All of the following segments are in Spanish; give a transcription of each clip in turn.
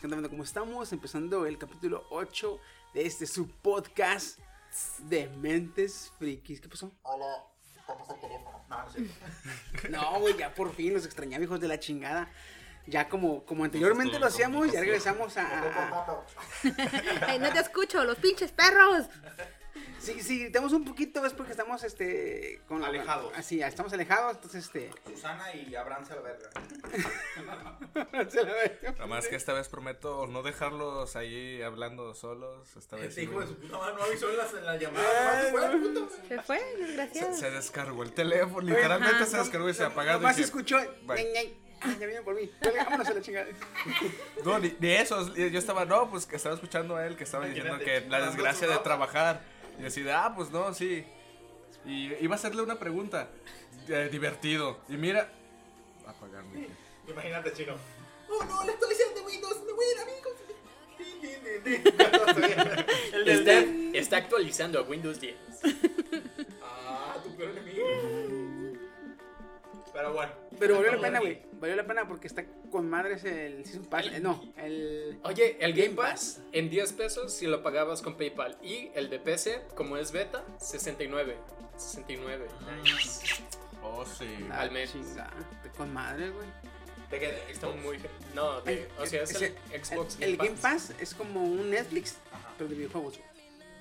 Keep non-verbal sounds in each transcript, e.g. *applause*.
¿Cómo estamos? Empezando el capítulo 8 de este su podcast de Mentes Frikis. ¿Qué pasó? Hola, estamos al teléfono. No, no sé. *laughs* No, güey, ya por fin los extrañaba, hijos de la chingada. Ya como, como anteriormente lo hacíamos, ya regresamos a... a- a- Ay, *laughs* no te escucho, los pinches perros. *laughs* Sí, sí, estamos un poquito, es porque estamos, este... Con Alejados. Así, estamos alejados, entonces, este... Susana y Abraham se la verga. *laughs* se la. Nada más que esta vez prometo no dejarlos ahí hablando solos. Esta vez Este sí hijo de su puta madre no avisó en la, en la llamada. ¿Se fue, puto? Se fue, se, desgraciado. se descargó el teléfono, literalmente Ajá. se descargó y se apagó. Nomás dije, escuchó... bye. Ah, ya vienen por mí. Ya, Vámonos a la chingada. *laughs* No, ni, ni eso. Yo estaba, no, pues que estaba escuchando a él que estaba diciendo que la desgracia de trabajar. Y decía, ah, pues no, sí. Y iba a hacerle una pregunta. eh, divertido. Y mira. Apagarme. Imagínate, chino. Oh no, la actualización de Windows, me voy a ir *laughs* del Está, está actualizando a Windows 10. Ah, tu peor enemigo. Pero bueno. Pero valió la pena, güey. Valió la pena porque está con madres el Season Pass. no, el. Oye, el Game Pass en 10 pesos si lo pagabas con PayPal. Y el de PC, como es beta, 69. 69. Oh, sí. Ah, al mes. con madres, güey. Está muy. No, de- o sea, es el Xbox El, el Game Pass es como un Netflix, pero de videojuegos. güey.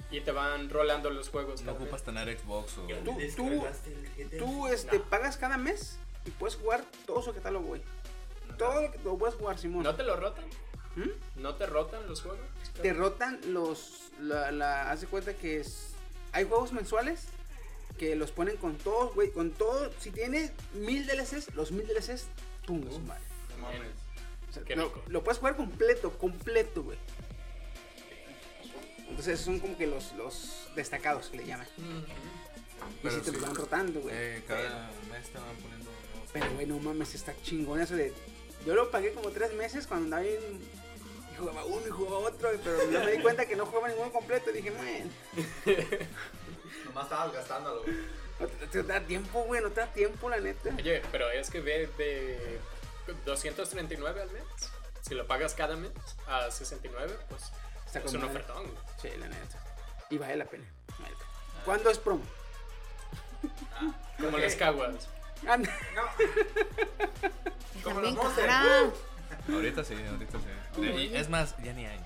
Y te van rolando los juegos. No ocupas tener Xbox o. Tú, tú, tú este, pagas cada mes y puedes jugar todo su catálogo, güey. Todo lo que lo puedes jugar. Simón. ¿No te lo rotan? ¿Mm? ¿No te rotan los juegos? Te rotan los. La, la, haz de cuenta que es. Hay juegos mensuales que los ponen con todos, güey. Con todo. Si tiene mil DLCs, los mil DLCs, pum, su madre. O sea, Qué lo, lo puedes jugar completo, completo, güey. Entonces son como que los, los destacados que le llaman. Y Pero si te sí. los van rotando, güey. Eh, cada mes te van poniendo. Pero, güey, no mames, está chingón eso de... Yo lo pagué como tres meses cuando andaba bien... Y jugaba uno y jugaba otro, pero yo me di cuenta que no jugaba ninguno completo. Y dije, man, *laughs* Nomás estabas gastándolo. no te, te da tiempo, güey, no te da tiempo, la neta. Oye, pero es que ve de 239 al mes. Si lo pagas cada mes a 69, pues Está es un madre. ofertón. güey. Sí, la neta. Y vale la pena. vale la pena. ¿Cuándo es promo? Como las caguas. *laughs* Anda. También los Monster. cara. Ahorita sí, ahorita sí. Y es más, ya ni hay.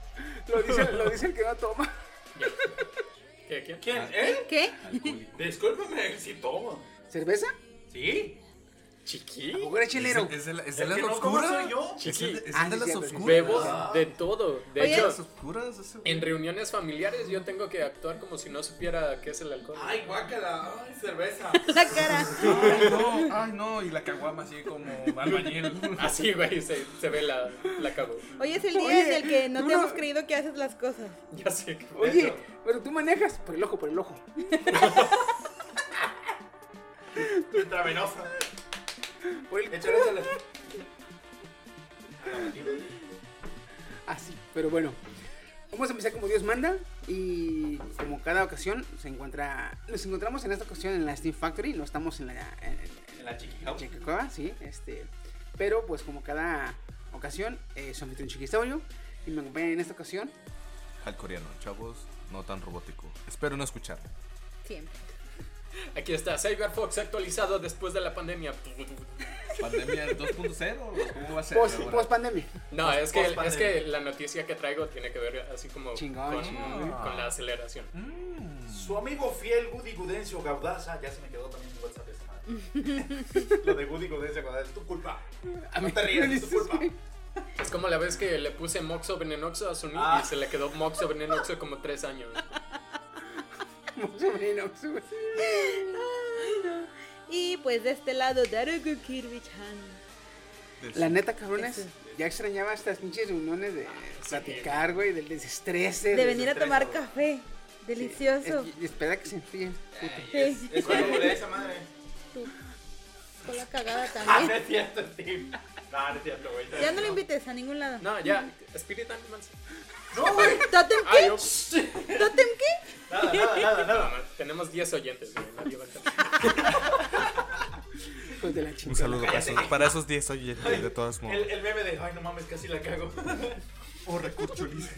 Lo dice, lo dice el que no toma. ¿Qué, qué? ¿Quién? ¿Eh? ¿Qué? Discúlpeme, si tomo. ¿Cerveza? ¿Sí? Chiqui. ¿A poco eres chelero? ¿Es de, es las oscuras? soy yo. ¿Es el, Chiqui. es Ah, de sí, las oscuras? Bebo de todo. De Oye. hecho, ¿Las oscuras? en reuniones familiares yo tengo que actuar como si no supiera qué es el alcohol. Ay, guácala. Ay, cerveza. *laughs* La cara. Ay, no, ay, no. Y la caguama así como albañil. *laughs* Así, güey, se, se ve la, la cago. Hoy es el día Oye, en el que no te no- hemos creído que haces las cosas. Ya sé. que- Oye, pero tú manejas por el ojo, por el ojo. *laughs* Intravenosa. Por el Échale, échale. Así, pero bueno. Vamos a empezar como Dios manda y como cada ocasión se encuentra, nos encontramos en esta ocasión en la Steam Factory, no estamos en la en, en- En la chiqui en house. Chiquicueva, sí, este, pero pues como cada ocasión, eh, su anfitrión Chiquisaurio y me acompaña en esta ocasión Al coreano, chavos, no tan robótico. Espero no escuchar. Siempre. Aquí está, Cyberfox actualizado después de la pandemia. ¿Pandemia 2.0? ¿Cómo va a ser? post, post pandemia. No, es que, es Post-pandemia. que la noticia que traigo tiene que ver así como Chingón, con, chingón. con la aceleración. Su amigo fiel Goody Gudencio Gaudaza, ya se me quedó también en WhatsApp esa madre. *laughs* Lo de Goody Gudencio Gaudaza, es tu culpa. A No mí te rías, es tu culpa. Es como la vez que le puse Moxo Venenoxo a su niño Ah. y se le quedó Moxo Venenoxo como tres años. *laughs* Mucho menos, güey. Y pues de este lado, Daruku Kirby-chan. La neta, cabrones, ya extrañaba estas pinches reuniones de platicar, güey, del desestrés. De venir a tomar café. Delicioso. Y espera que se enfríen. Sí. Es cuando de esa madre. Con la cagada Ah, no también. es cierto, Steve. No, no es cierto, güey. Ya no lo invites a ningún lado. No, ya, Spirit Animals. No, güey. ¿Totem qué? ¿Totem qué? Nada, nada, nada, nada. tenemos 10 oyentes, güey, nadie va a entender. Hijos de la Un saludo para esos, para esos 10 oyentes, de todos modos. El, el meme de, ay, no mames, casi la cago. O recurchulis.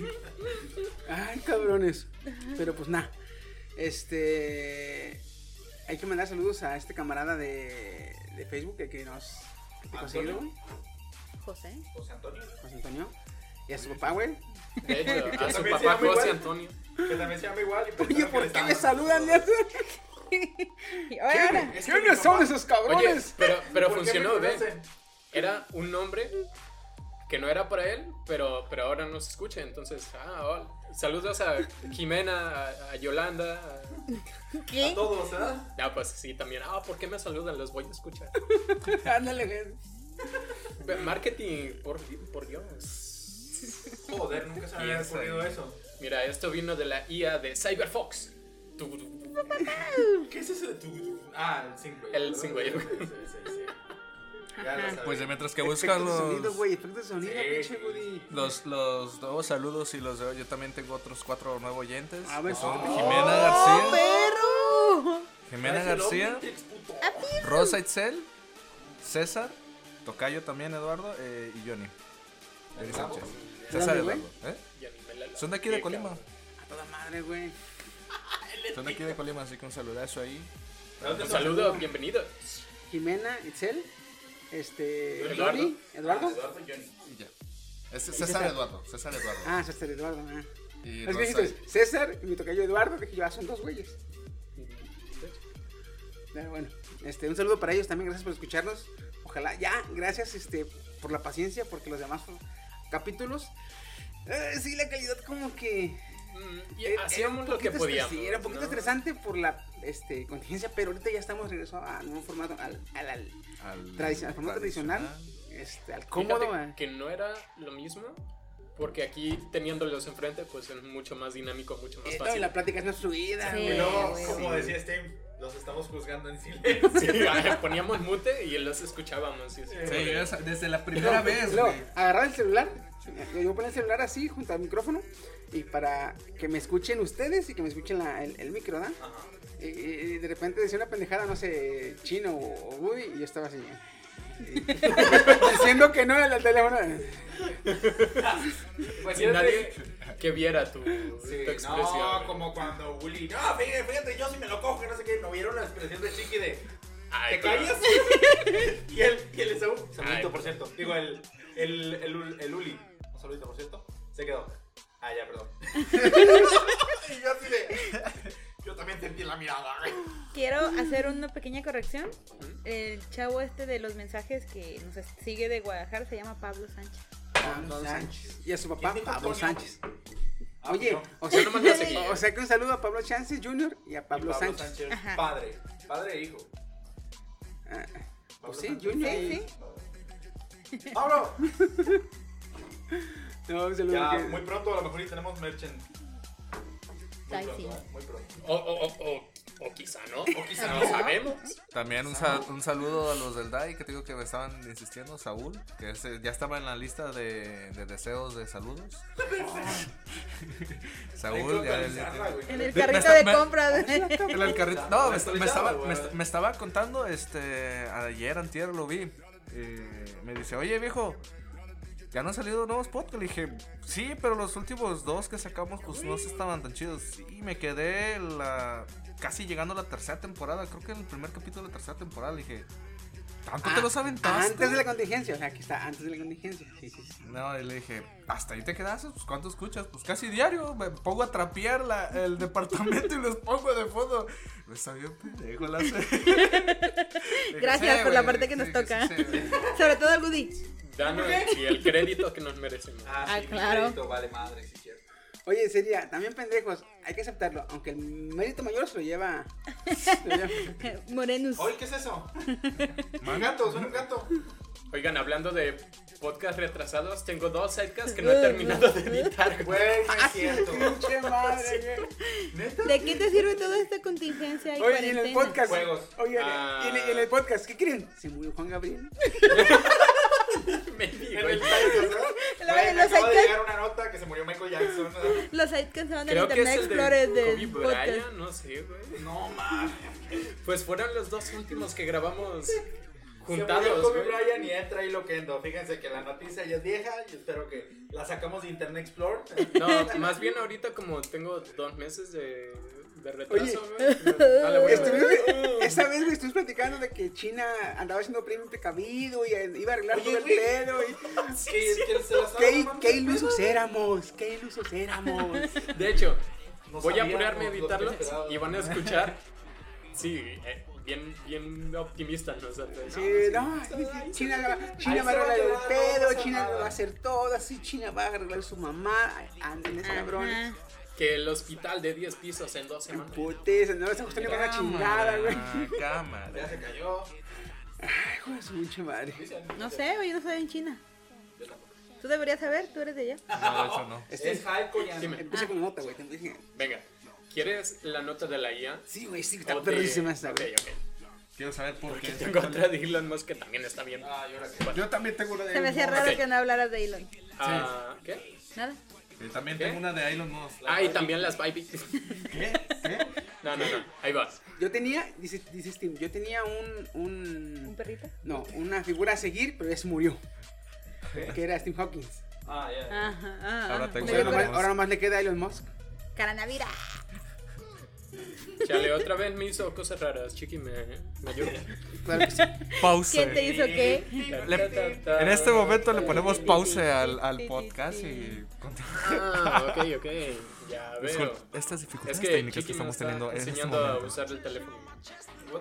Ay, cabrones. Pero pues nada. Este. Hay que mandar saludos a este camarada de, de Facebook que, que nos. Te José. José Antonio. José Antonio. Y a su papá, güey. De hecho, *laughs* a su se papá José igual. Antonio. Que también se llama igual. Y Oye, ¿por qué me saludan ¿Quiénes son esos Oye, cabrones? pero, pero ¿Por qué funcionó, me ve. conocen? Era un nombre que no era para él, pero, pero ahora nos escucha. Entonces, ah, hola. Saludos a Jimena, a, a Yolanda. a- A ¿qué? todos, ¿ah? Ah, pues sí, también. Ah, ¿por qué me saludan? Los voy a escuchar. *laughs* Ándale, güey. Marketing, por, por Dios. Joder, nunca se me había ocurrido eso. Mira, esto vino de la IA de Cyberfox. ¿Qué es eso de tu.? Ah, el Synthwave. El Synthwave. Sí, sí, sí, Pues mientras que Efectos buscan de sonido, los, güey. Efectos de sonido, Sí, pinche los, los nuevos saludos y los de hoy, yo también tengo otros cuatro nuevos oyentes. A ver, que son oh, Jimena García, ¡Perro! Jimena García. Rosa Itzel, César, Tocayo también, Eduardo eh, y Johnny. Sánchez. César. Eduardo. ¿eh? Son de aquí de Colima. A toda madre, güey. *laughs* Son de aquí de Colima, así que un saludazo ahí. ¿Dónde Un saludo, bienvenido. Jimena, Itzel, este, Eduardo. Johnny, Eduardo. Eduardo y Johnny. Y ya. Es César. Eduardo. César Eduardo. Ah, César Eduardo, ah. Y Es que Rosa- dijiste César y me toca yo Eduardo, dije yo, ah, son dos güeyes. Pero bueno, este, un saludo para ellos también, gracias por escucharnos. Ojalá, ya, gracias este, por la paciencia, porque los demás capítulos, eh, sí, la calidad como que... Mm, y era hacíamos lo que podíamos. era un poquito ¿no? estresante por la este, contingencia, pero ahorita ya estamos regresando a un formato, al, al, al, al tradicional, al formato tradicional, este, al cómodo. Que no era lo mismo, porque aquí teniéndolos enfrente, pues es mucho más dinámico, mucho más Eh, no, y fácil. la plática es más fluida, Sí. luego, güey. como Sí. decía Steve, los estamos juzgando en silencio. *laughs* Sí, poníamos mute y los escuchábamos. y Sí, desde la primera luego- vez, güey. agarrar el celular, yo ponía el celular así junto al micrófono y para que me escuchen ustedes y que me escuchen la- el, el micro, ¿verdad? Y, y de repente decía una pendejada, no sé, chino o, o Woody y yo estaba así. y- *laughs* diciendo que no era el teléfono. Pues Sin nadie que viera tu, Sí, tu expresión. no, como cuando Willy, no, fíjate, fíjate, yo si me lo cojo, que no sé qué, ¿no vieron la expresión de Chiqui de, Ay, ¿te pero- callas? *laughs* y él, y él Esaú, Ay, saludito, por cierto, digo, el, el, el, el Uli, un saludito, por cierto, se quedó, ah, ya, perdón. *laughs* y yo así de, yo también sentí la mirada, güey. Quiero hacer una pequeña corrección. El chavo este de los mensajes que nos sigue de Guadalajara se llama Pablo Sánchez. Pablo Sánchez. Y a su papá, ¿Quién dijo Pablo? Sánchez. Ah, Oye, o sea, o sea que un saludo a Pablo Sánchez Jr. y a Y Pablo, Sánchez. Ajá. padre. Padre e hijo. Ah, Pablo pues sí, Sánchez. Junior. Sí, sí. ¡Pablo! *laughs* No, un saludo. Ya, que- muy pronto a lo mejor y tenemos merchant. Muy Ay, pronto, sí. ¿eh? Muy pronto. O, o, o, o, o quizá no. O quizá no sabemos. También un, sal- un saludo a los del DAI que te digo que me estaban insistiendo, Saúl, que ese ya estaba en la lista de, de deseos de saludos. *laughs* Saúl, ya, güey. En el carrito de compras. *laughs* En el carrito. No, me, estaba, me, est- me estaba contando, este, ayer, antier lo vi. eh, me dice, oye viejo, ya no han salido nuevos podcasts. Le dije, sí, pero los últimos dos que sacamos, pues no se estaban tan chidos. Sí, me quedé la, casi llegando a la tercera temporada. Creo que en el primer capítulo de la tercera temporada. Le dije, ¿tanto te Ah, los aventaste? Antes de la contingencia, o sea, aquí está, antes de la contingencia. Sí, sí, sí. No, y le dije, ¿hasta ahí te quedaste? Pues ¿cuánto escuchas? Pues casi diario. Me pongo a trapear la, el departamento y los pongo de fondo. Me está bien pendejo la *laughs* Gracias por la parte que nos toca. *laughs* Sobre todo al Woody. Danos y el crédito que nos merecemos. Ah, sí, mi claro. crédito Vale madre, sí, cierto. Oye, sería, también pendejos, hay que aceptarlo, aunque el mérito mayor se lo lleva. se lo lleva- *laughs* Morenus. Oye, ¿qué es eso? *laughs* Un gato, suena un gato. Oigan, hablando de podcast retrasados, tengo dos sidecast que no he terminado de editar. *laughs* Güey, no es cierto. Pinche madre. ¿De qué te sirve toda esta contingencia y Oye, y en el cuarentena? podcast. Juegos. Oye, Ah. en el- en el podcast, ¿qué creen? Se murió Juan Gabriel. *laughs* Me digo, En el. Times, ¿no? *laughs* Güey, me los acaba de llegar una nota que se murió Michael Jackson. *laughs* Los sites se van al Creo que Internet el Explorer de del Kobe podcast. Bryant, no sé, güey. No mames. Pues fueron los dos últimos que grabamos Se murió juntados, Kobe güey. Bryant y entra Hilo Kendo. Fíjense que la noticia ya es vieja y espero que la sacamos de Internet Explorer. No, más bien ahorita como tengo dos meses de, de Oye. retraso, güey. No *laughs* le voy a Estuvimos- ver. *laughs* esa vez, güey, estuvimos platicando de que China andaba haciendo premio precavido y eh, iba a arreglar Oye, todo el pedo. Y... *laughs* Que, que se la estaba ¿Qué, qué ilusos éramos, qué ilusos éramos. De hecho, No voy a sabíamos apurarme a lo que editarlos esperaba. y van a escuchar. Sí, eh, bien, bien optimistas nosotros. Sí, no, China, va- China va a se va a arreglar el pedo, China lo va a hacer todo, así China va a arreglar su mamá. Ay, Ándenles, cabrones. Que el hospital de 10 pisos en dos semanas. Putes, no se costó ni una chingada, güey. Ya Cámara. se cayó. Ay, de su pinche madre. No sé, yo no soy en China. Tú deberías saber, tú eres de allá. No, hecho no. Este, Es hype. Dime. empieza con la nota, güey. te dije- Venga, ¿quieres la nota de la IA? Sí, güey, sí, está perrísima esta, Ok, güey. ok. Quiero saber por qué. Tengo otra de Elon Musk que también está bien. Ah, y ahora qué. Yo también tengo una de Se me hacía raro Ok. que no hablaras de Elon. Ah, ¿Qué? Nada. Yo también ¿Qué? tengo una de Elon Musk. Ah, y también las baby. ¿Qué? ¿Qué? No, no, no. Ahí va. Yo tenía, dice, dice Steam, yo tenía un, ¿Un un, perrito? no, una figura a seguir, pero ya se murió. Que era Steve Hawkins. Ah, ya. Ajá. ah, Ahora ah. tengo Ahora nomás, ahora nomás le queda a Elon Musk. Caranavira. Chale, otra vez me hizo cosas raras. Chiqui, me, me ayuda. Claro que sí. Pause. ¿Quién te hizo qué? Le- en este momento le ponemos pause al, al podcast y Ah, ok, ok. Ya veo. Estas Es dificultades que técnicas Chiqui que me estamos está teniendo en este enseñando a momento. usar el teléfono.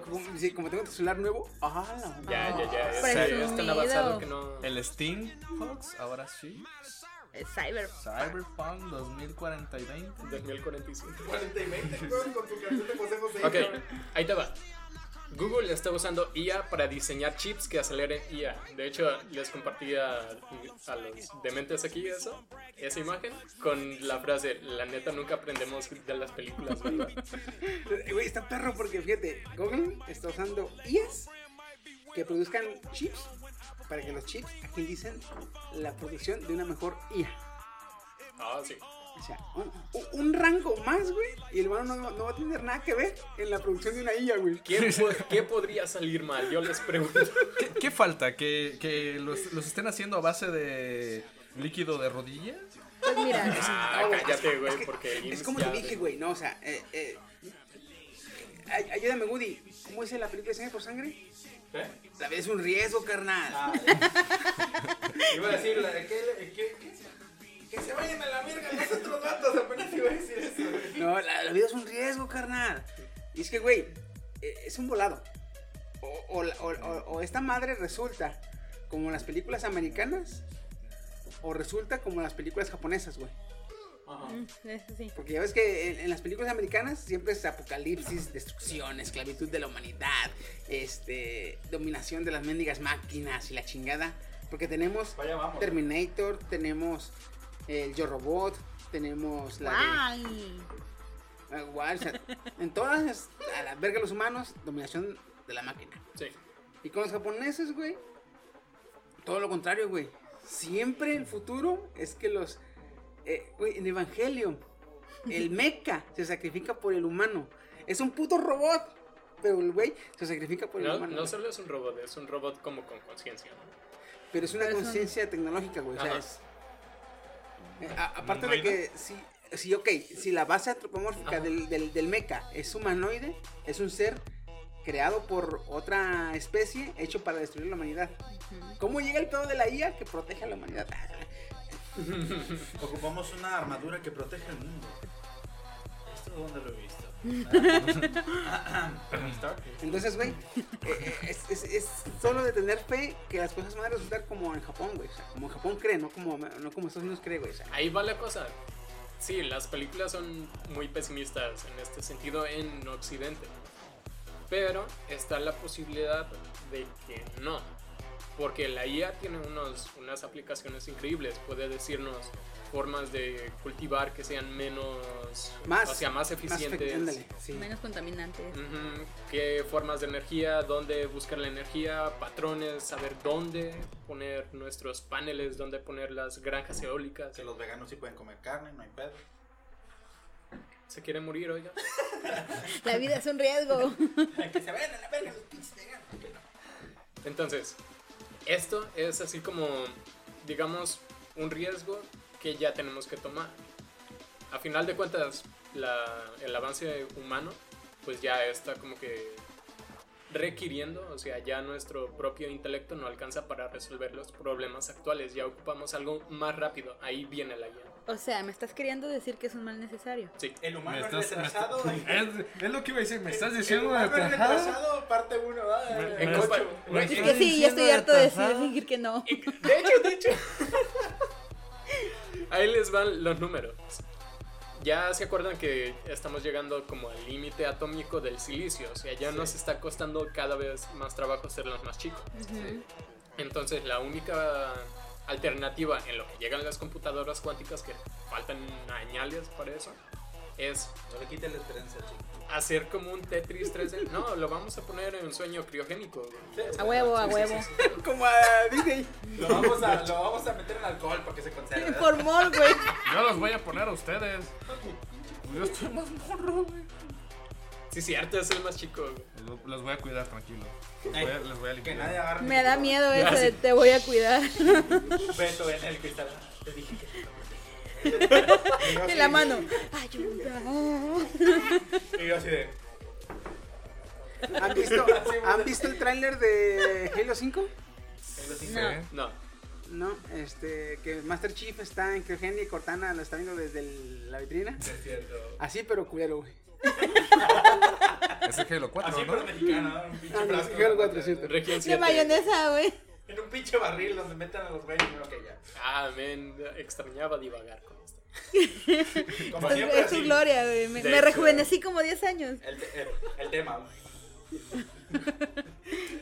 Como, sí, como tengo tu celular nuevo. Ah, la Ya, ya, ya. Es, Presumido. es tan avanzado que no. El Steam Fox, ahora sí. Es Cyber. Cyberpunk 2040 y 20. 2045. 40 y 20, güey, con tu canción de José José. Ok, ahí te va. Google está usando IA para diseñar chips que aceleren IA. De hecho, les compartí a, a los dementes aquí eso, esa imagen con la frase, la neta nunca aprendemos de las películas, *laughs* Güey, está perro porque fíjate, Google está usando IAs que produzcan chips para que los chips agilicen la producción de una mejor IA. Ah, sí. O sea, un, rango más, güey, y el humano no, no va a tener nada que ver en la producción de una IA, güey. ¿Qué, *laughs* po- qué podría salir mal? Yo les pregunto. *laughs* ¿Qué, qué falta? ¿Que, que los, los estén haciendo a base de líquido de rodilla? Pues mira, Ah, cállate, güey, porque el Es como te dije, güey, no, o sea, eh, eh, ay- ayúdame, Woody, ¿cómo dice la película de sangre por sangre? ¿Eh? La vida es un riesgo, carnal. Ah. *laughs* Iba a decir, la- que, que, que, se vayan a la verga los otros gatos, apenas iba a decir eso. güey. No, la, la vida es un riesgo, carnal. Y es que, güey, eh, es un volado. O, o- o- o esta madre resulta como las películas americanas, o resulta como las películas japonesas, güey. Mm, Eso sí. Porque ya ves que en, en las películas americanas siempre es apocalipsis, destrucción, esclavitud de la humanidad, este, dominación de las mendigas máquinas y la chingada. Porque tenemos vamos. Terminator, tenemos el Yo Robot, tenemos la de- Guay. Ah, guay, o sea, en todas, es a la verga los humanos, dominación de la máquina. Sí. Y con los japoneses, güey, todo lo contrario, güey. Siempre el futuro es que los, eh, güey, en Evangelion, el *laughs* mecha se sacrifica por el humano. Es un puto robot, pero el güey se sacrifica por el No, humano. no solo es un robot, es un robot como con conciencia. ¿no? Pero es una un- conciencia tecnológica, güey. O sea, es. eh, a- aparte de que, si, si, ok, si la base antropomórfica del, del, del mecha es humanoide, es un ser creado por otra especie hecho para destruir la humanidad. ¿Cómo llega el pedo de la IA que protege a la humanidad? *laughs* Ocupamos una armadura que protege el mundo. ¿Esto dónde lo he visto? Tony Stark. Entonces, güey, eh, eh, es, es, es solo de tener fe que las cosas van a resultar como en Japón, güey. O sea, como en Japón cree, no como, no como Estados Unidos cree, güey. O sea, Ahí va la cosa. Sí, las películas son muy pesimistas en este sentido en Occidente. Pero está la posibilidad de que no. Porque la IA tiene unos, unas aplicaciones increíbles. Puede decirnos formas de cultivar que sean menos, más. o sea, más eficientes. ándale, sí. Menos contaminantes. Ujú, qué formas de energía, dónde buscar la energía, patrones, saber dónde poner nuestros paneles, dónde poner las granjas eólicas. Que los veganos sí pueden comer carne, no hay pedo. ¿Se quiere morir, oiga? La vida es un riesgo. *laughs* que se vayan a la verga los pinches veganos. Entonces, esto es así como, digamos, un riesgo que ya tenemos que tomar. A final de cuentas, el avance humano, pues ya está como que requiriendo, o sea, ya nuestro propio intelecto no alcanza para resolver los problemas actuales, ya ocupamos algo más rápido, ahí viene la guía. O sea, me estás queriendo decir que es un mal necesario. Sí, El humano Me es retrasado. Es, es lo que iba a decir, me estás El diciendo humano es atajado. retrasado, parte 1. Me- En me- compa- me Es que sí, ya estoy harto de decir- fingir que no. De hecho, de hecho. *laughs* Ahí les van los números. Ya se acuerdan que estamos llegando como al límite atómico del silicio, o sea, ya nos está costando cada vez más trabajo hacerlos más chicos. Entonces, la única alternativa en lo que llegan las computadoras cuánticas, que faltan añales para eso, es No le quite la esperanza, chico. hacer como un Tetris 3D. No, lo vamos a poner en un sueño criogénico. A huevo, a huevo. Como a DJ. Lo vamos, a, lo vamos a meter en alcohol para que se conserve. Formol, güey. Yo los voy a poner a ustedes. Yo estoy más morro, güey. Sí, cierto, es el más chico. güey. Los- Los voy a cuidar, tranquilo. Les Ey, voy a, les voy a Que limpiar. nadie agarre. Me da miedo eso de te voy a cuidar. Beto en el cristal. Te dije que. *laughs* En la mano. Ayuda. Y yo así de. ¿Han visto, ¿Han visto el tráiler de Halo 5? Sí. No. No, este, que Master Chief está en criogenia y Cortana lo está viendo desde el- la vitrina. Es cierto. Así, pero culero, güey. Es el Halo 4, Así, ¿no? pero mexicano, ¿no? Un pinche Ah, no, frasco. Halo 4, cierto. Región De 7. mayonesa, güey. En un pinche barril donde metan a los güeyes. Ok, ya. Ah, men, extrañaba divagar con esto. Como Es, siempre, es tu así. gloria, güey. Me, De me hecho. rejuvenecí como 10 años. El, te- el, el tema.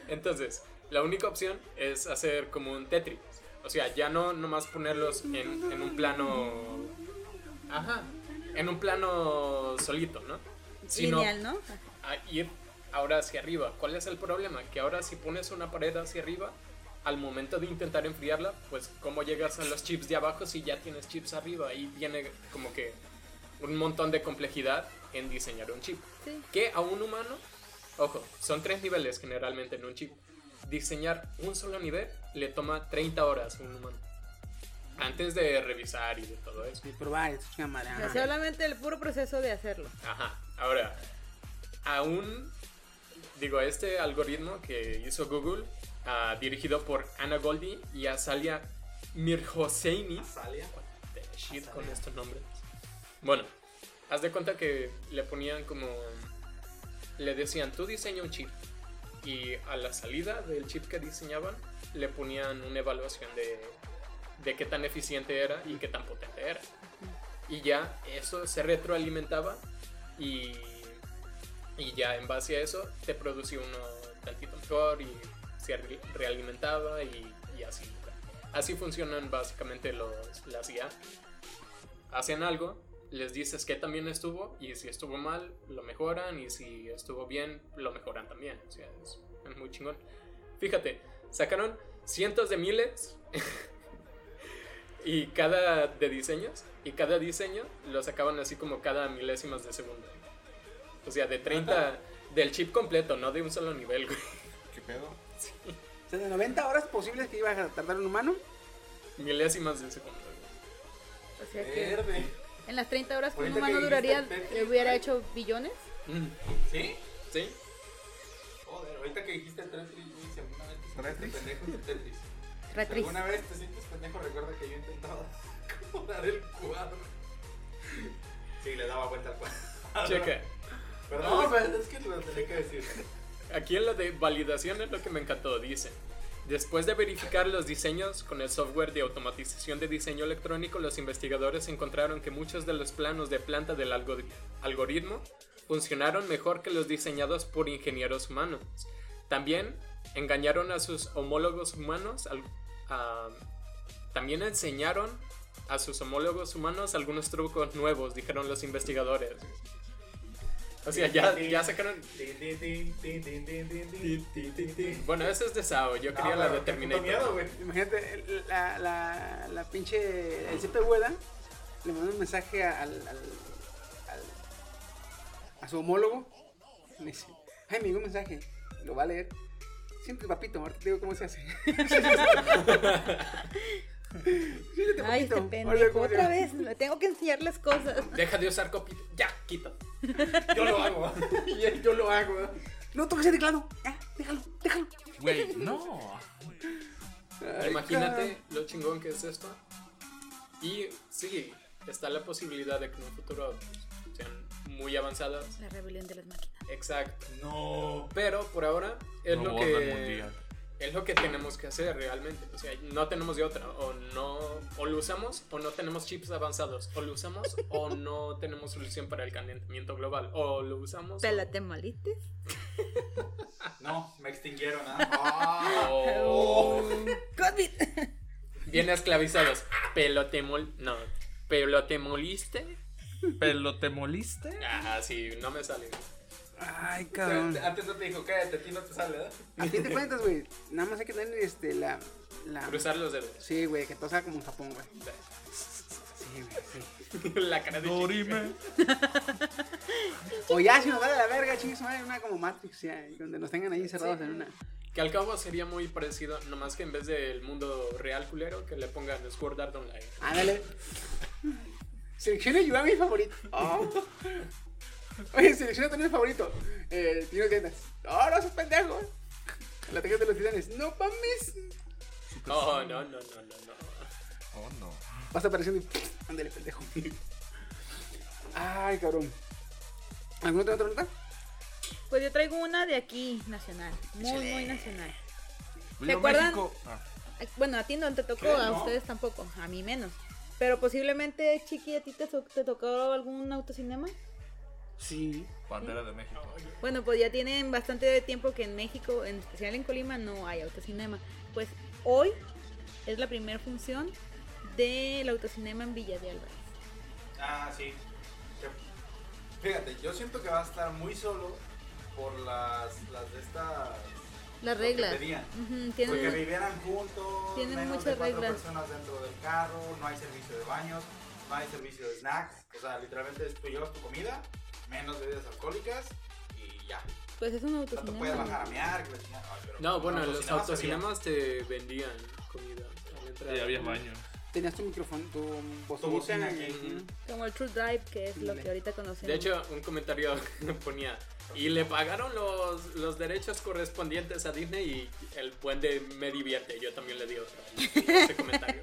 Entonces, la única opción es hacer como un Tetris. O sea, ya no nomás ponerlos en, en un plano. Ajá. En un plano solito, ¿no? Sino Lineal, ¿no? a ir ahora hacia arriba. ¿Cuál es el problema? Que ahora si pones una pared hacia arriba, al momento de intentar enfriarla, pues cómo llegas a los chips de abajo si ya tienes chips arriba. Ahí viene como que un montón de complejidad en diseñar un chip. Sí. Que a un humano, ojo, son tres niveles generalmente en un chip. Diseñar un solo nivel le toma 30 horas a un humano. Antes de revisar y de todo eso. Y probar, esto chinga madre. O sea, ajá. solamente el puro proceso de hacerlo. Ajá. Ahora, aún, digo, este algoritmo que hizo Google, ah, dirigido por Anna Goldie y Azalia Mirhosseini. Salia. The shit con estos nombres. Bueno, haz de cuenta que le ponían como le decían, tú diseña un chip. Y a la salida del chip que diseñaban, le ponían una evaluación de, de qué tan eficiente era y qué tan potente era. Y ya eso se retroalimentaba y, y ya en base a eso te producía uno tantito mejor y se re- realimentaba y, y así. Así funcionan básicamente los, las IA. Hacen algo, les dices que también estuvo y si estuvo mal, lo mejoran y si estuvo bien, lo mejoran también. Es muy chingón. Fíjate, sacaron cientos de miles y cada de diseños y cada diseño lo sacaban así como cada milésimas de segundo. O sea, de 30 del chip completo, no de un solo nivel, güey. ¿Qué pedo? O sea, de 90 horas posibles que iba a tardar un humano. Milésimas de segundo. güey. O sea que Verde. en las 30 horas que un humano duraría, Tetris, le hubiera hecho billones. Mm, ¿Sí? ¿Sí? Joder, ahorita que dijiste Tetris, güey, si alguna vez te sientes ¿Tetris? Tetris. Si Retriz. alguna vez te sientes pendejo, recuerda que yo intentaba *laughs* acomodar el cuadro. Sí, le daba vuelta al cuadro. Checa. Perdón, pero es que lo tenía que decir. Aquí en lo de validación es lo que me encantó. Dice, después de verificar los diseños con el software de automatización de diseño electrónico, los investigadores encontraron que muchos de los planos de planta del algori- algoritmo funcionaron mejor que los diseñados por ingenieros humanos. También engañaron a sus homólogos humanos, también enseñaron a sus homólogos humanos algunos trucos nuevos, dijeron los investigadores. O sea, ya, ya sacaron. Bueno, eso es de Sao. Yo quería ah, la de Imagínate, la, la, pinche. El CP Hueda le mandó un mensaje al, a su homólogo. Me dice: Ay, me dio un mensaje. Lo va a leer. Siempre papito, ahorita te digo cómo se hace. *laughs* Siéntate, Ay, este papito. Ahora, pendejo. ¿cómo se Otra vez. Le tengo que enseñarles cosas. Deja de usar copita. Ya, quita. *laughs* Yo lo hago. *laughs* Yo lo hago. No toques el teclado. Ya, déjalo, déjalo. Güey, no. Ay, Imagínate lo chingón que es esto. Y sí, está la posibilidad de que en un futuro muy avanzadas. La rebelión de las máquinas. Exacto. No. Pero por ahora es No lo que es lo que tenemos que hacer realmente. O sea, no tenemos de otra. O no o lo usamos o no tenemos chips avanzados. O lo usamos o *laughs* no tenemos solución para el calentamiento global. O lo usamos. o- Pélate, malites. *laughs* No, me extinguieron, ¿ah? *laughs* o COVID. bien esclavizados. Pelotemol. No. ¿Pelotemoliste? ¿Pero te moliste? Ah, sí, no me sale. Ay, O cabrón. sea, Antes no te dijo, cállate, a ti no te sale, ¿verdad? A fin de cuentas, güey. Nada más hay que tener este, la. la... Cruzar los dedos. Sí, güey, que todo sea como en Japón, güey. Sí, güey, sí. *laughs* La cara de Dorime. *laughs* O ya, si nos vale la verga, chingos, madre, una como Matrix, ya, donde nos tengan ahí encerrados en una. Que al cabo sería muy parecido, nomás que en vez del mundo real culero, que le pongan Sword Art Online. Ándale. Selecciona yo a mi favorito. Oh. Oye, selecciona también el favorito. Eh, Tino Tiendas. Oh, no, sos pendejo. La tarjeta de los titanes. No mames. Oh, no, no, no, no, no. Oh, no. Vas apareciendo y. Ándale, pendejo. Ay, cabrón. ¿Alguna otra nota? Pues yo traigo una de aquí, nacional. Muy, muy nacional. Viva acuerdan? Ah, Bueno, a ti no te tocó, ¿Qué? a No. ustedes tampoco, a mí menos. Pero posiblemente, Chiqui, ¿a ti te, to- te tocó algún autocinema? Sí. bandera de México. Bueno, pues ya tienen bastante tiempo que en México, en especial en Colima, no hay autocinema. Pues hoy es la primera función del autocinema en Villa de Álvarez. Ah, sí. Fíjate, yo siento que va a estar muy solo por las, las de estas... Las reglas. Ujú, Porque tienen, vivieran juntos, tienen menos muchas de cuatro reglas. personas dentro del carro, no hay servicio de baños, no hay servicio de snacks, o sea, literalmente es tú llevas tu comida, menos bebidas alcohólicas y ya. pues es un No te puedes bajar a autocinema. mear, que la chingada. Ay, pero No, bueno, en los autocinema autocinemas te vendían comida. Y había baño. Tenías tu micrófono, tu bocina. Como el True Drive, que es lo que ahorita conocemos. De hecho, un comentario *laughs* ponía, y le pagaron los, los derechos correspondientes a Disney y el buen de me divierte. Yo también le di otro *laughs* ese comentario.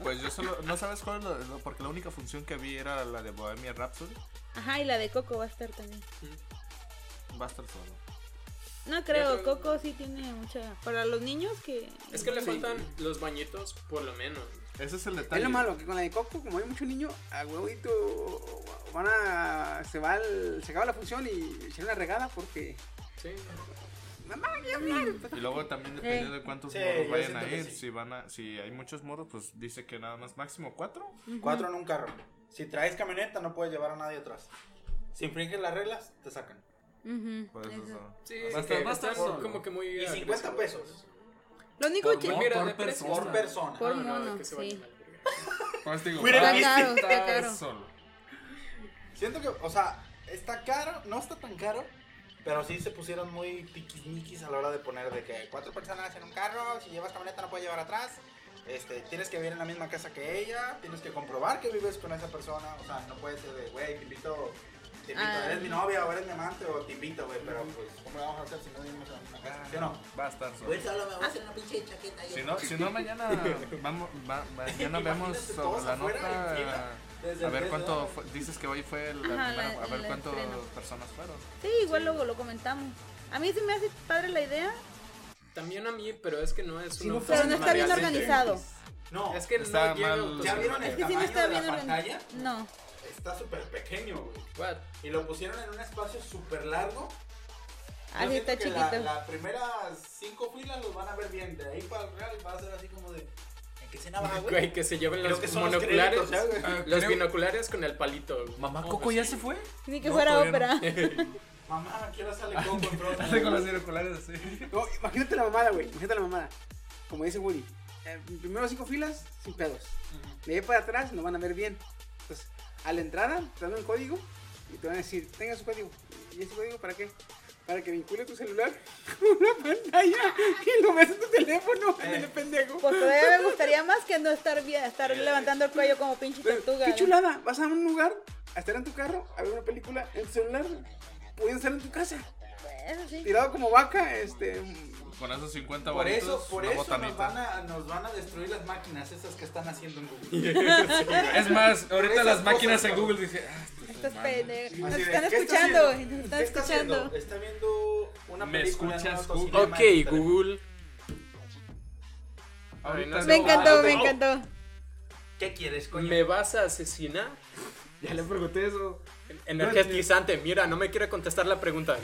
Pues yo solo. ¿No sabes cuál es lo- lo- Porque la única función que vi era la de Bohemia Rhapsody. Ajá, y la de Coco va a estar también. Va a estar solo. No creo, creo- Coco sí tiene mucha. Para los niños que. Es que le Sí. faltan los bañitos, por lo menos. Ese es el Es detalle. lo malo, que con la de Coco, como hay mucho niño, a huevito van a. Se va el- se acaba la función y echar una regada porque. Sí. Mamá, hablar. Y luego también dependiendo de cuántos Sí, modos yo vayan a ir, sí. si van a, si hay muchos modos, pues dice que nada más máximo cuatro. Cuatro en un carro. Si traes camioneta, no puedes llevar a nadie atrás. Si infringes las reglas, te sacan. Ujú, Por eso eso. Sí, Va a que estar- va a estar están solo. como que muy. Y 50 agresivos. pesos Lo único Por que. Mira, por de persona. por persona. Por No, no, mono, que se sí. digo, Mira, Está caro, está caro. solo. Siento que, o sea, está caro, no está tan caro, pero sí se pusieron muy tiquismiquis a la hora de poner de que cuatro personas en un carro, si llevas camioneta no puedes llevar atrás, este, tienes que vivir en la misma casa que ella, tienes que comprobar que vives con esa persona, o sea, no puede ser de, güey, te invito, te invito, Ah. eres mi novia o eres mi amante o te invito, güey, pero pues, ¿cómo le vamos a hacer si no en la misma casa? ¿Sí o no? Va a estar solo. Pues solo me voy a hacer una pinche chaqueta. Si no, si no mañana *laughs* vamos, va- mañana vemos sobre la nota desde a ver cuánto fue- dices que hoy fue el, la Ajá, la- a ver cuántas personas fueron. Sí, igual luego lo comentamos. A mí sí me hace padre la idea, También a mí, pero es que no es Sí, un no, pero no está bien organizado. No, Es que Está no mal- ¿ya vieron Es el que sí no tamaño está de bien la pantalla? No. Está súper pequeño, güey. What? Y lo pusieron en un espacio súper largo. Así siento está chiquito. La, la primera cinco filas los van a ver bien. De ahí para el real va a ser así como de. ¿En qué escena va, güey? Güey, que se lleven los que son los monoculares. créditos, ¿eh, güey? Ah, los binoculares con el palito. Mamá Oh, Coco pues ya sí. se fue. Ni que No, fuera ópera. *laughs* Mamá, ¿qué hora sale Coco? *laughs* Sale con los binoculares así. *laughs* No, imagínate la mamada, güey. Imagínate la mamada. Como dice Woody. Eh, primero cinco filas, sin pedos. De ahí para atrás no van a ver bien. Entonces, a la entrada te dan un código y te van a decir, tenga su código. ¿Y ese código para qué? Para que vincule tu celular *laughs* con una pantalla *laughs* y lo ves en tu teléfono. *laughs* Eh. el pendejo. Pues todavía me gustaría más que no estar, bien- estar levantando el cuello como pinche tortuga. Qué ¿no? chulada. Vas a un lugar, a estar en tu carro, a ver una película en tu celular. Pueden estar en tu casa. Eso sí. Tirado como vaca, este. Con esos 50 Por eso, por eso nos, van a, nos van a destruir las máquinas esas que están haciendo en Google. *laughs* Es más, ahorita las máquinas cosas, en. Google dicen, ah, estos Estos hermanos". pendejos. Nos están ¿qué está escuchando, nos están ¿Qué está escuchando. haciendo? Está viendo una ¿Me película en escuchas, Google? Ok. Google. Ahorita Me Me encantó, me encantó. ¿Qué quieres, coño? ¿Me vas a asesinar? Ya le pregunté eso. Energizante, mira, no me quiere contestar la pregunta.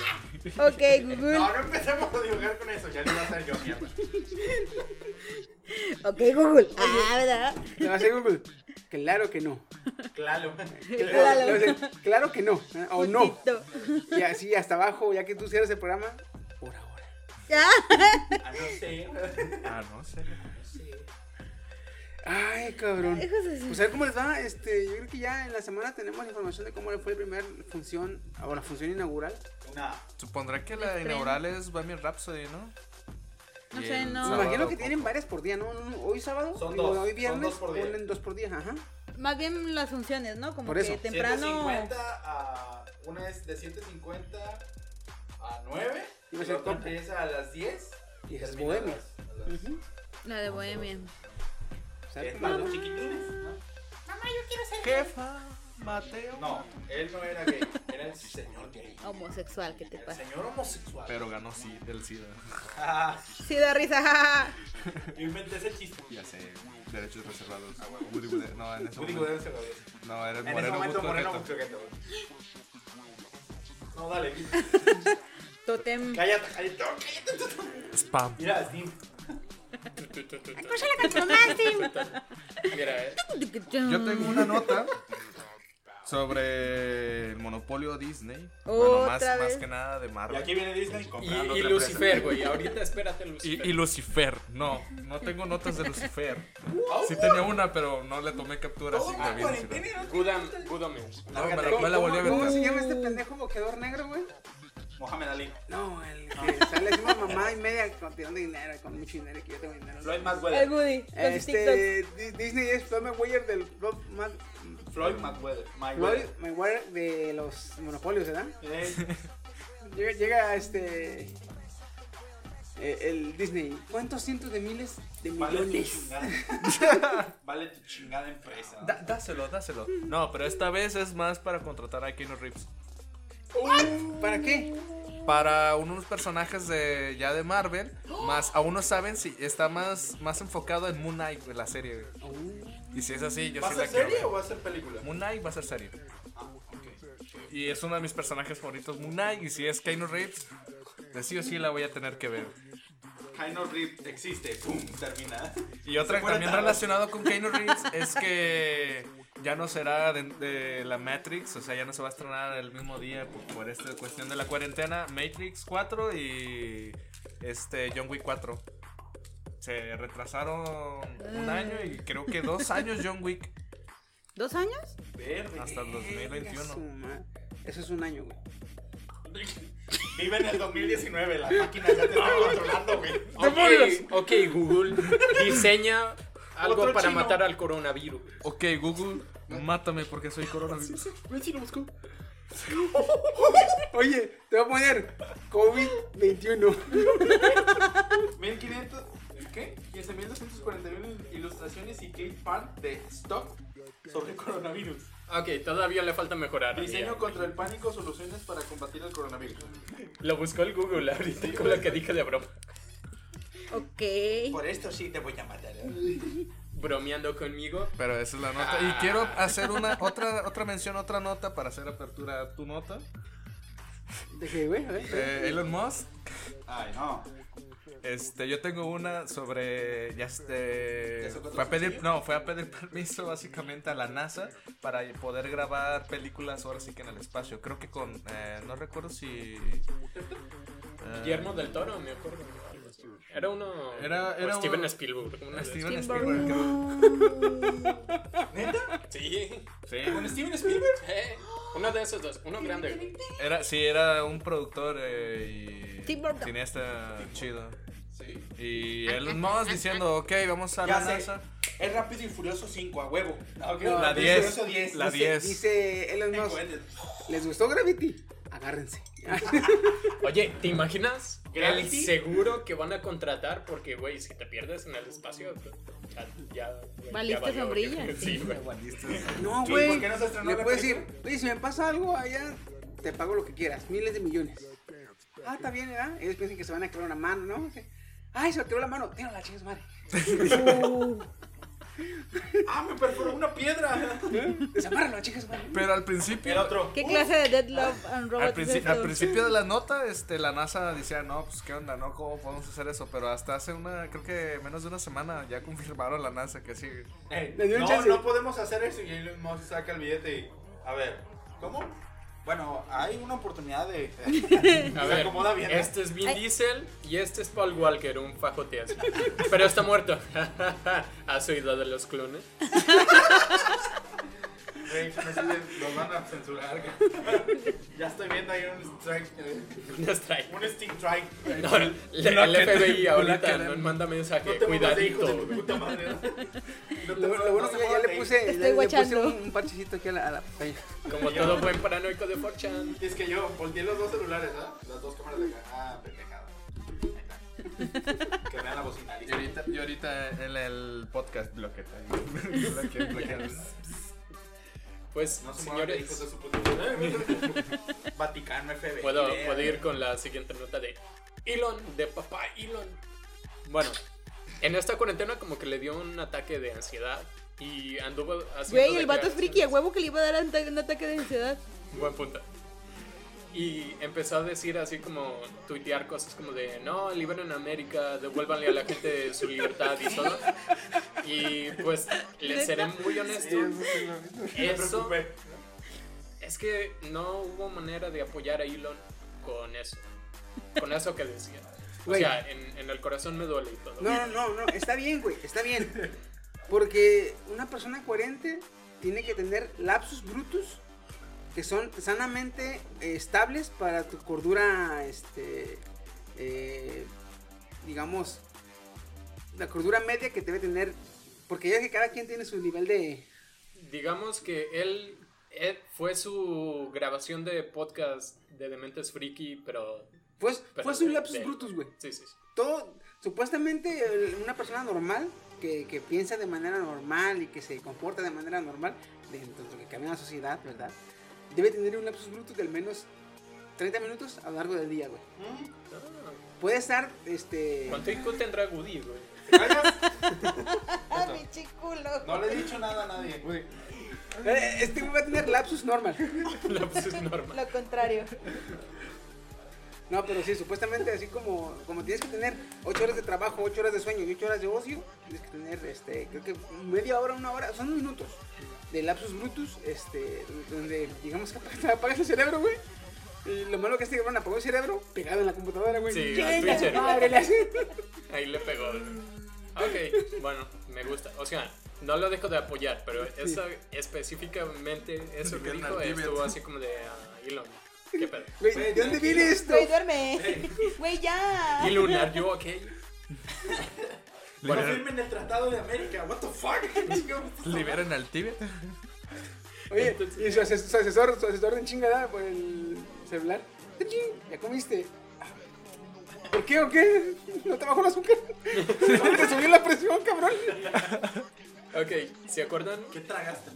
Ok, Google. No, no empecemos a dibujar con eso, ya le iba a hacer yo mierda. Ok, Google. Ah, ¿verdad? Le va a hacer Google. Claro que no. Claro. Claro, claro que no. O no. Y así hasta abajo, ya que tú cierras el programa, por ahora. Ya. Ah, no sé. Ah, no sé. Ay, cabrón. Pues a ver cómo les va. Este, yo creo que ya en la semana tenemos información de cómo le fue la primera función, o la función inaugural. Nah. Supondrá que la inaugural es Bohemian Rhapsody, ¿no? No Y sé, no. Me imagino que tienen varias por día, ¿no? Hoy sábado, Son digo, dos, hoy son viernes, dos por día. ponen dos por día, ajá. Más bien las funciones, ¿no? Como Por que eso. temprano. 750 a. Una es de 750 a 9. Iba a Y la otra empieza a las 10. Y es Bohemia. La de Bohemia. Para los chiquitines, ¿no? Jefa, Mateo. No, él no era gay, era el señor gay. Homosexual, ¿qué te El pasa? señor homosexual. Pero ganó sí, el SIDA. Ah, Sí, da risa. jajaja. yo inventé ese chiste. Ya sé, derechos reservados. Woody Woody- No, en ese Woody momento. Woody se lo dio. No, era el En ese moreno momento Moreno. No, dale. Totem. Cállate, cállate, cállate. Spam. Mira, Steve. Mira, eh, Yo tengo una nota sobre el monopolio Disney. bueno, Otra más, más vez. que nada de Y Marvel. aquí viene Disney y, y otra Lucifer, güey. Ahorita espérate, Y, Lucifer. y Lucifer, no, no tengo notas de Lucifer. Sí tenía una, pero no le tomé captura. Así una la vi, cuarentena y no Good good omens. No, me la, me la volví a ¿Cómo se ver. llama este pendejo boqueador negro, güey? Mohamed Ali. No, el que sale encima mamá y media con tirando dinero, con mucho dinero, que yo tengo dinero. Floyd El Mayweather. Woody. Sus TikToks. Este, Di- Disney es Floyd Mayweather del Floyd Ma- Floyd Mayweather. Floyd Mayweather. Mayweather de los monopolios, ¿verdad? Eh, *laughs* Llega, llega este eh, el Disney. ¿Cuántos cientos de miles de Vale tu millones? chingada. *laughs* Vale tu chingada empresa. Da- dáselo, dáselo. No, pero esta vez es más para contratar a Keanu Reeves. ¿Para qué? para unos personajes de ya de Marvel, más aún no saben si está más, más enfocado en Moon Knight, la serie, güey. Y si es así, yo ¿Va a la ser quiero serie ver. o va a ser película? Moon Knight va a ser serie. Ah, ok. Y es uno de mis personajes favoritos, Moon Knight. Y si es Keanu Reeves, de sí o sí la voy a tener que ver. Keanu Reeves existe, pum, termina. Y otra también relacionado con Keanu Reeves es que ya no será de, de la Matrix, o sea, ya no se va a estrenar el mismo día por, por esta cuestión de la cuarentena. Matrix 4 y este John Wick 4. Se retrasaron un año y creo que dos años John Wick ¿Dos años? Verde. hasta el Venga, 2021. su ma- Eso es un año, güey. *laughs* Vive en el 2019, la máquina ya te está controlando, güey. Ok, ok, Google, diseña algo Otro para chino. matar al coronavirus. Ok, Google, mátame porque soy coronavirus. *laughs* Oye, te voy a poner COVID-21. 1500, ¿qué? 15.241 ilustraciones y clip art de stock sobre coronavirus. Ok, todavía le falta mejorar. Diseño Mira, contra el pánico, soluciones para combatir el coronavirus. Lo buscó el Google ahorita con lo que dije de broma. Ok. Por esto sí te voy a matar. *laughs* Bromeando conmigo. Pero esa es la nota. Y quiero hacer una otra otra mención, otra nota para hacer apertura a tu nota. ¿De qué, güey? A ver. Eh, Elon Musk Ay, no. Este, yo tengo una sobre, ya este, ¿Ya sacó fue a pedir, no, fue a pedir *laughs* permiso básicamente a la NASA para poder grabar películas ahora sí que en el espacio. Creo que con, eh, no recuerdo si... eh, Guillermo del Toro, me acuerdo. Era uno. Era- o era Steven uno- Spielberg. de Steven esos. Spielberg. Sí. Sí, ¿Con Steven Spielberg? Eh, uno de esos dos. Uno grande. era, sí, era un productor eh, y Tim Burton. cineasta chido. Sí. Y Elon Musk diciendo, ok, vamos a Ya la. NASA. Es Rápido y Furioso 5, a huevo. Ok, No, La Rápido y 10, Furioso 10. la Dice- 10. Dice Elon Musk. ¿Les gustó Gravity? Agárrense. Oye, ¿te imaginas? El seguro que van a contratar porque, güey, si te pierdes en el espacio, ya. ya güey, Valiste sombrilla, *laughs* Sí, güey. No, güey. ¿por qué no se estrenó Le la puedes decir, oye, si me pasa algo allá, te pago lo que quieras, miles de millones. Ah, está bien, ¿verdad? Ellos piensan que se van a quebrar una mano, ¿no? Ay, se me quebró la mano, tira la chingas madre. *laughs* Ah, me perforó una piedra. Desamárralo, chicas madre. Pero al principio... El otro. ¿Qué clase de Dead Love and Robots princi- al principio de la nota, este, la NASA decía, no, pues qué onda, ¿no? ¿Cómo podemos hacer eso? Pero hasta hace una, creo que menos de una semana ya confirmaron la NASA que sí. Ey, Le dio un no, no podemos hacer eso y Elon Musk saca el billete y... A ver, ¿cómo? Bueno, hay una oportunidad de... *laughs* A Se ver, acomoda bien, ¿eh? este es Vin Ay. Diesel y este es Paul Walker, un fajote así. Pero está muerto. *laughs* ¿Has oído de los clones? *laughs* Güey, no sé, los van a censurar. ya estoy viendo ahí un strike. eh, No strike. Un stick strike. No, el, el FBI ahorita nos manda mensaje. No de Cuidadito. tu puta madre. ¿no? No te Lo, bueno no que ya, le puse, Estoy le puse un, un parchecito aquí a la, a la pantalla. Como todo buen paranoico de 4chan. Es que yo volteé los dos celulares, ¿ah? Las dos cámaras de acá. Ah, pendejada. Que vean la bocina. Y ahorita, y ahorita en el podcast bloqueta. *laughs* Pues, No se muevan de hijos señores, de su puta madre. *laughs* Vaticano, FBI. puedo, puedo ir con la siguiente nota de Elon, de papá Elon. Bueno, en esta cuarentena como que le dio un ataque de ansiedad y anduvo haciendo Güey, el vato es friki, a huevo que le iba a dar anta- un ataque de ansiedad. Buen punto. Y empezó a decir así como, tuitear cosas como de, no, liberen a América, devuélvanle a la gente su libertad y todo. Y pues, les seré muy honesto, eso es que no hubo manera de apoyar a Elon con eso. Con eso que decía. O Güey. sea, en, en el corazón me duele y todo. No, no, no, no, está bien, güey, está bien. Porque una persona coherente tiene que tener lapsus brutus que son sanamente eh, estables para tu cordura, este, eh, digamos, la cordura media que debe tener. Porque ya que cada quien tiene su nivel de... Digamos que él, él- fue su grabación de podcast de Dementes Friki, pero... Pues, pero fue su lapsus de- brutus, güey. Sí, sí, sí. todo, supuestamente una persona normal que, que piensa de manera normal y que se comporta de manera normal dentro de lo que en la sociedad, ¿verdad? Debe tener un lapsus brutus de al menos 30 minutos a lo largo del día, güey. ¿Mm? Puede estar, este... ¿Cuánto IQ tendrá Woody, güey? ¿Te callas? Ah, mi chiculo. No le he dicho nada a nadie. Eh, Este güey va a tener lapsus normal. *laughs* No, es normal. Lo contrario. No, pero sí, supuestamente así como, como tienes que tener 8 horas de trabajo, 8 horas de sueño y 8 horas de ocio, tienes que tener, este, creo que media hora, una hora, son minutos de lapsus brutus, este, donde digamos que *laughs* apagas, apagas el cerebro, güey. Y lo malo que es que van apagó el cerebro pegado en la computadora, güey. Sí, madre, hace. Ahí le pegó. Ok, bueno, me gusta. O sea, no lo dejo de apoyar, pero eso específicamente, eso que dijo, estuvo así como de ah, Elon. ¿Qué pedo? Güey, ¿de dónde viene esto? Güey, duerme. Güey, ya. Elon, are you okay? No firmen el Tratado de América. What the fuck? *laughs* Liberan al Tíbet. Oye, y su asesor, su asesor, su asesor de chingada por el celular. ¿Ya comiste? ¿Por qué o qué? ¿No te bajó el azúcar? ¿No te subió la presión, cabrón? Ok, ¿se acuerdan? ¿Qué tragaste?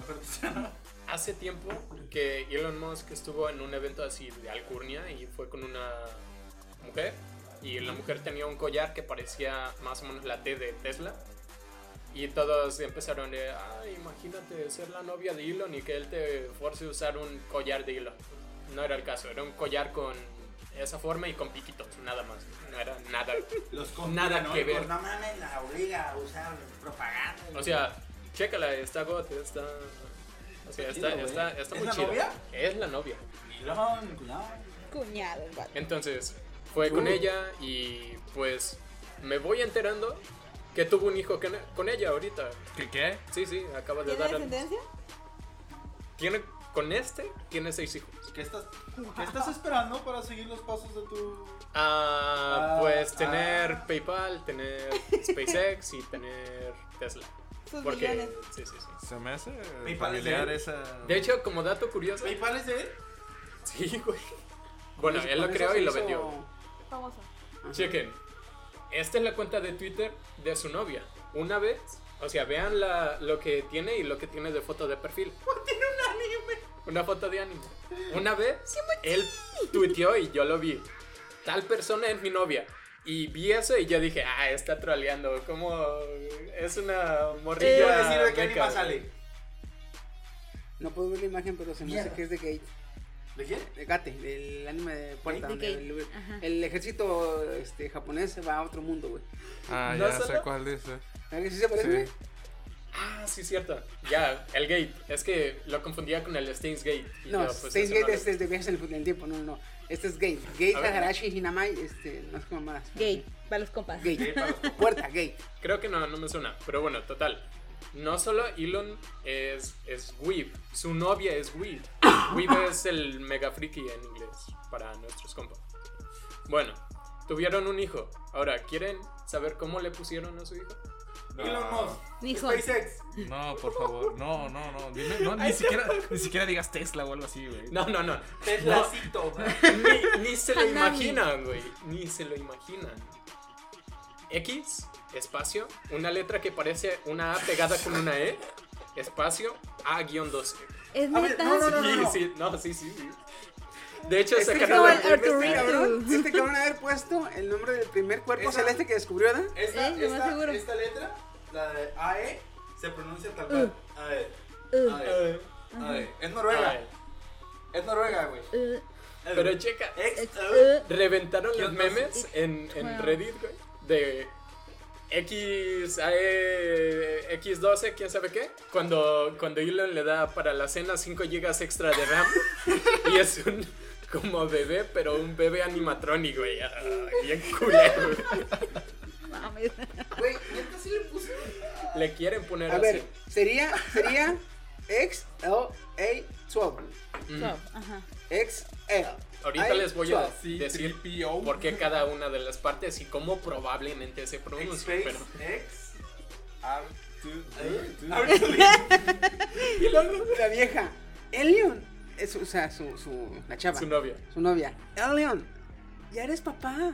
Hace tiempo que Elon Musk estuvo en un evento así de alcurnia y fue con una mujer. Y la mujer tenía un collar que parecía más o menos la T de Tesla. Y todos empezaron de, ah, imagínate ser la novia de Elon y que él te force a usar un collar de Elon. No era el caso, era un collar con esa forma y con piquitos, nada más. No era nada. *laughs* Los Nada que ver. No mames, la obliga a usar propaganda. O sea, chécala, está got, está... O sea, está, chido, está, güey. está ¿Es muy la chido. novia? Es la novia. Milón. Cuñado, el vato. Entonces, fue con ella y pues me voy enterando que tuvo un hijo con con ella ahorita. ¿Qué qué? Sí, sí, acaba de ¿Tiene dar. descendencia? Tiene, con este, tiene seis hijos. ¿Qué estás, ¿Qué estás esperando para seguir los pasos de tu. Ah, Ah, pues ah. tener PayPal, tener SpaceX y tener Tesla. Sus Porque, millones. sí, sí, sí. Se me hace PayPal es de familiar él. esa. De hecho, como dato curioso, ¿PayPal es de él? sí, güey. Bueno, él lo creó y lo vendió. Famoso. Chequen. Esta es la cuenta de Twitter de su novia. Una vez, o sea, vean la, lo que tiene y lo que tiene de foto de perfil. *laughs* Tiene un anime. Una foto de anime. Una vez, él tuiteó y yo lo vi. Tal persona es mi novia. Y vi eso y yo dije, ah, está troleando. Como es una morrilla. Quiero decir de qué meca". anime sale. No puedo ver la imagen, pero se me hace que es de Gate. ¿De quién? De Gate, del anime de puerta. De donde Gate, el, ejército este, japonés va a otro mundo, güey. Ah, ¿No ya sé solo? cuál dice. ¿Verdad que sí se parece? Sí. Ah, sí, cierto. Ya, el Gate. Es que lo confundía con el Steins Gate. No, yo, pues, Steins eso no Gate es el de viajes en el, tiempo, no, no, no. Este es A ver. Hagarashi, Hinamai, este, no es como más. Gay, para los compas. Gate. Puerta, Gate. Creo que no, no me suena. Pero bueno, total. No solo Elon es, es Weeb, su novia es Weeb. Weeb *coughs* es el mega friki en inglés para nuestros compas. Bueno, tuvieron un hijo. Ahora, ¿quieren saber cómo le pusieron a su hijo? Elon Musk. Mijo. SpaceX. No, por favor. No, no, no. Dime, no ni, siquiera, ni siquiera digas Tesla o algo así, güey. No, no, no. Teslacito. Ni, ni se lo Hanami. imaginan, güey. Ni se lo imaginan. X, espacio, una letra que parece una A pegada con una E, espacio, A-12. Es A ver, neta. no, no, no, Sí, no. sí, no, sí, sí, sí. De hecho, Este sacaron la Arthur Este escena. cabrón, *laughs* este cabrón haber puesto el nombre del primer cuerpo Esa- celeste que descubrió, ¿verdad? Esta, Eh, lo más esta, seguro. esta letra, la de AE, se pronuncia tal cual. AE. Uh, AE. AE. Es Noruega. Ay, Es Noruega, güey. uh, Pero checa, Ex. uh. reventaron los memes en, en. Reddit, güey, de X, AE, X12, quién sabe qué, cuando, cuando Elon le da para la cena 5 GB extra de RAM y es un como bebé, pero un bebé animatronic, güey, bien culero. güey. Mames. Güey, neta sí le. Le quieren poner A así. ver, sería, sería X, L, A, 12. Mm. Ajá. X, L. Ahorita les voy a decir por qué cada una de las partes y cómo probablemente se pronuncia, X-Space. pero... X. *laughs* Y luego la vieja, Elion. Es, o sea, su, su, la chava. Su novia. Su novia. Elion, ya eres papá.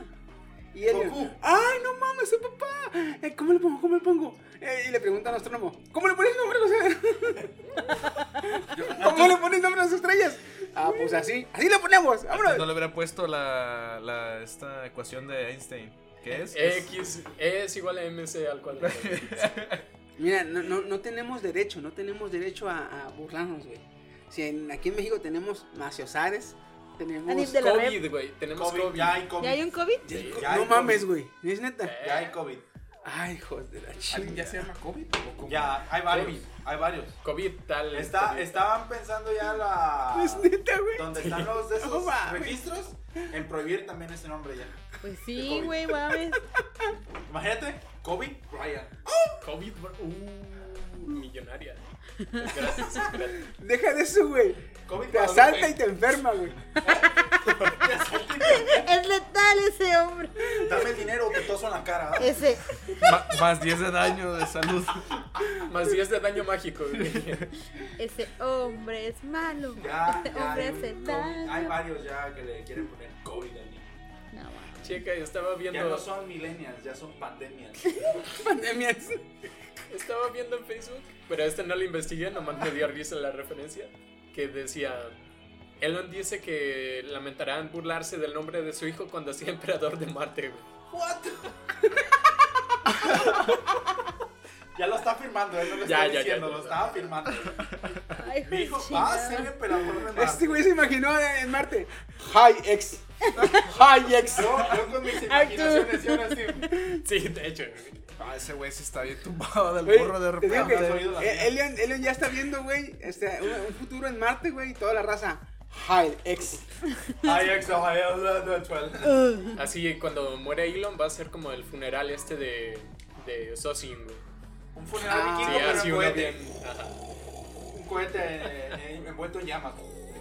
Y Elion, Goku. ay, no mames, soy papá. Eh, ¿Cómo le pongo? ¿Cómo le pongo? Eh, y le pregunta al astrónomo, ¿cómo le pones nombre a los *laughs* *laughs* ¿Cómo le pones nombre a las estrellas? Ah, pues así. Así lo ponemos. No le hubiera puesto la, la esta ecuación de Einstein. ¿Qué es? X E es igual a MC al cuadrado. *laughs* Mira, no, no, no tenemos derecho, no tenemos derecho a, a burlarnos, güey. Si en- aquí en México tenemos maciosares, tenemos... De la. COVID, güey. Tenemos COVID, COVID. ya hay COVID. ¿Ya hay un COVID? Sí. Ya hay no mames, COVID. güey. ¿Es neta? Ya hay COVID. Ay, hijos de la ¿Alguien chingada. ya se llama COVID? ¿O cómo? Ya, hay varios. COVID. Hay varios. COVID tal. Está, COVID. estaban pensando ya la. Es neta, güey. Donde están los de esos registros, en prohibir también ese nombre ya. Pues sí, COVID. güey, mames. Imagínate, COVID Ryan. COVID. Uh, millonaria. *laughs* Gracias, gracias. Deja de eso, güey. COVID *laughs* Te asalta y te enferma, güey. Es letal ese hombre. Dame el dinero o te toso en la cara. ¿ah? Ese. Ma- más 10 de daño de salud. Más 10 de daño mágico, güey. Ese hombre es malo. Ya, Ese ya. hombre hace COVID. hay daño. varios ya que le quieren poner COVID al niño. No, mames. Chica, estaba Ya no viendo. son millennials, ya son pandemias. *laughs* Pandemias. Estaba viendo en Facebook, pero a este no lo investigué, nomás me dio risa la referencia. Que decía. Elon dice que lamentarán burlarse del nombre de su hijo cuando sea emperador de Marte, güey. What? ya lo está firmando, él no lo Ya, está ya, ya, diciendo, ya. lo estaba firmando. Ay, Mi hijo hijo va a ser emperador de Marte. Este güey se imaginó en Marte. Hi, ex. Hi, ex. Yo, yo con mis imaginaciones, ¿sí de hecho. Ah, ese güey sí está bien tumbado del Güey, burro de repente. que ¿Has oído la eh? Elion, Elion ya está viendo, güey, este, un, un futuro en Marte, güey, y toda la raza. Hi, ex. Ay, ex, ay, ay, Así, cuando muere Elon, va a ser como el funeral este de. de Sosin, güey. Un funeral Ah, vikingo, Sí, pero así en uno cohete. bien. Ajá. Un cohete eh, eh, envuelto en llamas.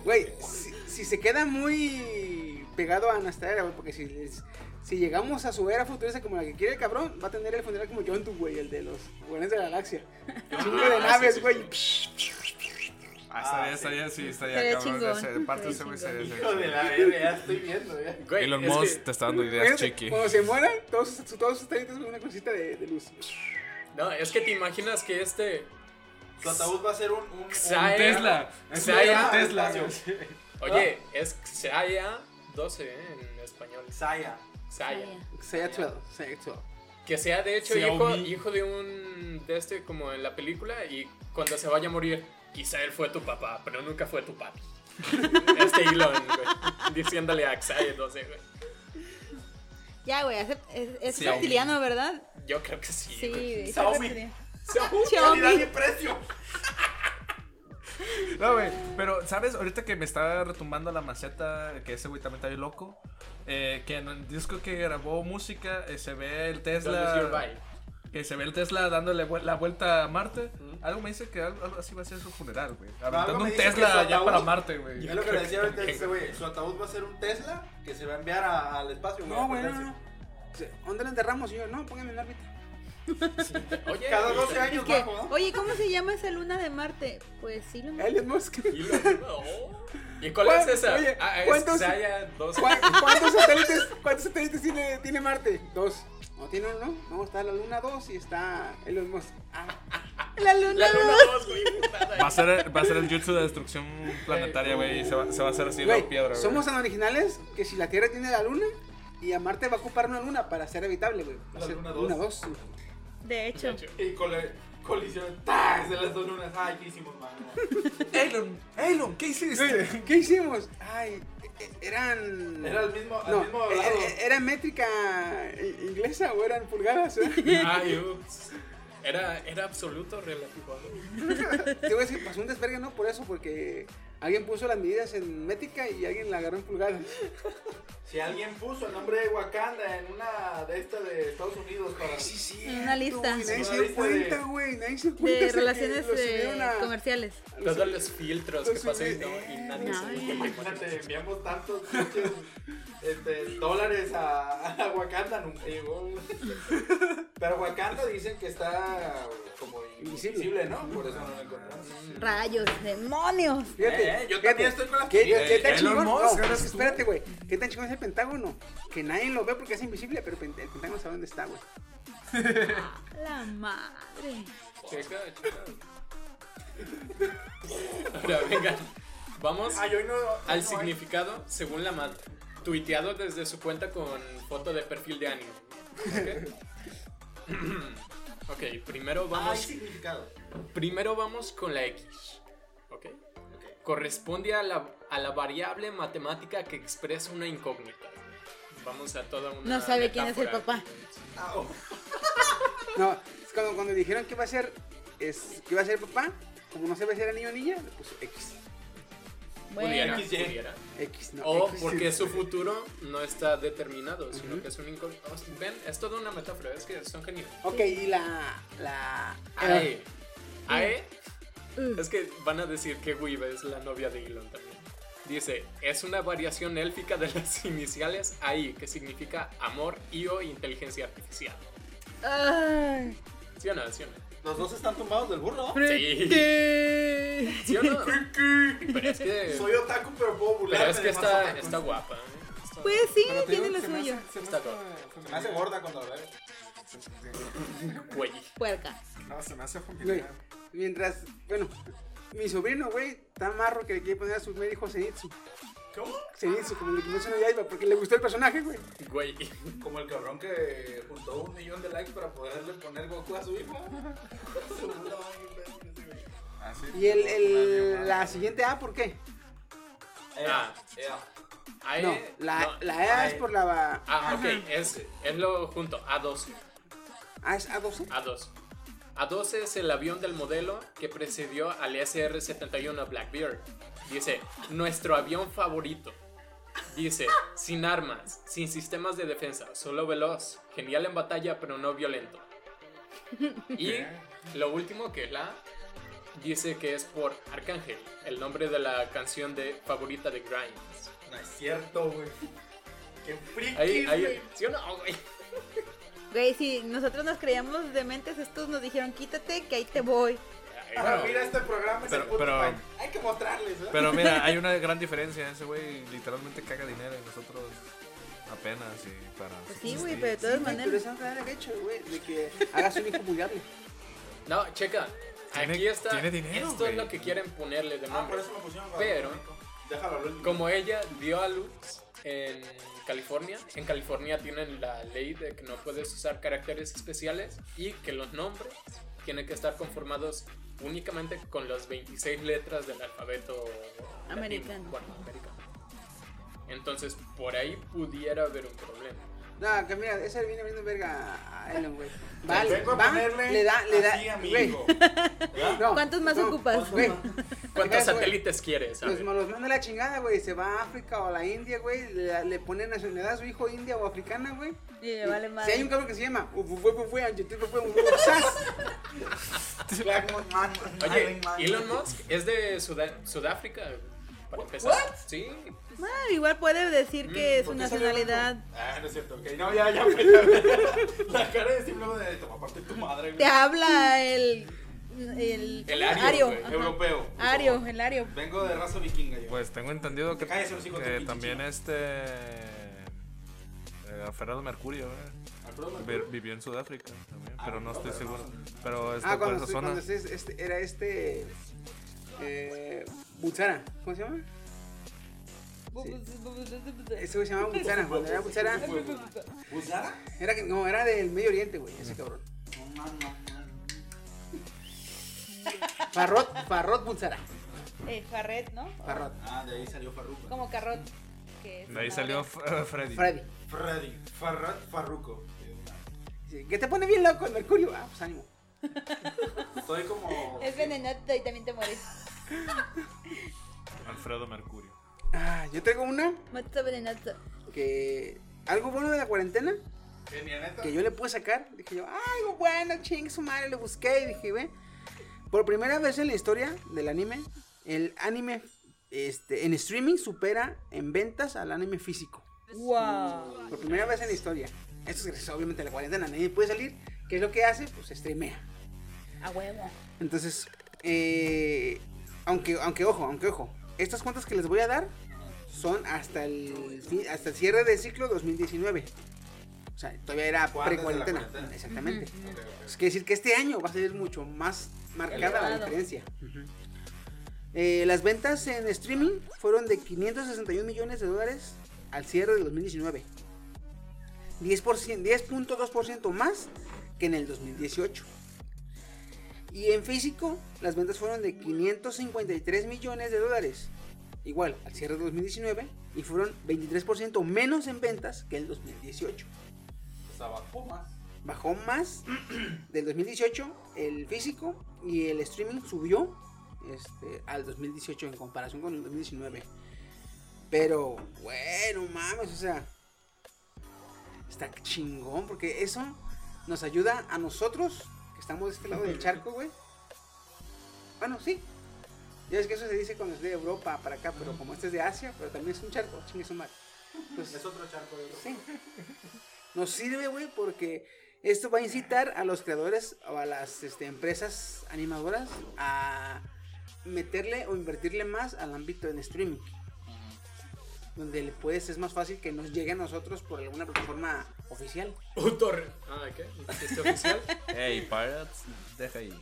Güey, si, si se queda muy pegado a nuestra era, güey, porque si, les- si llegamos a su era futurista como la que quiere el cabrón, va a tener el funeral como John Doe, güey, el de los Guardianes de la Galaxia. *laughs* Chingo de Ah, naves, sí, sí, güey. Ah, estaría, Ah, estaría, sí, estaría Estaría cabrón. ese- parte de ese estaría güey sería Hijo de la verga, ya estoy viendo, ya. Güey, Elon es Musk que- te está dando ideas, Imagínate, chiqui. Cuando se mueran, todos, todos sus con una cosita de, de luz. No, es que te imaginas que este. Tu ataúd va a ser un. un, un Xaya- Tesla. Xaya- Tesla. espacio. Oye, es Xaya 12 ¿eh? en español. Saya. Xaya. Saya 12, Saya 12. Que sea de hecho hijo, de un. de este, como en la película, y cuando se vaya a morir, quizá él fue tu papá, pero nunca fue tu papi. *laughs* este Elon, güey. Diciéndole a Xaya 12, güey. Ya, güey, es, es, reptiliano, ¿verdad? Yo creo que sí. Sí, güey. Xiaomi. Calidad y precio. *laughs* No, güey, pero, ¿sabes? Ahorita que me está retumbando la maceta, que ese güey también está bien loco, eh, que en el disco que grabó música eh, se ve el Tesla, que se ve el Tesla dándole vuel- la vuelta a Marte. Algo me dice que algo, algo así va a ser su funeral, güey. Aventando un dice Tesla ataúd- para Marte, güey. Es lo que le decía ahorita este güey. Su ataúd va a ser un Tesla que se va a enviar a- al espacio. No, güey, no, no. Dice, ¿Dónde lo enterramos? Y yo, no, póngame en órbita. Oye, Cada 12 años ¿Qué? bajo, ¿no? Oye, ¿cómo se llama esa luna de Marte? Pues sí, lo Elon Musk. Elon. ¿Y cuál ¿Cuál- es esa? oye, ah, es cuántos- Xaya 12. ¿Cuá- ¿Cuántos satélites, cuántos satélites tiene, tiene Marte? Dos. ¿No tiene uno? No, está la Luna 2 y está Elon Musk. Ah, La luna. La luna dos. 2, güey. putada. Va a ser, va a ser el jutsu de destrucción planetaria, güey, y se va, se va a hacer así la piedra, güey. somos tan originales que si la Tierra tiene la Luna y a Marte va a ocupar una Luna para ser habitable, güey. La Luna Luna dos. 2. De hecho. Y colisión. De las dos lunas. Ay, ¿qué hicimos, mano? *laughs* Elon, Elon, ¿qué hiciste? ¿Qué hicimos? Ay, eran. Era el mismo, mismo e- lado. e- ¿era métrica inglesa o eran pulgadas? eh? *laughs* Ay, ups. Era, era absoluto relativo. Te voy a decir, pasó un desvergue, ¿no? Por eso, porque alguien puso las medidas en métrica y alguien la agarró en pulgadas. Si alguien puso el nombre de Wakanda en una de estas de Estados Unidos para. Sí, sí. En una lista. Nadie se de- cuenta, güey. Nadie se cuenta. De relaciones lo eh, a- comerciales. Todos los filtros lo que subí- no, y nadie No, se ya. dio cuenta. Imagínate, enviamos tantos pinches este, dólares a, a Wakanda, nunca llegó. Pero Wakanda dicen que está como Invisible. ¿no? Por eso no lo encontramos. Rayos, demonios. Fíjate, Eh, yo fíjate, también estoy con las ¿Qué, qué tan chingón? No, espérate, güey. ¿Qué tan chingón es el Pentágono? Que nadie lo ve porque es invisible, pero el Pentágono sabe dónde está, güey. *laughs* La madre. Checa, checa. Ahora, venga. Vamos Ay, no. al no hay. significado según la madre. Tuiteado desde su cuenta con foto de perfil de anime. ¿Ok? *clears throat* ok, primero Hay vamos, significado. primero vamos con la X. ¿Ok? Corresponde a la, a la variable matemática que expresa una incógnita. Vamos a toda una No sabe quién es el papá. Oh. *laughs* No, es cuando, cuando dijeron que iba a ser, es, que iba a ser papá, como no sabe si era niño o niña, le puso X. Pudiera, Bueno, XY. pudiera. X, no. O X, porque sí. su futuro no está determinado, sino Ujú. que es un incógnito. Ven, es toda una metáfora, es que son geniales. Ok, y la. la AE. AE. Mm. Es que van a decir que Weave es la novia de Elon también. Dice, es una variación élfica de las *laughs* iniciales AI, que significa amor y o inteligencia artificial. Ay, ¿Sí o no? ¿Sí o no? Los dos están tumbados del burro. Sí. ¿Sí o no? Pero es que, Soy otaku, pero puedo pero burlarme es que está, está guapa. ¿eh? Está- Pues sí, Pero tiene lo que se me suyo. hace- se me Está hace Se me hace gorda cuando la veo. Güey. Puerca. No, se me hace familiar. mientras. Bueno, mi sobrino, güey, está marro que le quiere poner a su me dijo Zenitsu. ¿Cómo? Zenitsu, como le Kimetsu no Yaiba, porque le gustó el personaje, güey. Güey. *laughs* Como el cabrón que juntó un millón de likes para poderle poner Goku a su hijo. *laughs* Así, Y el, el, la siguiente A, ¿por qué? Ah. Ea. AE. No, la, no. la A es por la. Ah, ok, es, es lo junto, A12. A es A12. A2. A12 es el avión del modelo que precedió al SR-71 Blackbeard. Dice, nuestro avión favorito. Dice, sin armas, sin sistemas de defensa, solo veloz, genial en batalla pero no violento. Y lo último que es la dice que es por Arcángel, el nombre de la canción de favorita de Grimes. No es cierto, güey. Qué friki, Ahí, güey. ahí, ¿sí o no, güey? Güey, si nosotros nos creíamos dementes, estos nos dijeron, quítate, que ahí te voy. Ah, mira, este programa es Pero- el puto pero-. Hay que mostrarles, ¿eh? Pero mira, hay *laughs* una gran diferencia. Ese güey literalmente caga dinero y nosotros apenas y para. Pues sí, güey, pero de todas Sí, pero maneras. esa es la hecho, güey, de que hagas un hijo bullable. No, checa. Aquí está. tiene dinero, Esto es lo que quieren ponerle de Ah, nombre. por eso me pusieron Pero-. Como ella dio a luz en California, en California tienen la ley de que no puedes usar caracteres especiales y que los nombres tienen que estar conformados únicamente con las 26 letras del alfabeto latino. Americano. Bueno, americano. Entonces, por ahí pudiera haber un problema. No, que mira, ese viene viendo verga a Elon, güey. Va, Vengo a va, ponerle le da, le así da, a mi güey. hijo. No, ¿Cuántos más no, ocupas? Güey, ¿Cuántos eso, satélites quieres? Los, los manda la chingada, güey. Se va a África o a la India, güey. Le, le pone nacionalidad a su hijo india o africana, güey. Y le vale Si madre. hay un cabrón que se llama. Oye, Elon Musk es de Sudáfrica, para empezar. Sí, Ah, igual puede decir que Mm, su ¿por qué salió nacionalidad Ah, no es cierto. Ok, no, ya, ya, pues, *laughs* ya. La cara de simple de toma parte de tu madre, te habla el. El, El ario, güey, ajá. Europeo. Ario, el ario. Vengo de raza vikinga yo. Pues tengo entendido que, Cállese, tu que pinche también chino. este. eh, Fernando Mercurio, eh, vivió en Sudáfrica también, Ah, pero no no, estoy pero seguro. no. Pero está Ah, por esa estoy- zona. cuando es- este, era este. Eh, Butsara. ¿Cómo se llama? Ese güey se llamaba Butsara. Cuando era Butsara. ¿Busara? Era que, no, era del Medio Oriente, güey, ese cabrón. No, no, no. Farrot, Farrot Butsara. Eh, Farret, ¿no? Farrot. Ah, de ahí salió Farruko. Como Carrot. Que es De ahí salió. F- eh, Freddy. Freddy. Freddy. Farrat Farruko. Sí, ¿Qué te pone bien loco el Mercurio? Ah, pues ánimo. Estoy como. Es venenoso y también te mueres. Alfredo Mercurio. Ah, yo traigo una que. Algo bueno de la cuarentena que yo le pude sacar. Dije yo, "Ah, algo bueno, ching, su madre, le busqué y dije, ve. Por primera vez en la historia del anime, el anime este, en streaming supera en ventas al anime físico. Wow. Por primera vez en la historia. Esto es gracias, obviamente a la cuarentena, nadie puede salir. ¿Qué es lo que hace? Pues streamea. A huevo. Entonces, eh, aunque, aunque ojo, aunque ojo, estas cuentas que les voy a dar son hasta el, hasta el cierre del ciclo 2019. O sea, todavía era de pre-cuarentena. cuarentena. Exactamente. Ok. Es quiere decir que este año va a ser mucho más marcada la diferencia. Eh, las ventas en streaming fueron de 561 millones de dólares al cierre del 2019. 10%, 10.2% más que en el 2018. Y en físico, las ventas fueron de 553 millones de dólares. Igual, al cierre del 2019. Y fueron 23% menos en ventas que el 2018. O sea, bajó más. Bajó más *clears throat* del 2018 el físico y el streaming subió este, al 2018 en comparación con el 2019. Pero, bueno, mames, o sea, está chingón porque eso nos ayuda a nosotros que estamos de este lado del charco, güey. Bueno, sí. Ya es que eso se dice cuando es de Europa para acá, pero como este es de Asia, pero también es un charco, chingue su madre. Pues, Es otro charco de Sí. Nos sirve, güey, porque esto va a incitar a los creadores o a las este, empresas animadoras a meterle o invertirle más al ámbito en streaming. Donde le puedes, es más fácil que nos llegue a nosotros por alguna plataforma oficial. Un torre. Ah, ¿qué? ¿Este oficial? *laughs* Hey, Pirates, deja ahí.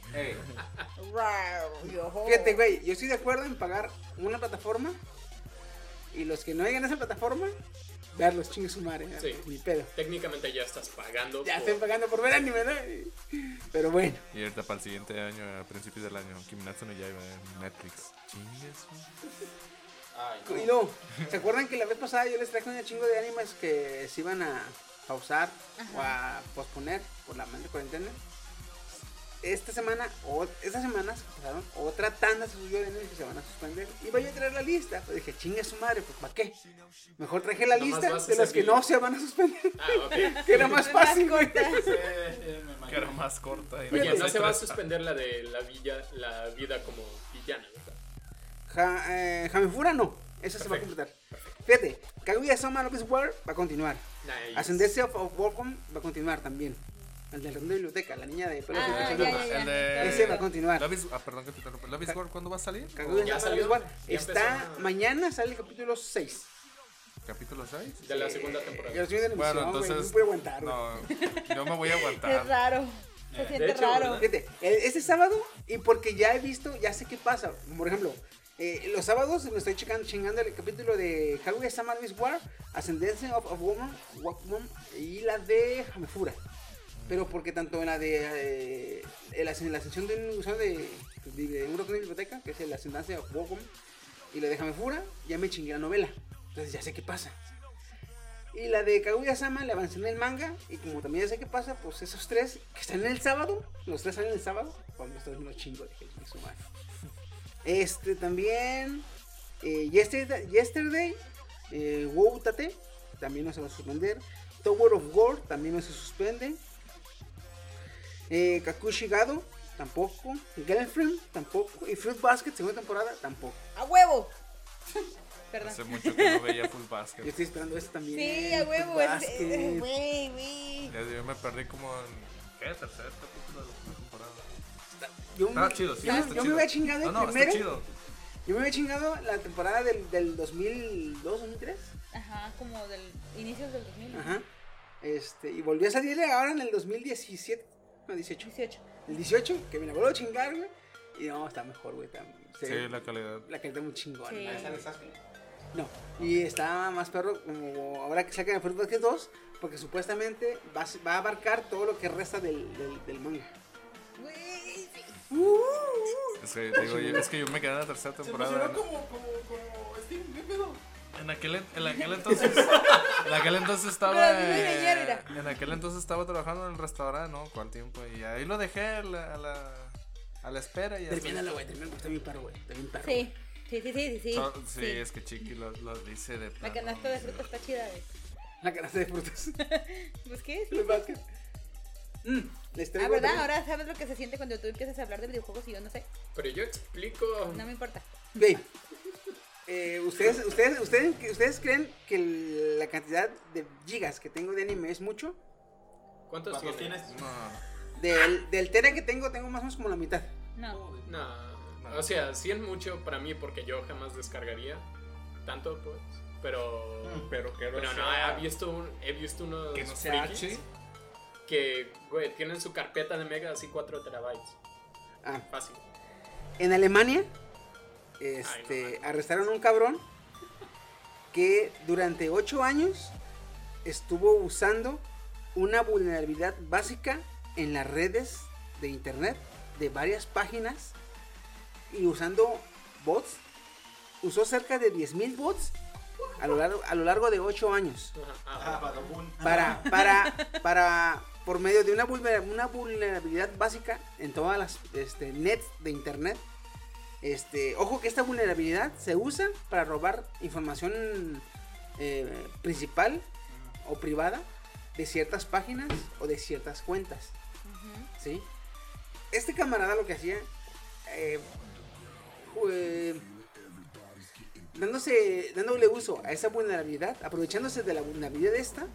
Yojo. Fíjate, güey, yo estoy de acuerdo en pagar una plataforma y los que no llegan a esa plataforma, verlos, chingue su madre, Sí. ni pedo. Técnicamente ya estás pagando. Ya por- estoy pagando por ver anime, ¿no? Pero bueno. Y ahorita para el siguiente año, a principios del año, Kiminatsu no Yaiba en Netflix. Chingues. güey. Y no, ¿se acuerdan que la vez pasada yo les traje un chingo de animes que se iban a pausar o a posponer por la mente cuarentena? Esta semana, o estas semanas pasaron, otra tanda se subió de animes que se van a suspender. Y voy a traer la lista. Pues dije, chingue su madre, pues ¿para qué? Mejor traje la lista de los que no se van a suspender. Ah, ok. *laughs* que era más *laughs* fácil, güey. Que era más corta. y Oye, no se va a suspender la de la, villa, la vida como villana, ¿verdad? Ja, eh, no, esa se va a Perfecto. completar. Fíjate, Kaguya Sama Love is War va a continuar. Nice. Ascendencia of, of Welcome va a continuar también. El de Biblioteca, la niña de pelo Ah, ya, ya. El de- Ese va a continuar. Love is- ah, perdón que te interrumpa. ¿Love War cuándo va a salir? Kaguya Ya salió, War. Está, empezó. mañana sale el capítulo 6. ¿Capítulo 6? De la segunda temporada. Yo estoy de la Bueno, entonces. no puedo. No, yo me voy a Es aguantar. raro. Se siente hecho, raro. ¿verdad? Fíjate, este sábado, y porque ya he visto, ya sé qué pasa. Por ejemplo, eh, los sábados me estoy chingando el capítulo de Kaguya Sama is War, Ascendencia of, of Woman, y la de Hamefura. Pero porque tanto en la de eh, la, en la sección de un gusano de, de, de un de biblioteca, que es el Ascendencia of Woman, y la de Hamefura, ya me chingué la novela. Entonces ya sé qué pasa. Y la de Kaguya Sama le avancé en el manga. Y como también ya sé qué pasa, pues esos tres que están en el sábado, los tres salen el sábado, cuando estos los chingo de su madre. Este también, eh, Yesterday, yesterday eh, WoW Tate, también no se va a suspender. Tower of War también no se suspende. Eh, Kakushi Gado, tampoco. Girlfriend, tampoco. Y Fruit Basket, segunda temporada, tampoco. ¡A huevo! *laughs* Perdón. Hace mucho que no veía Full Yo Basket. estoy esperando esto también. Sí, a huevo. Eh, Güey, güey. Yo me perdí como en. ¿Qué? Tercer capítulo de la temporada. Yo, Está chido, sí. yo, está yo chido. me había chingado el No, no, primero. está chido. Yo me había chingado la temporada del, del 2002, 2003. Ajá, como del inicios del 2000. Ajá. Este, y volvió a salir ahora en el 2017. No, 18. 18. El 18, que me la vuelvo a chingar, güey. Y no, está mejor, güey. está- Sí, la calidad. la calidad muy chingona. Sí. No, y está más perro como ahora que sacan el Fruit Basket 2, porque supuestamente va, a- va a abarcar todo lo que resta del, del, del manga. Güey, sí. Es que, digo, yo- es que yo me quedé en la tercera temporada. como, como, como Steam, ¿qué pedo? En aquel, en, aquel entonces. En aquel entonces estaba. Eh, mira. en aquel entonces estaba trabajando en el restaurante, ¿no? ¿Cuál tiempo? Y ahí lo dejé a la, a la, a la espera. Y Termínalo, güey, termínalo, está bien perro, güey. Está bien perro. Sí, sí, sí, sí, sí. So- sí, sí. es que Chiqui lo, lo dice de La plano. canasta de fruta está chida, güey. La canasta de frutas. *laughs* Pues qué, *laughs* Basket. Mm, les Ah, ¿verdad? también- Ahora sabes lo que se siente cuando tú empiezas a hablar de videojuegos y yo no sé. Pero yo explico. No me importa. Güey, eh, ¿ustedes, ustedes, ustedes, ¿Ustedes creen que la cantidad de gigas que tengo de anime es mucho? ¿Cuántos ¿Cuántos tienes? tienes? No, Del, del tera que tengo, tengo más o menos como la mitad. No. No, o sea, sí es mucho para mí porque yo jamás descargaría tanto, pues. Pero. pero que Pero no, he visto, un, he visto unos Que no sea H. que, güey, tienen su carpeta de mega así 4 terabytes. Ah, Fácil. en Alemania, este, arrestaron a un cabrón que durante 8 años estuvo usando una vulnerabilidad básica en las redes de internet de varias páginas y usando bots. Usó cerca de 10.000 bots a lo largo, a lo largo de 8 años Ah, para, para, para, por medio de una, vulnera- una vulnerabilidad básica en todas las este, nets de internet. Este, ojo que esta vulnerabilidad se usa para robar información eh, principal o privada de ciertas páginas o de ciertas cuentas. ¿Sí? Este camarada lo que hacía, eh, fue- dándose, dándole uso a esa vulnerabilidad, aprovechándose de la vulnerabilidad esta,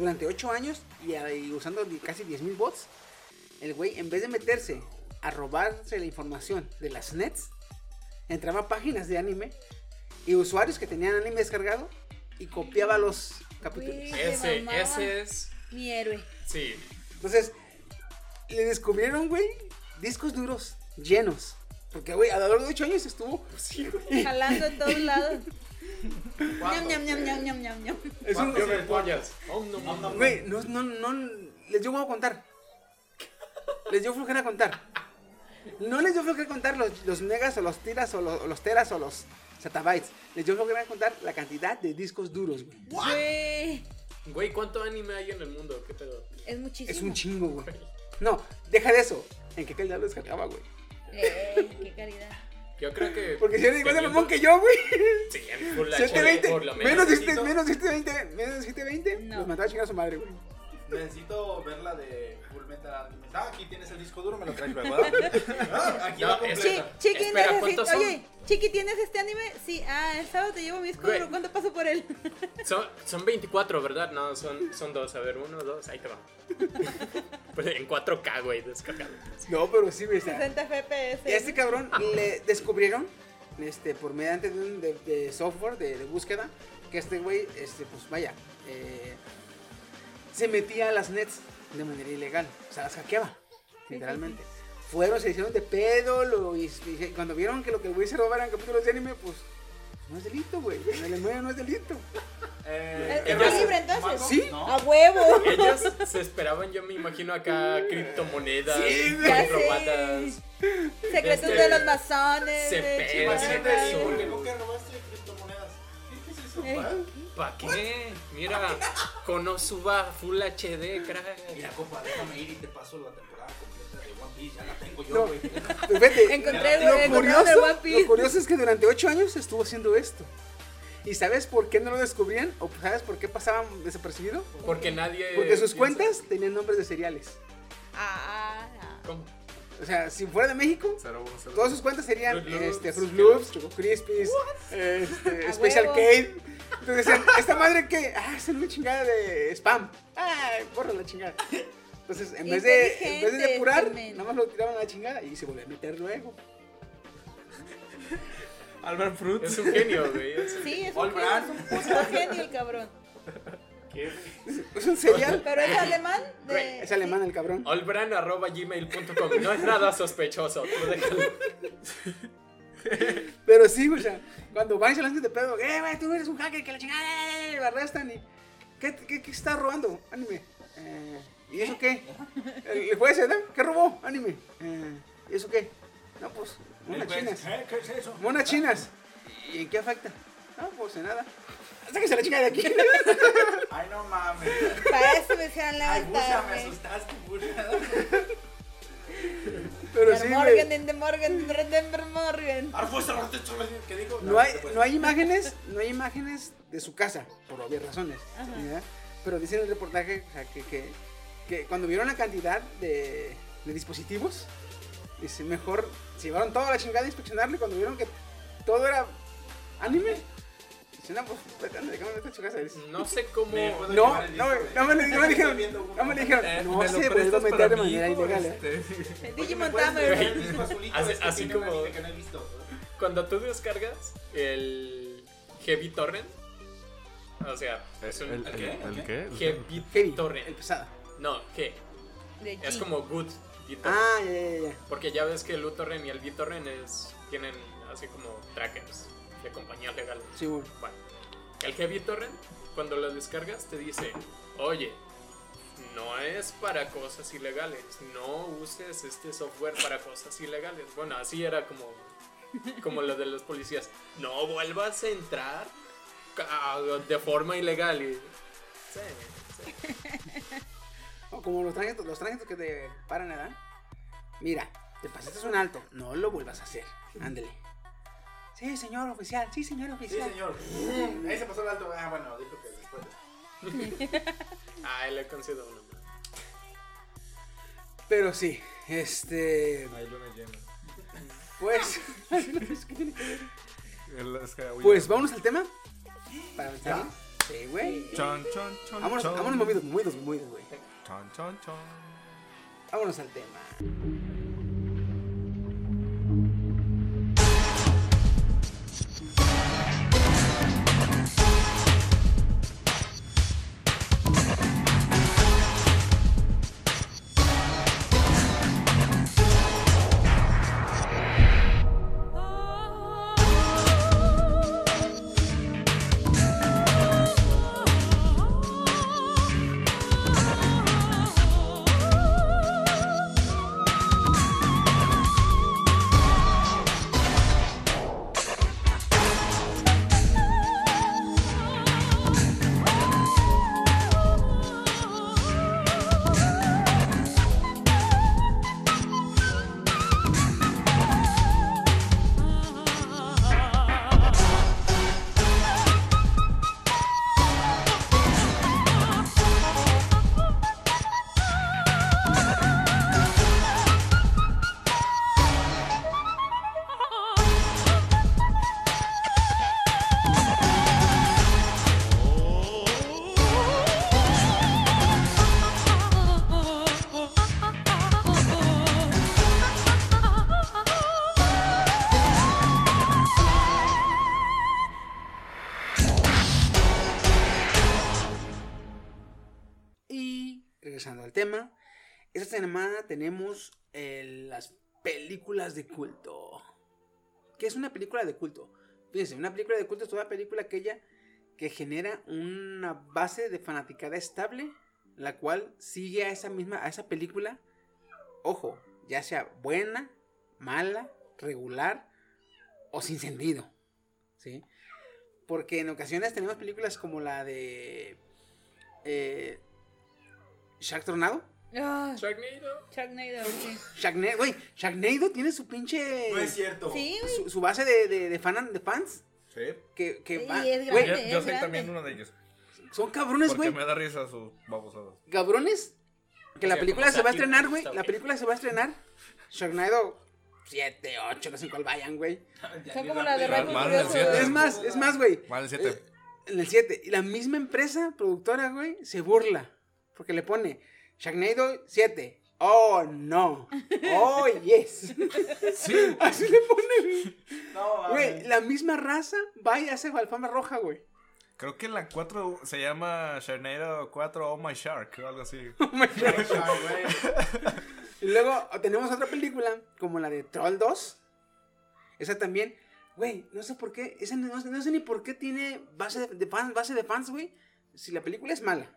durante 8 años y, a- y usando casi 10.000 bots, el güey en vez de meterse a robarse la información de las nets, entraba a páginas de anime y usuarios que tenían anime descargado y copiaba los capítulos. Se Ese, ese es. Mi héroe. Sí. Entonces, le descubrieron, güey, discos duros llenos. Porque, güey, a lo largo de 8 años estuvo. Jalando en todos lados. *laughs* ñam, ñam, ñam, ñam, ñam, ñam, ñam. Es un, Yo me pollas. No, no, no. Güey, no, no, no, les dio huevo contar. Les dio flojera contar. No les dio flojera contar los, los megas o los tiras o los, o los teras o los zettabytes. Les dio flojera contar la cantidad de discos duros, güey. Güey. Güey, ¿cuánto anime hay en el mundo? ¿Qué pedo? Es muchísimo. Es un chingo, güey. No, deja de eso. ¿En qué calidad lo descargaba, güey? Eh, qué calidad. Yo creo que. Porque si eres igual de mamón que yo, güey. Sí, en Full *laughs* HD, 720, por lo menos. menos de, necesito- menos de 720, menos de 720, No. los mataba a chingar a su madre, güey. Necesito ver la de Full Metal Alchemist. Ah, aquí tienes el disco duro, me lo traes. ¿verdad? *laughs* Ah, aquí va Chi. Chiqui, Espera, necesito- ¿cuántos son? Oye, Chiqui, ¿tienes este anime? Sí, ah, el sábado te llevo mi escudo. Güey. ¿Cuánto paso por él? *laughs* Son, son 24, ¿verdad? No, son, son dos. A ver, uno, dos, ahí te va. *laughs* Pues en 4K, güey, descargado. No, pero sí, güey. o sea, 60 FPS. Y a este cabrón le descubrieron, este, por mediante de, un, de, de software de, de búsqueda, que este güey, este, pues vaya, eh, se metía a las nets de manera ilegal, o sea, las hackeaba, literalmente. Fueron, se hicieron de pedo, lo, y, y cuando vieron que lo que el güey se robaba eran capítulos de anime, pues no es delito, güey, en Alemania no es delito. Eh, ¿Es ellos- libre entonces? Sí. ¿No? A huevo. Ellos se esperaban, yo me imagino acá, criptomonedas, Sí. Secretos Este, de los masones. se Imagínate, nunca robaste criptomonedas. ¿Qué es eso? Eh, ¿Para qué? Mira, Konosuba Full HD, crack. Mira, compa, déjame ir y te paso la temporada completa de One Piece. Ya la tengo yo, No. güey. Pues *laughs* vete, Encontré, lo, encontré curioso, One Piece. lo curioso es que durante 8 años estuvo haciendo esto. ¿Y sabes por qué no lo descubrían? ¿O sabes por qué pasaban desapercibido? Porque nadie. Porque sus cuentas tenían nombres de cereales. Ah, ah. ¿Cómo? O sea, si fuera de México, Cero, cero. todas sus cuentas serían Fruit Loops. este, Fruit Loops, Choco Crispies, este, A Special huevo. K. Entonces decían, ¿esta madre qué? Ah, es una chingada de spam. Ah, borra la chingada. Entonces, en vez de, en vez de depurar, nada más lo tiraban a la chingada y se volvían a meter luego. Albert Fruit. Es un genio, güey. Sí, es un, genio, es un puto genio el cabrón. Es un cereal. Pero es alemán. De... Es alemán el cabrón. Olbran.gmail.com No es nada sospechoso. *laughs* Pero sí, güey, o sea, cuando van y se lanzan de pedo, eh, güey, tú eres un hacker, que la chingada, eh, lo arrestan y. ¿Qué, qué, qué estás robando? Anime. Eh, ¿Y eso qué? ¿El, juez, ¿verdad? ¿Qué robó? Anime. Eh, ¿Y eso qué? No, pues, monas chinas. ¿Eh? ¿Qué es eso? Monas chinas. ¿Y en qué afecta? No, pues en nada. Sáquese la chica de aquí. *laughs* Ay, no mames. Para eso me hicieron Ay, Busa, me asustaste. Pero sí, Morgan the Morgan, der Morgan. ¿Qué dijo? No hay, no hay imágenes, no hay imágenes de su casa, por obvias razones. ¿ya? Pero dice en el reportaje o sea, que, que, que cuando vieron la cantidad de, de dispositivos, dice, mejor se llevaron toda la chingada a inspeccionarlo y cuando vieron que todo era anime, no, pues, su casa. Sé cómo. Puedo No, no, no me, no me Estoy dijeron, no me dijeron, Eh, no ¿me lo puede prestas meter de manera ilegal. ¿eh? Este, El Oye, Digimon ¿me puedes Tamer. Así- como-. *laughs* Cuando tú descargas el Heavy Torrent. O sea, es un. ¿El, qué? el qué? Heavy Heavy, el Torrent. pesado. No, G. Es como Good. Ah, ya, ya, ya. Porque ya ves que el uTorrent y el BitTorrent es, tienen así como trackers de compañías legales. Sí, güey. Bueno, el Heavy Torrent, cuando lo descargas, te dice, oye, no es para cosas ilegales, no uses este software para cosas ilegales. Bueno, así era como, como lo de los policías. No vuelvas a entrar de forma ilegal. Y, sí, sí. *laughs* O como los tránsito, los que te paran, ¿verdad? Mira, te pasaste un alto, no lo vuelvas a hacer. Ándele. Sí, señor oficial, sí, señor Sí, oficial. señor. Ahí se pasó el alto. Ah, bueno, dijo que después. Ah, *laughs* le concedo uno. Pero sí, este. Hay luna llena. Pues. *laughs* Pues vámonos al tema. Para avanzar. Sí, güey. Chon, chon, chon, Vámonos, chon. vámonos movidos, movidos, movidos, güey. Chon, chon, chon. Vámonos al tema. Esta semana tenemos eh, las películas de culto. ¿Qué es una película de culto? Fíjense, una película de culto es toda película aquella que genera una base de fanaticada estable, la cual sigue a esa misma, a esa película, ojo, ya sea buena, mala, regular o sin sentido, ¿sí? Porque en ocasiones tenemos películas como la de eh, Shark Tornado. Ah, Sharknado. Sharknado, sí. Sharknado, güey, Sharknado tiene su pinche. No es cierto. Sí, güey. su, su base de, de, de, fan- de fans. Sí. Que, que Sí, va- es güey, Yo, grande. yo es soy grande. también uno de ellos. son cabrones, Porque güey. me da risa sus babosadas. Cabrones. Que la película se va a estrenar, güey. La película se va a estrenar. Sharknado 7, 8, no sé cuál vayan, güey. Son como las de Rápido y del. Es más, es más, güey. Mal, siete. Eh, En el 7. Y la misma empresa productora, güey, se burla. Porque le pone Sharknado 7. Oh, no. Oh, yes. Sí. Así le pone, güey. No, Güey, la misma raza va y hace alfama roja, güey. Creo que la 4 se llama Sharknado 4 Oh My Shark o algo así. *laughs* Y luego tenemos otra película, como la de Troll 2. Esa también, güey, no sé por qué, esa no, no sé ni por qué tiene base de, de fans, base de fans, güey. Si la película es mala,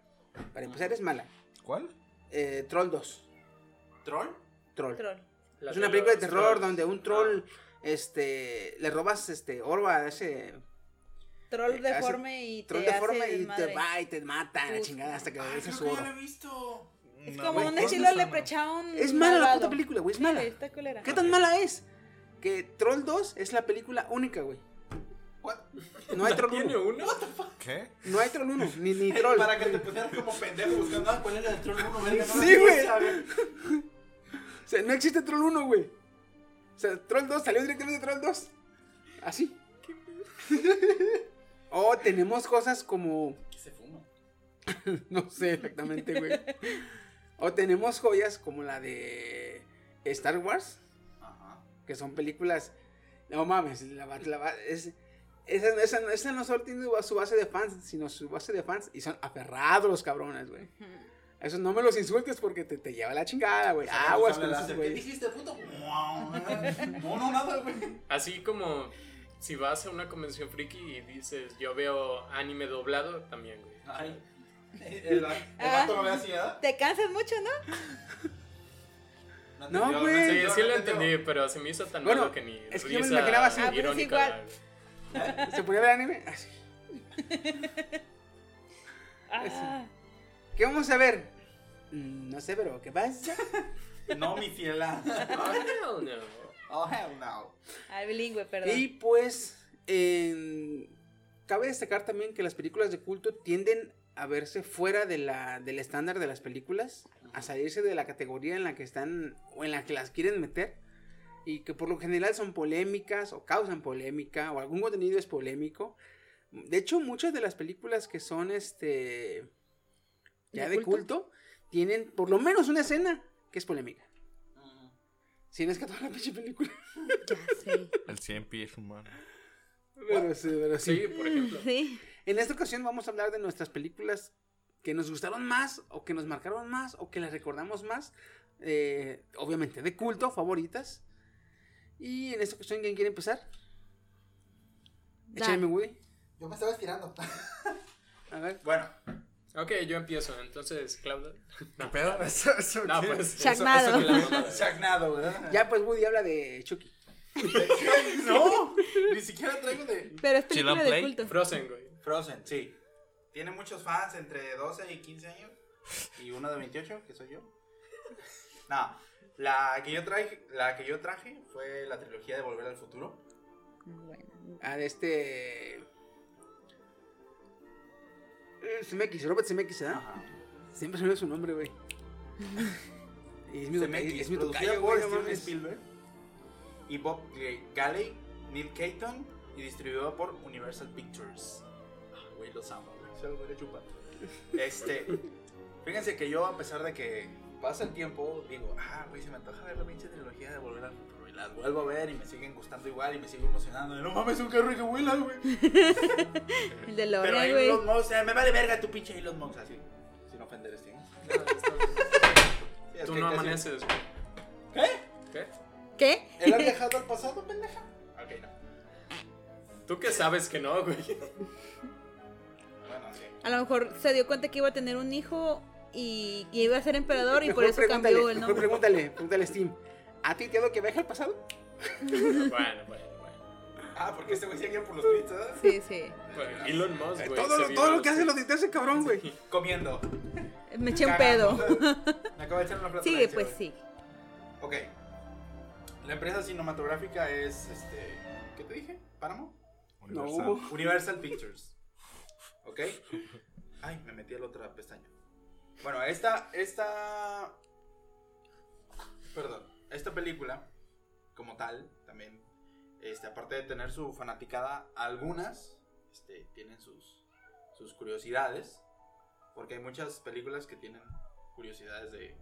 para empezar es mala. ¿Cuál? Eh, Troll 2. ¿Troll? Troll. Troll. Es una película de terror trolls. donde un troll, este, le robas, este, oro a ese Troll Eh, deforme y te troll hace deforme y te va y te mata la chingada hasta que Ay, regresa creo su que ya oro. lo he visto. Es No, como güey, un ¿cuál estilo leprechaun Es mala la puta película, güey, es mala. ¿Qué tan mala es? Que Troll 2 es la película única, güey. No hay Troll ¿Tiene 1. uno? ¿Qué? No hay Troll 1, ni, ni Troll. Para que te pusieras como pendejo buscando ah, cuál era el troll 1, verga. no Sí, güey. O sea, no existe Troll 1, güey. O sea, Troll 2 salió directamente de Troll 2. Así. O tenemos cosas como. Se fuma. *laughs* No sé exactamente, güey. O tenemos joyas como la de Star Wars, Ajá. que son películas. No mames, la, la es, esa, esa- esa no solo tiene su base de fans, sino su base de fans y son aferrados los cabrones, güey. Esos no me los insultes porque te, te lleva la chingada, güey. Aguas con esos ¿Qué dijiste, puto? No, no, nada, güey. Así como si vas a una convención friki y dices, yo veo anime doblado, también, güey. Ay. El, el ve así. Te cansas mucho, ¿no? No, güey. Sí, entendió, sí no lo entendí, pero se me hizo tan Bueno, malo que ni es que yo me imaginaba así. Ah, pues es igual. güey. ¿Se ponía a ver anime? Así. Ah, ¿Qué vamos a ver? Mm, No sé, pero ¿qué pasa? *laughs* No, mi fiela. *laughs* Oh, hell no. Oh, hell no. ah, bilingüe, perdón. Y pues, cabe destacar también que las películas de culto tienden a verse fuera de la, del estándar de las películas, a salirse de la categoría en la que están o en la que las quieren meter, y que por lo general son polémicas o causan polémica o algún contenido es polémico. De hecho, muchas de las películas que son este ya ¿De de culto? culto tienen por lo menos una escena que es polémica. Si no es que toda la pinche película. *laughs* Ya sé. El 100 pies humano. Pero sí, pero sí. Sí, por ejemplo. Sí. En esta ocasión vamos a hablar de nuestras películas que nos gustaron más o que nos marcaron más o que las recordamos más. eh, obviamente de culto, favoritas. Y en esta ocasión, ¿quién quiere empezar? Dale. Échame, Woody. Yo me estaba estirando. *laughs* A ver. Bueno, Ok, yo empiezo. Entonces, Claudia. ¿Qué pedo? *laughs* Eso, eso, No, pues. Chagnado. *laughs* Chagnado, ¿verdad? Ya, pues Woody habla de Chucky. No, ni siquiera traigo de Pero es película de play. culto. Frozen, güey. Frozen, sí. Tiene muchos fans entre 12 y 15 años. Y uno de 28, que soy yo. No, la que yo traje, la que yo traje fue la trilogía de Volver al Futuro. Bueno. A de este. eh, CMX, Robert CMX, ¿verdad? Ajá. Siempre se me su nombre, güey. Y es mi, CMX, es mi tocayo, por Steven. Spielberg y Bob Galley, Neil Caton y distribuido por Universal Pictures. Ah, Güey, los amo, güey. Se los voy a chupar. Este, fíjense que yo, a pesar de que pasa el tiempo, digo, ah, güey, se me antoja ver la pinche trilogía de Volver al Futuro. Y las vuelvo a ver y me siguen gustando igual y me sigo emocionando. No mames, un carro que vuela, güey. El *laughs* de Pero ahí güey. Elon Musk, eh, me vale verga tu pinche Elon Musk, así. Sin ofender, Steven. *laughs* Sí, es Tú no amaneces, güey. ¿Qué? ¿Qué? ¿Qué? ¿Él ha viajado al pasado, pendeja? Ok, no. ¿Tú qué sabes que no, güey? Bueno, sí. A lo mejor se dio cuenta que iba a tener un hijo y iba a ser emperador y Mejor por eso cambió el mejor nombre. pregúntale, pregúntale a Steam. ¿Ha tuiteado que viaja al pasado? Bueno, bueno, bueno. Ah, porque este güey se guía por los tweets, ¿verdad? Sí, sí. Bueno, Elon Musk, güey. todo lo, todo lo los que hace lo tweets. tuitea ese cabrón, güey. Comiendo. Me eché un pedo. *laughs* Me acabo de echar una flatulencia, Sigue, pues sí. Ok. La empresa cinematográfica es, este... ¿Qué te dije? ¿Páramo? Universal. No. Universal Pictures. ¿Ok? Ay, me metí a la otra pestaña. Bueno, esta, esta... Perdón. Esta película, como tal, también, este, aparte de tener su fanaticada, algunas este, tienen sus, sus curiosidades. Porque hay muchas películas que tienen curiosidades de...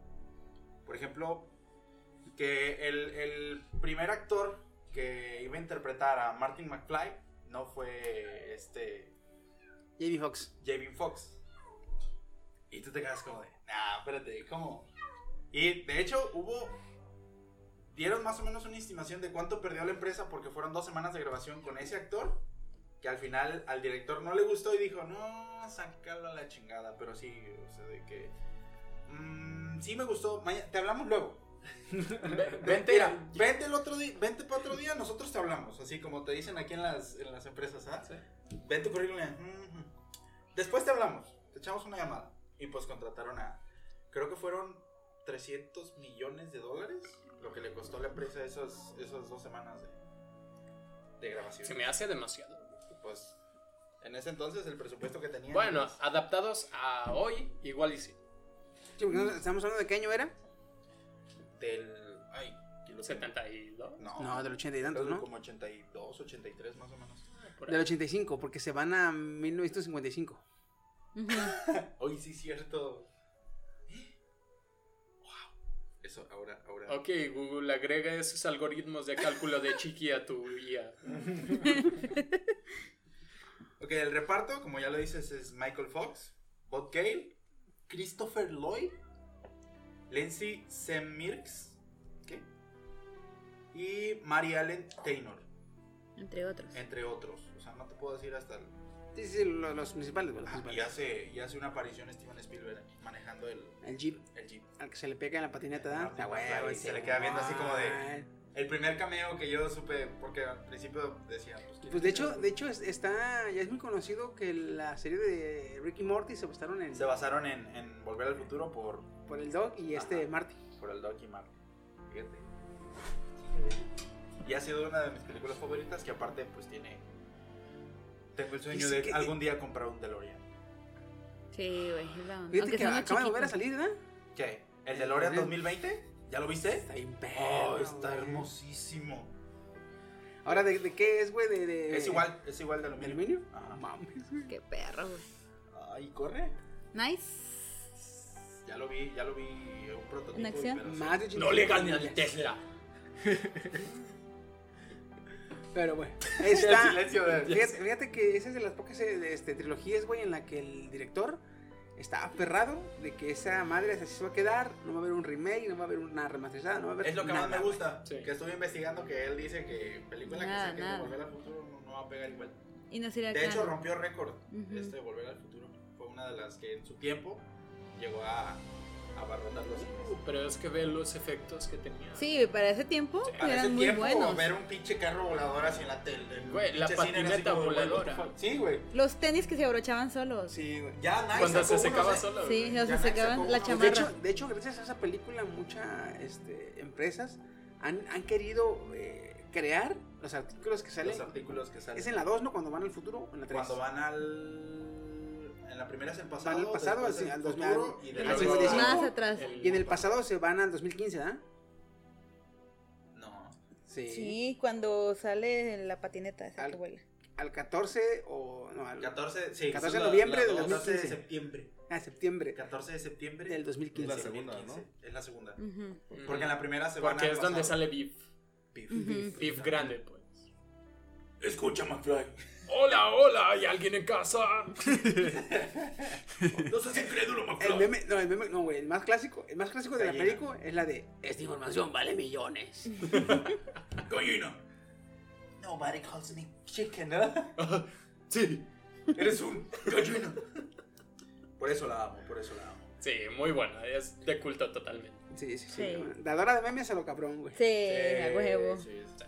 Por ejemplo, que el, el primer actor que iba a interpretar a Martin McFly no fue este Jamie Foxx. Jamie Foxx. Y tú te quedas como de, nah, espérate, ¿cómo? Y de hecho hubo, dieron más o menos una estimación de cuánto perdió la empresa porque fueron dos semanas de grabación con ese actor, que al final al director no le gustó y dijo, no, sácalo a la chingada, pero sí, o sea, de que, mm, sí me gustó, maña- te hablamos luego. *laughs* Vente. Mira, vente el otro día, vente para otro día, nosotros te hablamos, así como te dicen aquí en las, en las empresas, ¿ah? Ven tu currículum. Después te hablamos, te echamos una llamada. Y pues contrataron a, creo que fueron 300 millones de dólares lo que le costó a la empresa esas, esas dos semanas de, de grabación. Se me hace demasiado. Pues en ese entonces el presupuesto que tenían. Bueno, pues, adaptados a hoy, igual y sí. Sí, ¿Estamos hablando de qué año era? del. Ay, ¿quién lo tiene? 72. No, No, del 80 y tantos, ¿no? Como 82, 83 más o menos. ahí. Del 85, porque se van a 1955. Hoy sí, cierto. Wow. Eso, ahora, ahora. Ok, Google, agrega esos algoritmos de cálculo de Chiqui a tu IA. *laughs* Ok, el reparto, como ya lo dices, es Michael Fox, Bob Gale, Christopher Lloyd, Lindsay Semirks, ¿qué? Y Mary Allen Taylor, Entre otros. entre otros. O sea, no te puedo decir hasta el... Sí, sí, lo- los, principales, los Ajá, y principales. hace, y hace una aparición Steven Spielberg manejando el, El Jeep, el Jeep. al que se le pega en la patineta. Marty se le queda viendo así como de-. El primer cameo que yo supe, porque al principio decía, pues, ¿quién Pues es de hecho, este? de hecho es- está, ya es muy conocido que la serie de Ricky Morty se basaron en se basaron en, en Volver al Futuro por, por el Dog y este. Marty. por el Doc y Mark. Fíjate. Y ha sido una de mis películas favoritas que aparte pues tiene... Tengo el sueño de que- algún día comprar un DeLorean. Sí, güey. Fíjate Aunque que acaba de volver a salir, ¿verdad? ¿Qué? ¿El DeLorean Sí. 2020? ¿Ya lo viste? Está bien Oh, está güey. hermosísimo. Ahora, ¿de, de qué es, güey? De, de- Es igual, es igual de ¿De aluminio. aluminio? Ajá. Mames, güey. Qué perro, güey. Ay, corre. Nice. Ya lo vi, ya lo vi un prototipo. ¿En acción? pero. Más de No le 85 gane al. Tesla. *laughs* Pero bueno, *laughs* ahí está. El silencio de- Fíjate, fíjate que esa es de las pocas eh, este, trilogías, güey, en la que el director está aferrado de que esa madre así se va a quedar, no va a haber un remake, no va a haber una remasterizada, no va a haber Es lo que nada, más me gusta. Sí. Que estuve investigando que él dice que película Nada, que de nada. Volver al Futuro no, va a pegar igual. Y no sería De hecho, canon. rompió récord Ujú. este Volver al Futuro. Fue una de las que en su tiempo llegó a abarrotar los cines. Pero es que ve los efectos que tenía. Sí, para ese tiempo Para eran ese muy tiempo, buenos. ver un pinche carro volador así en la tele. Güey, la patineta voladora. Sí, güey. Los tenis que se abrochaban solos. Sí, güey. Ya Nike Cuando sacó se secaba solo. sí, Ya se sacó la. De chamarra. hecho, de hecho, gracias a esa película, muchas este, empresas han, han querido eh, crear los artículos que salen. Los artículos que salen. Es en la 2, ¿no? Cuando van al futuro, o en la 3. Cuando van al. En la primera es el pasado. Van al pasado, al- el al futuro 2000, y Y de al la luego 55. Más atrás. Y en el pasado se van al 2015, ¿ah? No. Sí. Sí, cuando sale la patineta esa Al- que vuela. Al 14 o. No, al 14, sí, 14 es de noviembre del 14 de 2015. septiembre. a septiembre 14 de septiembre del 2015. Es la segunda, 2015. Es la segunda. Ujú. Porque en la primera se van Porque al es donde pasado. sale Beef. Beef. Ujú. Beef grande, pues. Escucha, McFly. Hola, hola, ¿hay alguien en casa? No seas incrédulo, El McFly. meme, no, el meme, no, güey, el más clásico, el más clásico de la Gallina. película es la de esta información vale millones. *laughs* Gallina. Nobody calls me chicken, ¿no? *laughs* Sí. Eres un gallina. Por eso la amo, por eso la amo. Sí, muy buena. Es de culto totalmente. Sí, sí, sí. Sí. Dadora de memes a lo cabrón, güey. Sí, a huevo. Sí, sí.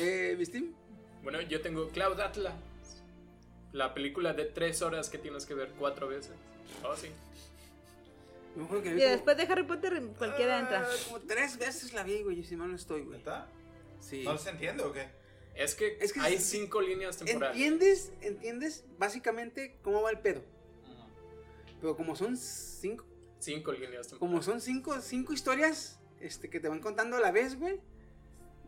Eh, ¿mi Steam? Bueno, yo tengo Cloud Atlas. La película de tres horas que tienes que ver cuatro veces. Oh, sí. Me acuerdo que vi Mira, como- después de Harry Potter cualquiera entra. Ah, Como tres veces la vi, güey, si mal no estoy, güey. ¿Neta? Sí. ¿No se entiende o qué? Es que, Es que hay sí- cinco líneas temporales. ¿Entiendes? ¿Entiendes básicamente cómo va el pedo? Pero como son cinco, Cinco líneas temporales. como son cinco, cinco historias este, que te van contando a la vez, güey.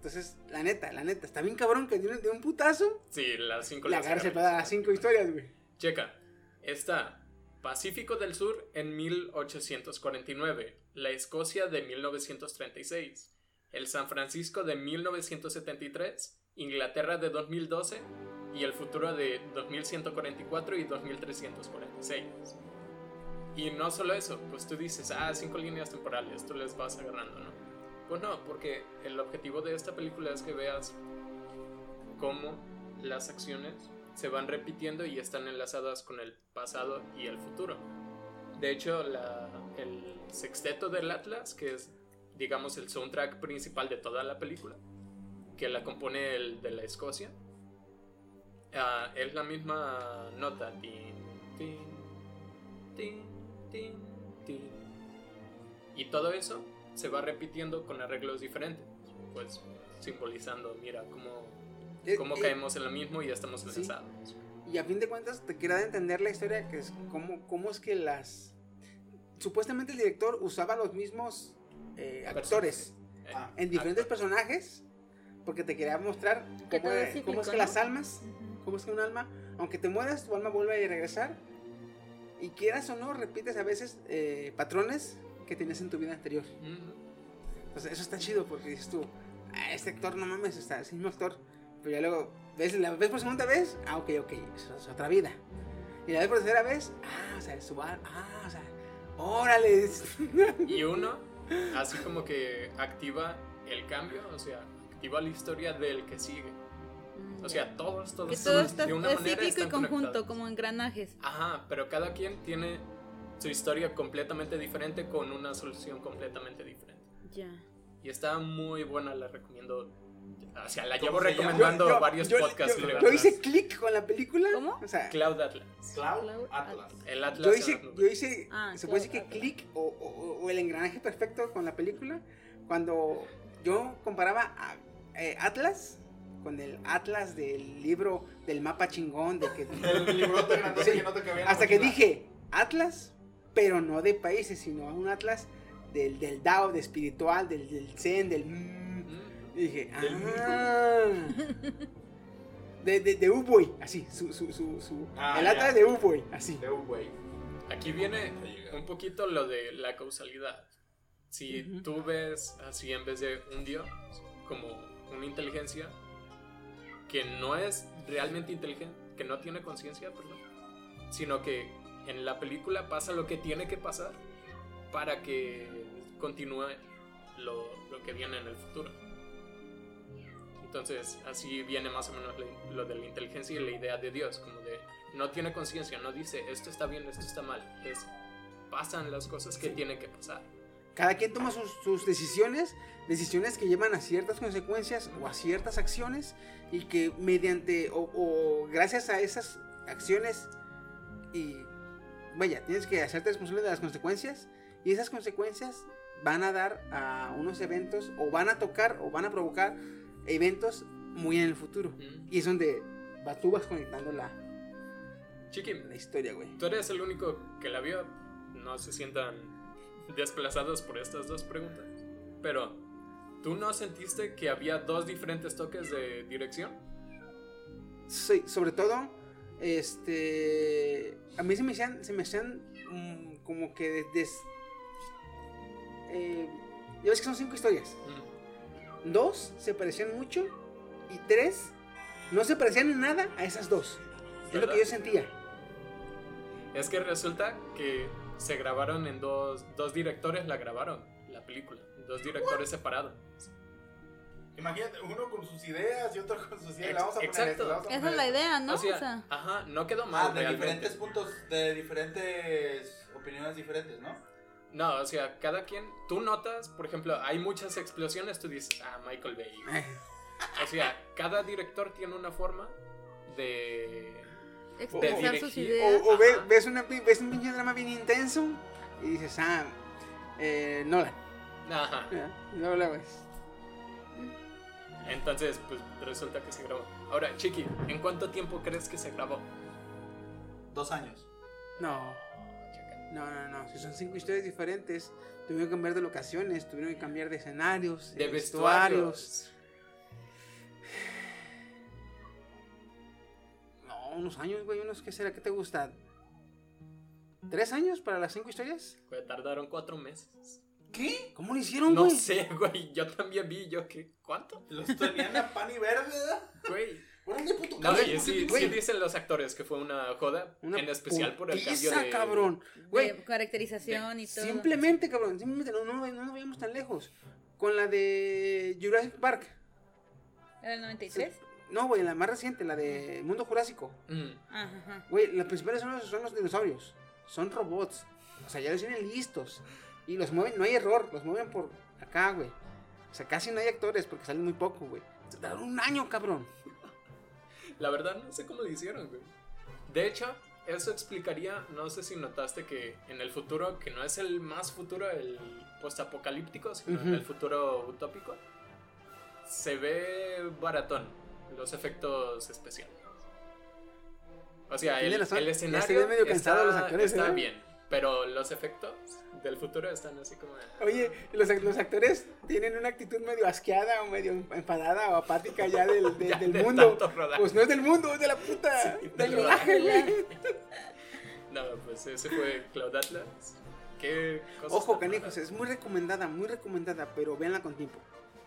Entonces, la neta, la neta, está bien cabrón que de un, putazo Sí, las cinco le las agarras el agarras. pedo a las cinco historias, güey. Checa. Está Pacífico del Sur en 1849, la Escocia de 1936, el San Francisco de 1973, Inglaterra de 2012 y el futuro de 2144 y 2346. Y no solo eso, pues tú dices, ah, cinco líneas temporales, tú les vas agarrando, ¿no? Pues no, porque el objetivo de esta película es que veas cómo las acciones se van repitiendo y están enlazadas con el pasado y el futuro. De hecho, la- el sexteto del Atlas, que es, digamos, el soundtrack principal de toda la película, que la compone el de la Escocia, ah, es la misma nota. Tin, tin, tin. Y todo eso se va repitiendo con arreglos diferentes, pues simbolizando, mira, cómo, Eh, cómo eh, caemos en lo mismo y ya estamos sí. enlazados. Y a fin de cuentas te queda de entender la historia, que es cómo, cómo es que las... Supuestamente el director usaba los mismos eh, actores Eh, Ah, en diferentes personajes, porque te quería mostrar cómo, es cómo cíclico, es que ¿no? las almas, cómo es que un alma, aunque te mueras, tu alma vuelve a regresar. Y quieras o no, repites a veces eh, patrones que tenías en tu vida anterior. Entonces, eso está chido porque dices tú, "Ah, este actor no mames, está, es el mismo actor. Pero ya luego ves, la ves por segunda vez, ah, ok, ok, eso es otra vida. Y la vez por tercera vez, ah, o sea, su bar, ah, o sea, órale. *laughs* Y uno, así como que activa el cambio, o sea, activa la historia del que sigue. O sea, todos, todos, Que todo está de una es manera cíclico y conjunto, conectados. como engranajes. Ajá, pero cada quien tiene su historia completamente diferente con una solución completamente diferente. Ya. Y está muy buena, la recomiendo. O sea, la ¿Cómo llevo recomendando Yo- yo- varios yo- podcasts. Yo, hice clic con la película. ¿Cómo? O sea, Cloud Atlas. Cloud Atlas. El Atlas. yo hice, yo hice, Ah, se puede decir que clic o, o- o el engranaje perfecto con la película cuando yo comparaba a eh, Atlas con el Atlas del libro del mapa chingón de que *laughs* El Sí, que no te cabía hasta que dije Atlas, pero no de países, sino un Atlas del, del Dao, de espiritual, del, del Zen, del... mm. Mm. Y dije, ah. *laughs* De, de, de U-Boy, así, su, su, su, su- Ah, el ya. Atlas de U-Boy, así. De güey. Aquí viene un poquito lo de la causalidad. Si tú ves así en vez de un dios como una inteligencia que no es realmente inteligente, que no tiene conciencia, perdón, sino que en la película pasa lo que tiene que pasar para que continúe lo, lo que viene en el futuro. Entonces, así viene más o menos lo de la inteligencia y la idea de Dios, como de no tiene conciencia, no dice esto está bien, esto está mal, es pasan las cosas que tienen que pasar. Cada quien toma sus, sus decisiones, decisiones que llevan a ciertas consecuencias o a ciertas acciones y que mediante o, o gracias a esas acciones y vaya, tienes que hacerte responsable de las consecuencias y esas consecuencias van a dar a unos eventos o van a tocar o van a provocar eventos muy en el futuro. Mm. Y es donde va- tú vas conectando la, Chiqui, la historia, güey. tú eres el único que la vio, no se sientan desplazados por estas dos preguntas, pero ¿tú no sentiste que había dos diferentes toques de dirección? Sí, sobre todo, este. A mí se me hacían, se me hacían mm, como que des. des- eh, ya ves que son cinco historias. Mm. Dos se parecían mucho y tres no se parecían en nada a esas dos. Es lo que yo sentía. Es que resulta que se grabaron en dos, dos directores, la grabaron, la película, dos directores separados. Imagínate, uno con sus ideas y otro con sus ideas. Vamos a poner exacto. esto, le vamos a Esa es la esto. idea, ¿no? O sea, O sea, ajá, no quedó mal Ah, de realmente. diferentes puntos, de diferentes opiniones diferentes, ¿no? No, o sea, cada quien, tú notas, por ejemplo, hay muchas explosiones, tú dices, ah, Michael Bay. *laughs* O sea, cada director tiene una forma de... expresar sus ideas. O, o ve- Ajá. ves, una, ves un pinche drama bien intenso y dices, ah, eh, Nolan. Ajá. Y luego lo ves. Entonces, pues resulta que se grabó. Ahora, Chiqui, ¿en cuánto tiempo crees que se grabó? Dos años. No. No, no, no. Si son cinco historias diferentes, tuvieron que cambiar de locaciones, tuvieron que cambiar de escenarios, De vestuarios. vestuarios. No, unos años, güey. Unos, ¿qué será? ¿Qué te gusta? ¿Tres años para las cinco historias? Güey, tardaron cuatro meses. ¿Qué? ¿Cómo lo hicieron, No güey? sé, güey, yo también vi, yo qué, ¿cuánto? Los tenían a pan y verde, ¿verdad? Güey. Órale, puto No, cabrón, y ¿por sí, sí güey? dicen los actores que fue una joda, Una en especial por el cambio de... cabrón. Güey, de caracterización y todo. simplemente, cabrón. Simplemente no, no, no nos vayamos tan lejos. Con la de Jurassic Park. ¿Era el 93? No, güey, la más reciente, la de Mundo Jurásico. Mm. Ajá, ajá. Güey, las principales son los, son los dinosaurios. Son robots. O sea, ya los tienen listos. Y los mueven, no hay error, los mueven por acá, güey. O sea, casi no hay actores porque salen muy poco, güey. Se tardaron un año, cabrón. *laughs* La verdad no sé cómo lo hicieron, güey. De hecho, eso explicaría, no sé si notaste que en el futuro, que no es el más futuro, el postapocalíptico, sino en el futuro utópico, se ve baratón los efectos especiales. O sea, el, el se escenario ven medio está, los actores, está ¿eh? bien, pero los efectos del futuro están así como... Oye, los, los actores tienen una actitud medio asqueada o medio enfadada o apática ya del, de- *laughs* Ya del de mundo. Pues no es del mundo, es de la puta. Sí, del de rodaje, güey. No, pues ese fue Cloud Atlas. ¿Qué Ojo, canijos, es muy recomendada, muy recomendada, pero véanla con tiempo.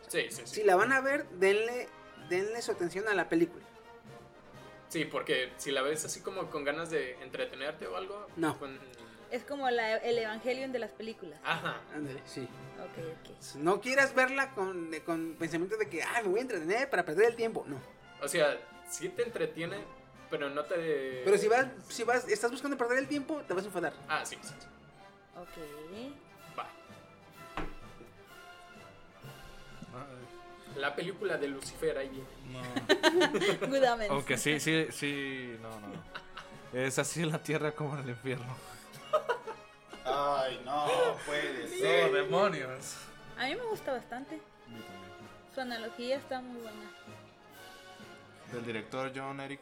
Sí, sí, sí. Si la van a ver, denle, denle su atención a la película. Sí, porque si la ves así como con ganas de entretenerte o algo. No. con- Es como la- el Evangelion de las películas. Ajá. Ándale, sí. Ok, ok. No quieras verla con, de- con pensamiento de que, ah, me voy a entretener para perder el tiempo. No. O sea, sí te entretiene, pero no te. Pero si vas, si vas, estás buscando perder el tiempo, te vas a enfadar. Ah, sí, sí, sí. Ok. Va. La película de Lucifer ahí viene. No. Aunque sí, sí, sí, no, no. Es así en la tierra como en el infierno. Ay, no, puede ¡Oh, ser. demonios! A mí me gusta bastante. Su analogía está muy buena. Del director John Eric.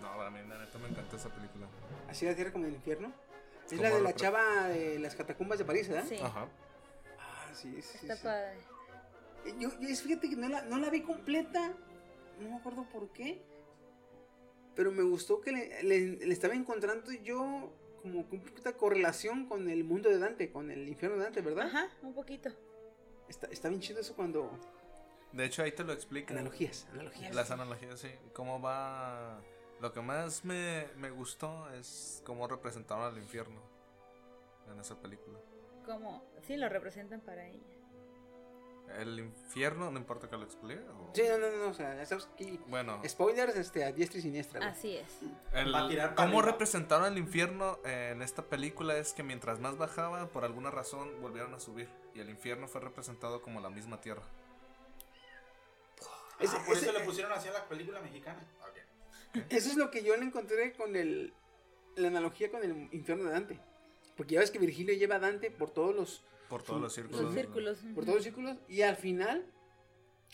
No, a mí la neta me encantó esa película. Así la tierra como el infierno. Es Como la de la pre- chava de las catacumbas de París, ¿verdad? Sí, Ajá. Ah, sí, sí. está sí. padre. Eh, Yo, yo es- fíjate que no la, no la vi completa. No me acuerdo por qué. Pero me gustó que le, le- le estaba encontrando yo como que un poquita correlación con el mundo de Dante, con el infierno de Dante, ¿verdad? Ajá, un poquito. Está, está bien chido eso cuando... De hecho, ahí te lo explica. Analogías, analogías. Las analogías, sí. Cómo va. Lo que más me, me gustó es cómo representaron al infierno en esa película. Como, sí, lo representan para ella. El infierno, no importa que lo explique. o- Sí, no, no, no, o sea, sabes aquí... Bueno, Spoilers este, a diestra y siniestra. güey. Así es. el- Va a tirar para cómo representaron el infierno en esta película es que mientras más bajaba, por alguna razón volvieron a subir. Y el infierno fue representado como la misma tierra. Ese- Ah, por ese- eso le pusieron así a la película mexicana. Ok. Eso es lo que yo le encontré con el, la analogía con el infierno de Dante. Porque ya ves que Virgilio lleva a Dante por todos los, Por todos los círculos. Los círculos. por todos los círculos y al final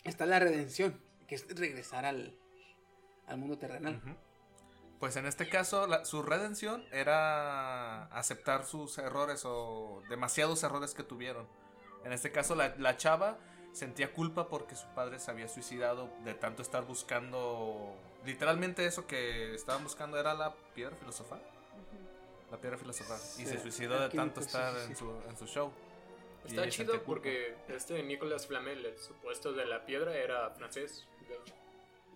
está la redención, que es regresar al, al mundo terrenal. Pues en este caso, la- su redención era aceptar sus errores o demasiados errores que tuvieron. En este caso, la, la chava sentía culpa porque su padre se había suicidado de tanto estar buscando. Literalmente, eso que estaban buscando era la piedra filosofal. La piedra filosofal. Y se suicidó de tanto sí, estar. En, su, en su show. Está chido porque este Nicolas Flamel, el supuesto de la piedra, era francés. de hecho.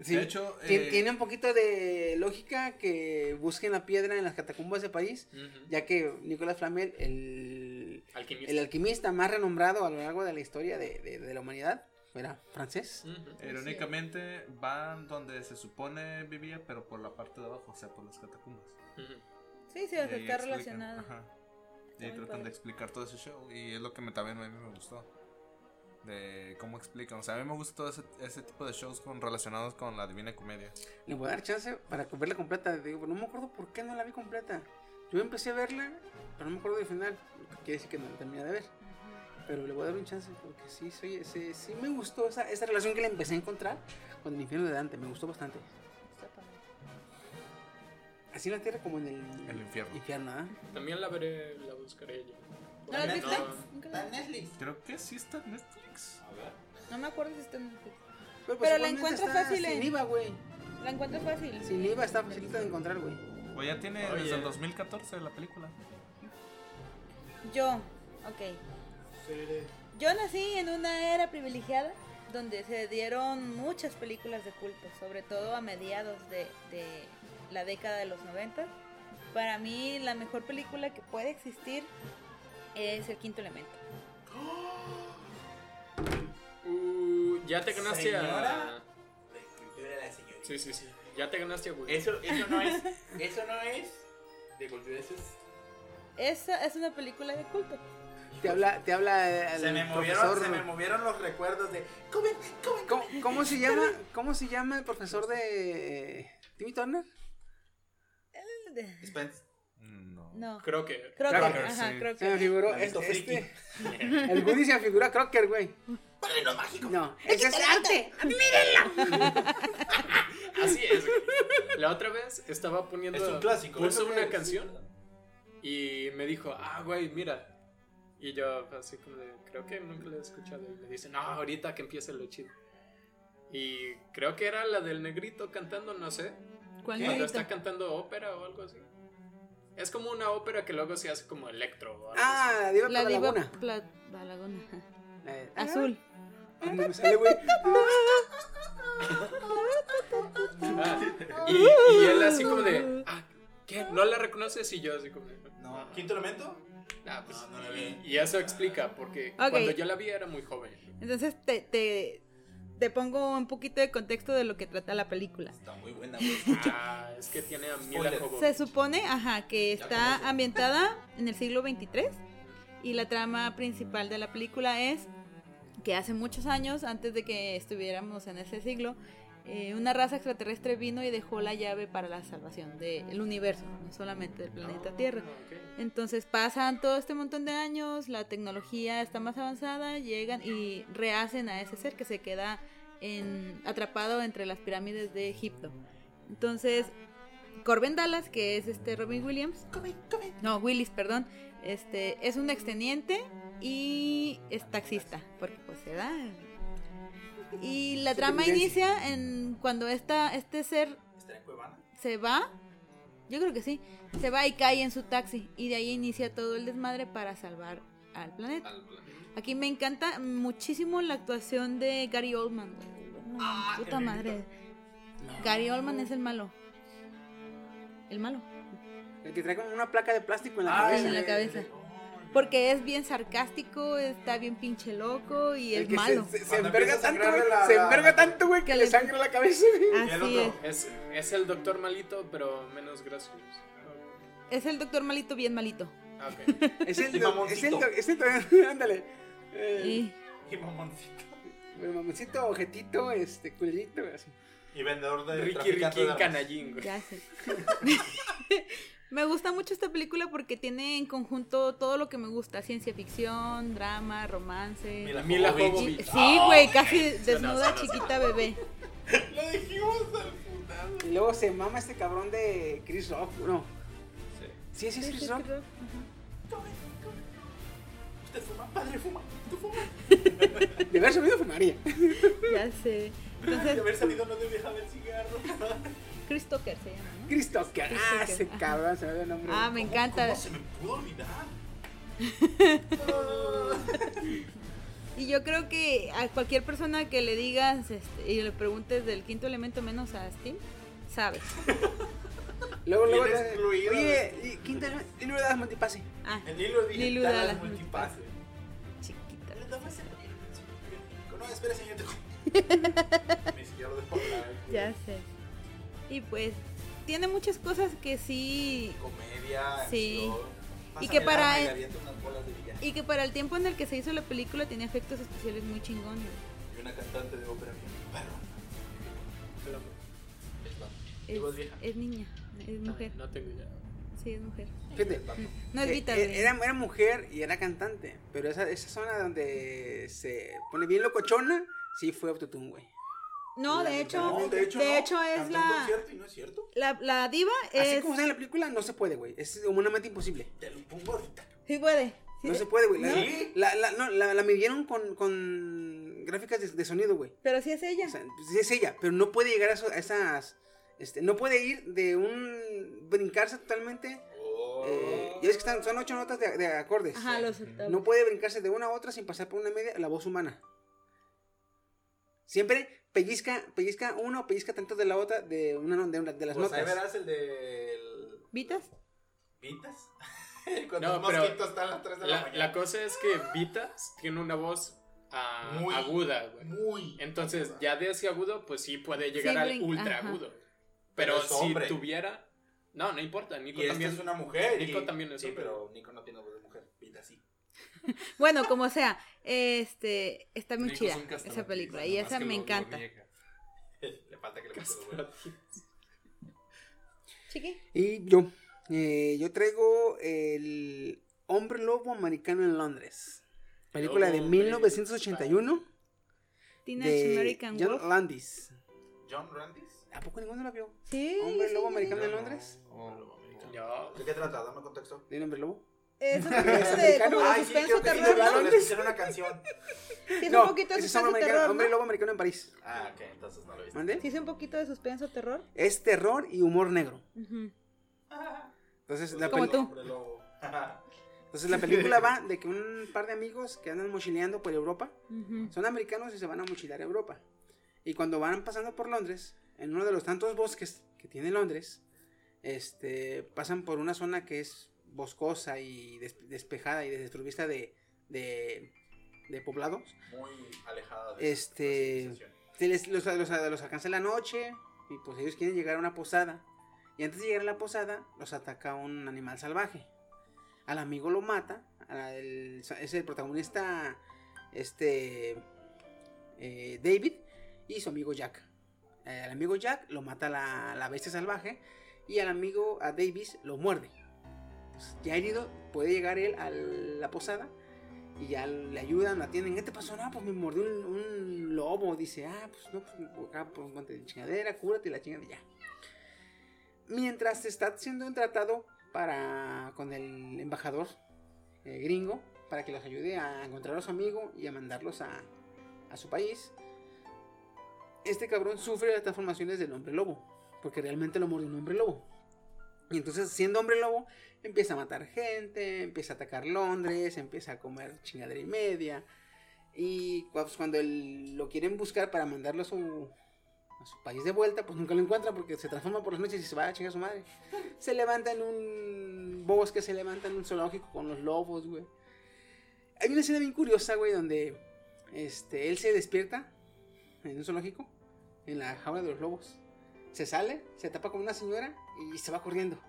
Sí, De hecho, eh, tiene un poquito de lógica que busquen la piedra en las catacumbas de París, Ujú. ya que Nicolás Flamel, el, Alquimista. el alquimista más renombrado a lo largo de la historia de, de- de la humanidad, era francés. Ujú. Irónicamente, van donde se supone vivía, pero por la parte de abajo, o sea, por las catacumbas. Ujú. Sí, sí, ahí está relacionado. ajá. Y ahí tratan padre. de explicar todo ese show. Y es lo que me, también a mí me gustó. De cómo explican. O sea, a mí me gusta todo ese, ese tipo de shows con, relacionados con la Divina Comedia. Le voy a dar chance para verla completa. Digo, no me acuerdo por qué no la vi completa. Yo empecé a verla, pero no me acuerdo del final. Quiere decir que no la terminé de ver. Pero le voy a dar un chance porque sí, soy, sí, sí me gustó esa, esa relación que le empecé a encontrar con el infierno de Dante. Me gustó bastante. Así en la tierra como en el, El infierno. infierno, ¿ah? También la veré, la buscaré yo. ¿No la has visto? No. Nunca la- Está en Netflix. Creo que sí está en Netflix. A ver. No me acuerdo si está en Netflix. Pero, Pero la encuentras fácil Sin en- IVA, güey. La encuentras fácil. Sin IVA está facilita de encontrar, güey. O ya tiene Oye. desde el 2014 la película. Yo, ok. Yo nací en una era privilegiada donde se dieron muchas películas de culto, sobre todo a mediados de, de la década de los 90. Para mí la mejor película que puede existir es El Quinto Elemento. *gasps* Uh, ya te ganaste a. Señora. De la señorita. Sí, sí, sí. Ya te ganaste a Woody. Eso, eso no es. *laughs* Eso no es. De cultura, eso es. Esa es una película de culto. Te habla, te habla el Se me, movieron, profesor. se me movieron los recuerdos de. Comen, comen, ¿Cómo, cómo se llama? *laughs* ¿Cómo se llama el profesor de Timmy Turner? Spence. No. No. Creo que. Creo que, Crocker, ajá, sí. creo *laughs* Se me figuró. Maldito es- friki. este, el Woody se me figura Crocker, güey. ¡Padrino mágico! No, ese es arte. *laughs* Así es. güey. La otra vez estaba poniendo. Es un clásico, Puso ¿eso qué una es? canción y me dijo, ah, güey, mira. Y yo, así como de, creo que nunca la he escuchado. Y me dice, no, ahorita que empiece lo chido. Y creo que era la del negrito cantando, no sé. ¿Cuál Cuando está cantando ópera o algo así. Es como una ópera que luego se hace como electro o algo así. Ah, la diva La diva Laguna. pla- la laguna. *laughs* Eh, Azul. ah, no me sale, güey. Ah, *laughs* y, y él así como de, ah, ¿qué? ¿No la reconoces? Y yo así como de, No. ¿Quinto elemento? ah, pues, No, no la vi. y, y eso explica, porque Ok. cuando yo la vi era muy joven. Entonces te, te, te pongo un poquito de contexto de lo que trata la película. Está muy buena, güey. Ah, es que tiene a Mila. Se supone, ajá, que está ambientada en el siglo XXIII y la trama principal de la película es que hace muchos años, antes de que estuviéramos en ese siglo, eh, una raza extraterrestre vino y dejó la llave para la salvación del universo, no solamente del planeta Tierra. Ah, ok. Entonces pasan todo este montón de años, la tecnología está más avanzada, llegan y rehacen a ese ser que se queda en, atrapado entre las pirámides de Egipto. Entonces, Corbin Dallas, que es este Robin Williams, no, Willis, perdón, este es un exteniente y es taxista, porque pues se da. Y la trama inicia en cuando esta, este ser se va, yo creo que sí, se va y cae en su taxi y de ahí inicia todo el desmadre para salvar al planeta. Aquí me encanta muchísimo la actuación de Gary Oldman. No, puta madre. Gary Oldman es el malo. El malo. El que trae como una placa de plástico en la Ah, cabeza. en la cabeza. Porque es bien sarcástico, está bien pinche loco y El es que malo. Se, se, se Cuando enverga tanto, la- Se enverga tanto, güey, que Que le sangra la cabeza, güey. ¿Y el Así es. otro? Es, es el doctor malito, pero menos gracioso. Es el doctor malito bien malito. Ah, ok. *laughs* Es el, do- es el, do- es *laughs* el, ándale. Eh, Y Y mamoncito. el mamoncito, objetito, este, culerito, así. Y vendedor de Ricky Ricky de. Canallín, güey. Ya sé. *laughs* me gusta mucho esta película porque tiene en conjunto todo lo que me gusta: ciencia ficción, drama, romance. Mila Mila Jovovich. Sí, güey, casi Suena, desnuda suena, chiquita bebé. Lo dijimos al final. Y luego se mama este cabrón de Chris Rock, no. Sí, sí, es Chris Rock. Usted fuma, padre fuma. Tú fumas. De haber sabido fumaría. *laughs* Ya sé. De Entonces, haber sabido no te dejaba el cigarro. Chris Tucker se llama, ¿no? Chris Tucker. Chris Ah, Tucker, ese ajá. cabrón, se me ve el nombre. Ah, me ¿Cómo- encanta. ¿Cómo se me pudo olvidar? *laughs* Y yo creo que a cualquier persona que le digas este, y le preguntes del quinto elemento menos a Steam, sabe. *laughs* Luego, luego. Te- excluido. Oye, y quinta, y luego das multipase. Ah, El Lilo digital Dallas es multipase. chiquita. No, espera, *laughs* señor. Ni siquiera lo dejo hablar. Ya sé. Y pues, tiene muchas cosas que sí Comedia, Sí. acción. Y que para y el-. Y que para el tiempo en el que se hizo la película tenía efectos especiales muy chingones. Y una cantante de ópera perro. Es niña, es mujer. No tengo idea. Sí, es mujer. Fíjate. No es Eh, Vita, eh, era, era mujer y era cantante. Pero esa, esa zona donde se pone bien locochona, sí fue autotune, güey. No, de hecho, No, de hecho, no. es Cantó en la, concierto y no es cierto. la, la diva Así es... como está en la película, no se puede, güey. Es humanamente imposible. Te lo pongo ahorita. Sí puede. sí. No se puede, güey. La, ¿Sí? la, la, no, la, la midieron con, con gráficas de, de sonido, güey. Pero sí es ella. O sea, sí es ella, pero no puede llegar a, eso- a esas. Este, no puede ir de un. brincarse totalmente. Eh, ya ves que están, son ocho notas de, de acordes. Ajá, los. No puede brincarse de una a otra sin pasar por una media la voz humana. Siempre pellizca, pellizca una o pellizca tanto de la otra de una de, una- de las Pues ahí notas. verás el del. ¿Vitas? ¿Pintas? *laughs* Cuando No, pero mosquito está a las 3 de la, La, mañana. la cosa es que Vitas tiene una voz ah, Muy- aguda, güey. Muy. Entonces, aguda. ya de ese agudo, pues sí puede llegar Sí, al ultra ajá. agudo. Pero si hombre. tuviera. No, no importa. Nico Y esta también. es una mujer. Nico y- también es Sí, hombre. pero Nico no tiene voz de mujer. Pita sí. *laughs* Bueno, como sea, este está muy chida esa película y esa me encanta. *laughs* Le falta que le. *laughs* Chiqui. Y yo, eh, yo traigo el Hombre Lobo Americano en Londres. Película de Lobo 1981 Teenage de American John Wolf. Landis. John Randis. ¿A poco ninguno la vio? Sí. Hombre sí, Lobo sí. Americano en Londres. No, ¿De qué trata? Dame contexto. ¿De hombre lobo? Es un *laughs* poquito de, como de Ay, sí, suspenso sí, terror, escuché una canción. Sí, es no, un poquito de suspenso terror, hombre ¿no? lobo americano en París. Ah, ok, entonces no lo viste. ¿Mande? Sí, es un poquito de suspenso terror. Es terror y humor negro. Ujú. Entonces la, Como tú. *laughs* Entonces la película va de que un par de amigos que andan mochileando por Europa son americanos y se van a mochilar a Europa. Y cuando van pasando por Londres, en uno de los tantos bosques que tiene Londres, este, pasan por una zona que es boscosa y des- despejada y desprovista de, de, de poblados. Muy alejada de Este, se les- los, los- los alcanza la noche y pues ellos quieren llegar a una posada. Y antes de llegar a la posada, los ataca un animal salvaje. Al amigo lo mata. el- es el protagonista, este, eh, David y su amigo Jack. Eh, al amigo Jack lo mata la, la bestia salvaje y al amigo, a Davis, lo muerde. Pues, ya herido, puede llegar él a la posada y ya le ayudan, atienden. ¿Qué te pasó? No, pues me mordió un, un lobo. Dice, ah, pues no, pues acá, pues ponte de chingadera, cúrate la chingada ya. Mientras está haciendo un tratado para, con el embajador eh, gringo para que los ayude a encontrar a su amigo y a mandarlos a, a su país, este cabrón sufre las transformaciones del hombre lobo, porque realmente lo mordió un hombre lobo. Y entonces, siendo hombre lobo, empieza a matar gente, empieza a atacar Londres, empieza a comer chingadera y media. Y pues, cuando él- lo quieren buscar para mandarlo a su, a su país de vuelta, pues nunca lo encuentran porque se transforma por las noches y se va a chingar a su madre. *laughs* Se levanta en un bosque, se levanta en un zoológico con los lobos, güey. Hay una escena bien curiosa, güey, donde este, él se despierta en un zoológico, en la jaula de los lobos. Se sale, se tapa con una señora y se va corriendo.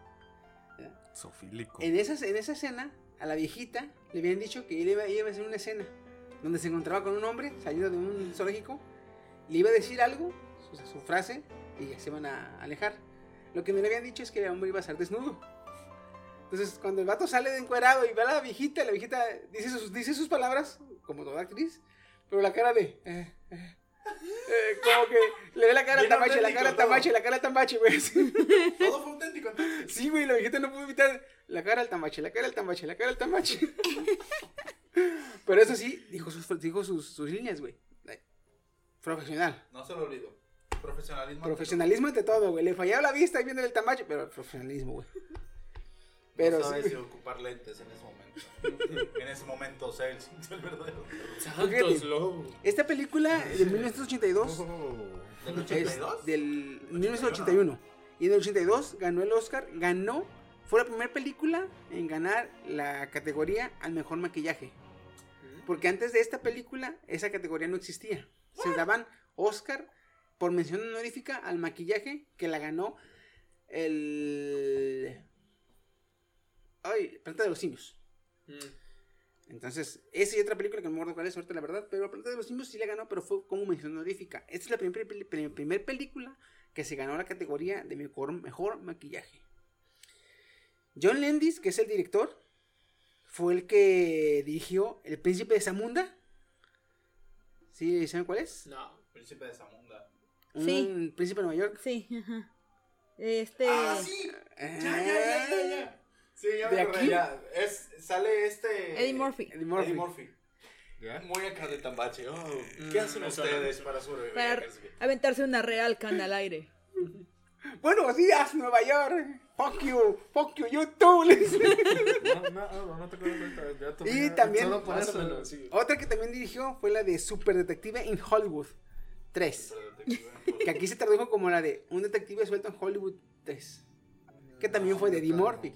En esa, en esa escena, a la viejita le habían dicho que él iba, iba a hacer una escena donde se encontraba con un hombre saliendo de un zoológico, le iba a decir algo, su, su frase, y ya se iban a alejar. Lo que no le habían dicho es que el hombre iba a estar desnudo. Entonces, cuando el vato sale de encuerado y ve a la viejita, la viejita dice sus, dice sus palabras, como toda actriz, pero la cara de... eh, eh, eh, como que le ve la cara al tamache, la cara al tamache, la cara al tamache, güey. *laughs* Todo fue auténtico entonces. Sí, güey, la viejita no pudo evitar la cara al tamache, la cara al tamache, la cara al tamache. *laughs* Pero eso sí, dijo sus, dijo sus, sus líneas, güey. Profesional. No se lo olvido. Profesionalismo. Profesionalismo ante todo, güey. Le fallaba la vista viendo el tamache, pero profesionalismo, güey. Pero no sabes si ocupar lentes en ese momento. *laughs* en ese momento, ser el, el verdadero. Santos. Esta película de 1982 ¿Del es 82? del 1981. Y en el 82 ganó el Oscar, ganó, fue la primera película en ganar la categoría al mejor maquillaje. Porque antes de esta película, esa categoría no existía. Se daban Oscar por mención honorífica al maquillaje que la ganó el... Ay, Planeta de los Simios. Mm. Entonces, esa y otra película que no me acuerdo cuál es ahorita la verdad, pero Planeta de los Simios sí la ganó, pero fue como mención honorífica. Esta es la primer, peli- peli- primer película que se ganó la categoría de mejor, mejor maquillaje. John Landis, que es el director, fue el que dirigió El Príncipe de Zamunda. ¿Sí saben cuál es? No. Príncipe de Zamunda. Sí. Un príncipe de Nueva York. Sí, ajá. Este. Ah, sí. Ya, ya, ya, ya, ya. Sí, ya me ¿De acordé, aquí? ya. Es, sale este. Eddie Murphy. Eddie Murphy. Eddie Murphy. ¿Ya? Muy acá de tambache. Oh, ¿Qué hacen suena, ustedes para sobrevivir? Para aventarse una real cana al aire. *laughs* Buenos días, Nueva York. Fuck you, fuck you, YouTube. *laughs* No, no, no, no te Y también- eso. sí. Otra que también dirigió fue la de Super Detective in Hollywood 3. Que aquí se tradujo como la de Un detective suelto en Hollywood 3. Que también fue de Eddie Murphy.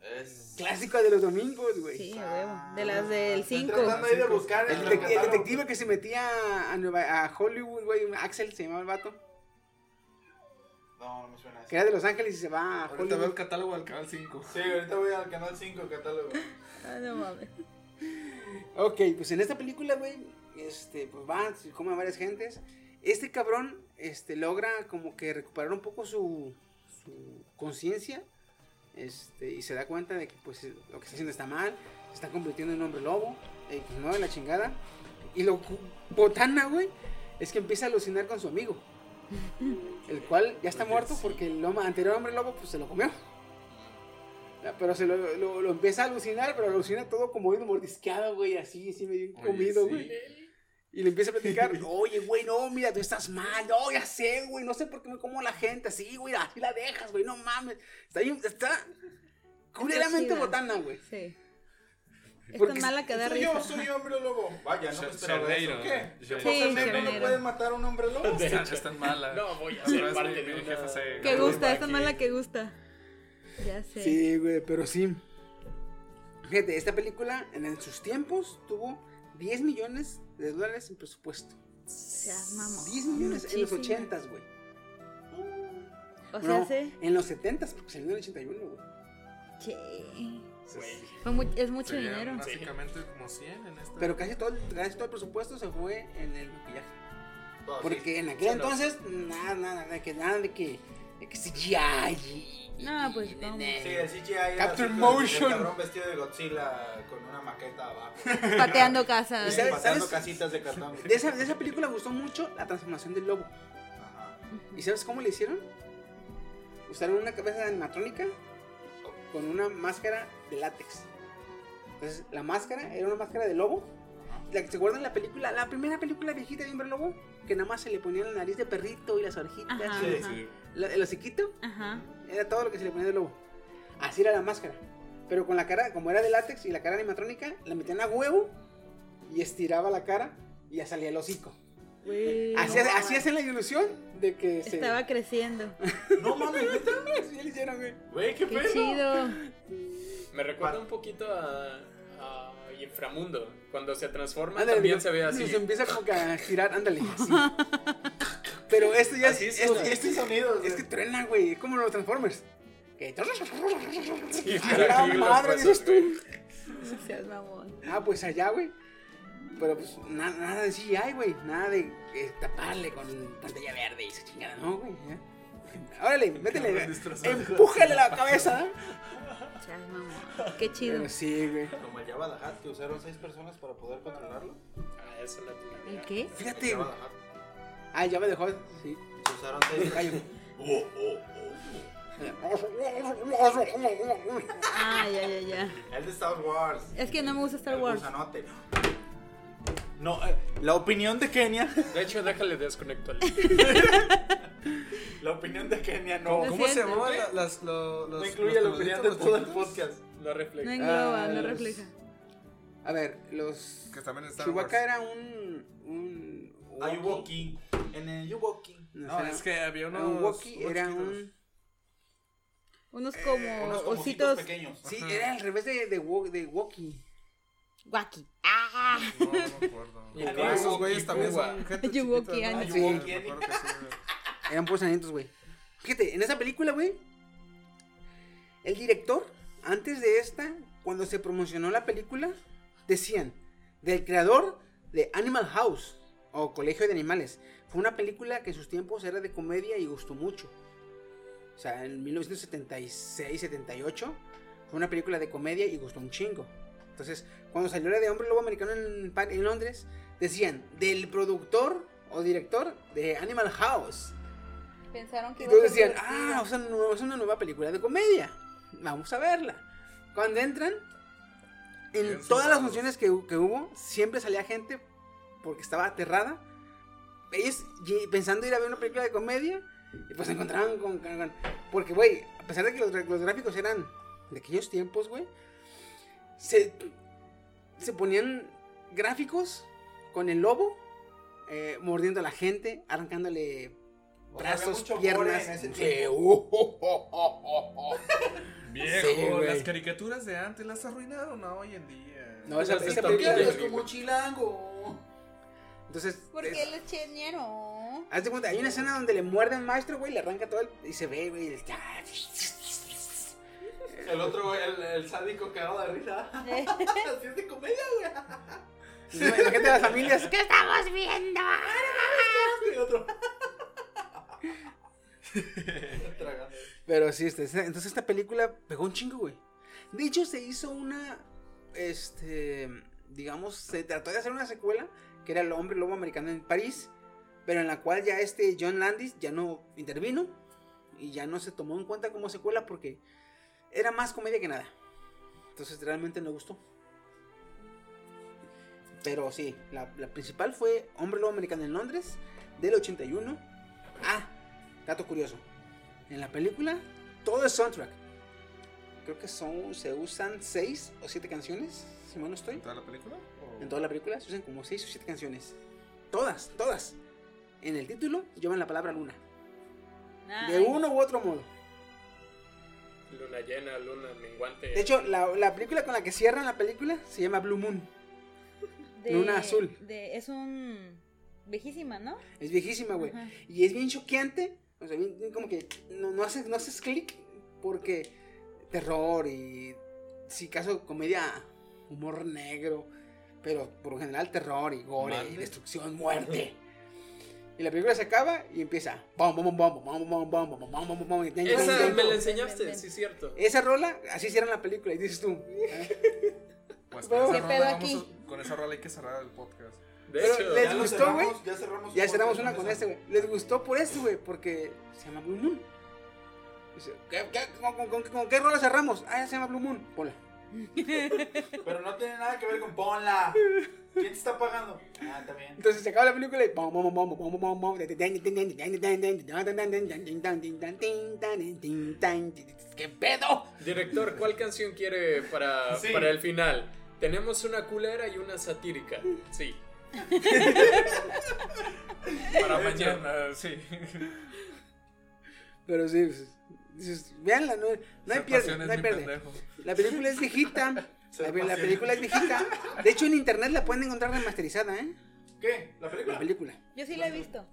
Es. Clásico de los domingos, güey. Sí, a huevo. De las del Estoy 5. tratando ahí de buscar El, detective que se metía a, Nueva- a Hollywood, güey. Axel se llamaba el vato. No, no me suena eso. Que era de Los Ángeles y se va a Ahorita veo el Hollywood. catálogo del canal 5. Sí, ahorita voy al canal 5 catálogo. Ah, no mames. Ok, pues en esta película, güey, este, pues va, se come a varias gentes. Este cabrón, este, logra como que recuperar un poco su, su conciencia, este, y se da cuenta de que, pues, lo que está haciendo está mal, se está convirtiendo en hombre lobo, y pues no, de la chingada. Y lo botana, güey, es que empieza a alucinar con su amigo, el cual ya está muerto porque el anterior hombre lobo, pues, se lo comió. Pero se lo, lo, lo empieza a alucinar, pero alucina todo como ido mordisqueado, güey, así, así medio comido, sí. Y le empieza a platicar, *laughs* oye, güey, no, mira, tú estás mal, no, ya sé, güey, no sé por qué me como la gente así, güey, así la dejas, güey, no mames. Está, está culeramente botana, güey. Sí. Es Porque tan mala que da Soy risa. yo, soy hombre lobo. Vaya, no me esperaba eso. ¿Qué? Sí, ¿Qué Sí, pasa, nene? Cerdeiro. ¿No pueden matar a un hombre lobo? Es tan mala. No, voy a ser parte mi- de jefe se- Que gusta, es tan mala que gusta. Ya sé. Sí, güey, pero sí. Fíjate, esta película en, en sus tiempos tuvo 10 millones de dólares en presupuesto. Seas mamón. 10 millones en los Muchísimo. 80, güey. O sea, No, sí. en los 70, porque salió en el 81, güey. Che. Sí. Fue mu- es mucho Serían dinero. Básicamente como 100 en esta. Pero casi todo, el- casi todo el presupuesto se fue en el maquillaje. Sí. Porque en aquel Sí, no. entonces, nada, nada, nada, que nada de que, de que CGI. Y- No, pues, y- vamos. Sí, el CGI era Captain así con Motion. El cabrón vestido de Godzilla con una maqueta abajo. *laughs* Pateando ¿Y casas. sabes- casitas de cartón. De esa, de esa película gustó mucho la transformación del lobo. Ajá. ¿Y sabes cómo le hicieron? Usaron una cabeza animatrónica con una máscara de látex. Entonces, la máscara era una máscara de lobo. La que se guarda en la película, la primera película viejita de Hombre Lobo, que nada más se le ponía la nariz de perrito y las orejitas, Ajá, Sí, ajá. Sí. La- el hociquito, Ajá. era todo lo que se le ponía de lobo. Así era la máscara. Pero con la cara, como era de látex y la cara animatrónica, la metían a huevo y estiraba la cara y ya salía el hocico. Así, así hacen la ilusión de que se. Estaba creciendo. *laughs* No mames, neta. *laughs* Así le hicieron, güey. Güey, qué Qué pedo. chido. Me recuerda un poquito a Inframundo. Cuando se transforma Ándale, también digo, se ve así. Se empieza como que a girar, ándale, así. *laughs* Pero esto ya Así es. es, es- estos sonidos. es que truena, güey. Es como los Transformers. Que- Sí, ¡A pero la madre, dices tú! Seas mamón. Ah, pues allá, güey. Pero pues na- nada de CGI, güey. Nada de eh, taparle con pantalla verde y esa chingada, no, güey. ya. Órale, métele. Empújale la cabeza. Seas mamón. Qué chido. Pero sí, güey. Como el Java the Hutt, que usaron seis personas para poder controlarlo. Ah, eso la tenía. ¿El qué? Fíjate, El. Ah, ya me dejó. Sí. Se usaron seis. Callo. Ah, ya, ya, ya. El de Star Wars. Es que no me gusta Star El Wars. gusanote. No, eh, la opinión de Kenia. De hecho, déjale desconecto al. *laughs* La opinión de Kenia no. ¿Cómo se siento. llamaban la- las, lo- los. No incluye los la opinión de todo el podcast. No refleja. No engloba, Ah, no refleja. A ver, los. Que también está. Chewbacca era un. un Hay Wookiee. walking. En el Yuwoki. No, No, era- es que había unos. un unos era chiquitos. un. Unos como Unos como ositos. pequeños. Sí, era al revés de, de, de Wookiee. Guaki. Ah. No, no me acuerdo. Esos güeyes también son gente chiquita, ¿no? ah, sí. me acuerdo que sí, güey. Eran puros anitos, güey. Fíjate, en esa película, güey. El director, antes de esta, cuando se promocionó la película, decían, del creador de Animal House o Colegio de Animales. Fue una película que en sus tiempos era de comedia y gustó mucho. O sea, en 1976-78 fue una película de comedia y gustó un chingo. Entonces, cuando salió la de Hombre Lobo Americano en, Londres, decían, del productor o director de Animal House. Pensaron que Y todos decían, ah, es una nueva película de comedia. Vamos a verla. Cuando entran, en Bien todas las funciones que, hu- que hubo, siempre salía gente porque estaba aterrada. Ellos pensando ir a ver una película de comedia, y pues se encontraban con... con- con- porque, güey, a pesar de que los, los gráficos eran de aquellos tiempos, güey, se, se ponían gráficos con el lobo eh, mordiendo a la gente, arrancándole O brazos, piernas. *laughs* Viejo, Sí, las caricaturas de antes las arruinaron a hoy en día. No, esa, esa película. Es como chilango. Entonces, ¿Por es- qué los cheñero? haz de cuenta, hay una escena donde le muerde al maestro, güey, le arranca todo el, y se ve, güey. el- El otro, el, el sádico cagado de risa. *laughs* Así es de comedia, güey. La gente de las familias, ¿qué estamos viendo? Y el otro. *laughs* Tragando. Pero sí, este, entonces esta película pegó un chingo, güey. De hecho, se hizo una, este, digamos, se trató de hacer una secuela, que era El Hombre Lobo Americano en París, pero en la cual ya este John Landis ya no intervino y ya no se tomó en cuenta como secuela porque era más comedia que nada. Entonces realmente no gustó. Pero sí, la, la principal fue Hombre Lobo Americano en Londres, del 81. Ah, dato curioso. En la película, todo es soundtrack. creo que son, se usan seis o siete canciones, si mal no estoy. ¿En toda la película? ¿O- En toda la película se usan como seis o siete canciones. Todas, todas. En el título llevan la palabra luna. De uno u otro modo. Luna llena, luna menguante. De hecho, la, la película con la que cierran la película se llama Blue Moon. de- Luna azul. de- es un. Viejísima, ¿no? Es viejísima, güey. Ajá. Y es bien choqueante. O sea, bien, bien como que no, no haces, no haces clic porque terror y si caso comedia, humor negro, pero por lo general terror y gore, y destrucción, muerte. Y la película se acaba y empieza. Esa me la enseñaste, sí, cierto. Esa rola, así cierran la película y dices tú. Pues con esa, rola, hay que cerrar el podcast. Les gustó, güey. Ya cerramos, ya cerramos una con este, güey. Les gustó por esto, güey, porque se llama Blue Moon. Con, qué rola cerramos? Ah, ya se llama Blue Moon. Hola. Pero no tiene nada que ver con Ponla. ¿Quién te está pagando? Ah, está bien. Entonces se acaba la película y bom, bom, bom, bom, bom, bom, bom. ¿Qué pedo? director, ¿cuál canción quiere para, Sí. para el final? Tenemos una culera y una satírica. Sí. Para mañana, sí. Pero sí, pues, dices, véanla, no, no hay pierde, no hay pierde. La película es viejita. La, película es viejita. De hecho, en internet la pueden encontrar remasterizada, ¿eh? ¿Qué? ¿La película? La película. Yo sí la he visto.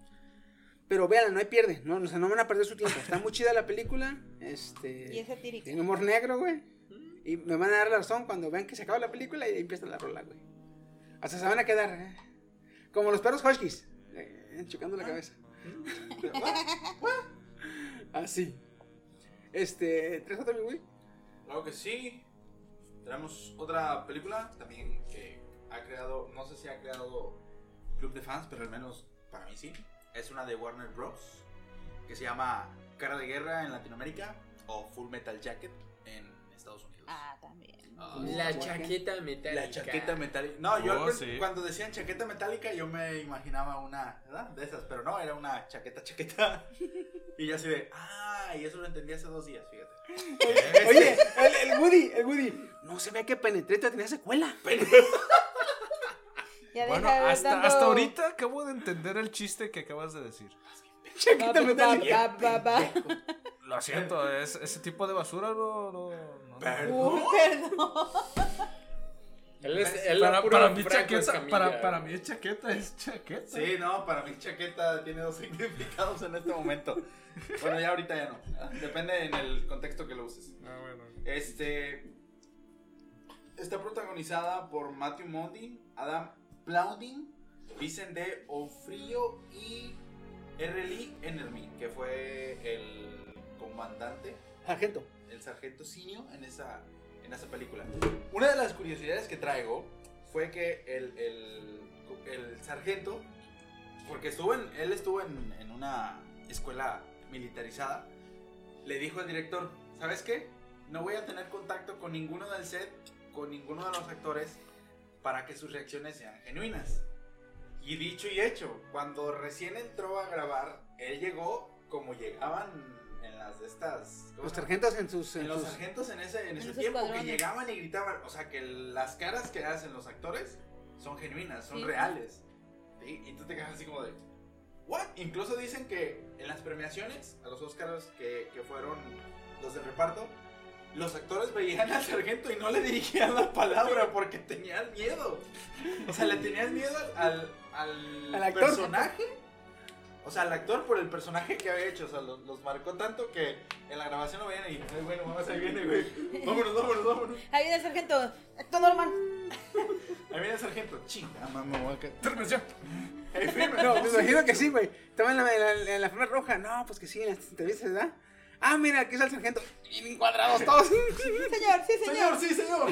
Pero véanla, no hay pierde. No, o sea, no van a perder su tiempo. Está muy chida la película. Este. Y es satírica. Tiene humor negro, güey. Y me van a dar la razón cuando vean que se acaba la película y ahí empieza la rola, güey. Hasta se van a quedar, ¿eh? Como los perros huskies. eh, chocando la cabeza. *laughs* Así. Este. ¿Tres otro, mi güey? Claro que sí. Tenemos otra película también que ha creado, no sé si ha creado club de fans, pero al menos para mí sí. Es una de Warner Bros. que se llama Cara de Guerra en Latinoamérica o Full Metal Jacket en Estados Unidos. Ah, también. La chaqueta metálica. La chaqueta metálica. No, yo Oh, sí. cuando decían chaqueta metálica yo me imaginaba una, ¿verdad? De esas, pero no, era una chaqueta chaqueta. *laughs* Y yo así de, ah, y eso lo entendí hace dos días, fíjate. Oye, el, el Woody, el Woody. No se ve que penetreta tenía secuela. *laughs* Ya Bueno, hasta, dando- hasta ahorita acabo de entender el chiste que acabas de decir. Chaqueta metálica. Lo siento, es, ese tipo de basura no... no, Perdón. Uy, perdón. Él es, él Para, para mí Franco chaqueta, para, para mí chaqueta es chaqueta. Sí, no, para mí chaqueta tiene dos *laughs* significados en este momento. Bueno, ya ahorita ya no. ¿verdad? Depende en el contexto que lo uses. Ah, bueno. Este. Está protagonizada por Matthew Mondi, Adam Plauding, Vincent de Ofrio y R. Lee Enermy, que fue el comandante, Sargento. El sargento Sinio en esa, en esa película. Una de las curiosidades que traigo fue que el, el, el sargento, porque estuvo en, él estuvo en, en una escuela militarizada, le dijo al director, ¿sabes qué? No voy a tener contacto con ninguno del set, con ninguno de los actores, para que sus reacciones sean genuinas. Y dicho y hecho, cuando recién entró a grabar, él llegó como llegaban las de estas... ¿cómo Los sargentos en sus. En En los sus sargentos en ese, en ese tiempo que llegaban y gritaban, o sea que las caras que hacen los actores son genuinas, son Sí. reales. ¿sí? Y tú te quedas así como de, ¿what? Incluso dicen que en las premiaciones, a los Oscars que, que fueron los del reparto, los actores veían al sargento y no le dirigían la palabra porque tenían miedo. O sea, le tenían miedo al, al, Al actor. personaje. O sea, al actor por el personaje que había hecho. O sea, los, los marcó tanto que en la grabación lo veían y, ay, bueno, vamos, ahí viene, güey. Vámonos, vámonos, vámonos. Ahí viene el sargento. Héctor Norman. Ahí viene el sargento. Chinga, mamá, voy a caer. Ahí firme. No, me imagino que sí, güey. Estaba en la, en la, en la alfombra roja. No, pues que sí, en las entrevistas, ¿verdad? Ah, mira, aquí está el sargento. Bien encuadrados todos. Señor, sí, Señor, *laughs* señor. sí, señor.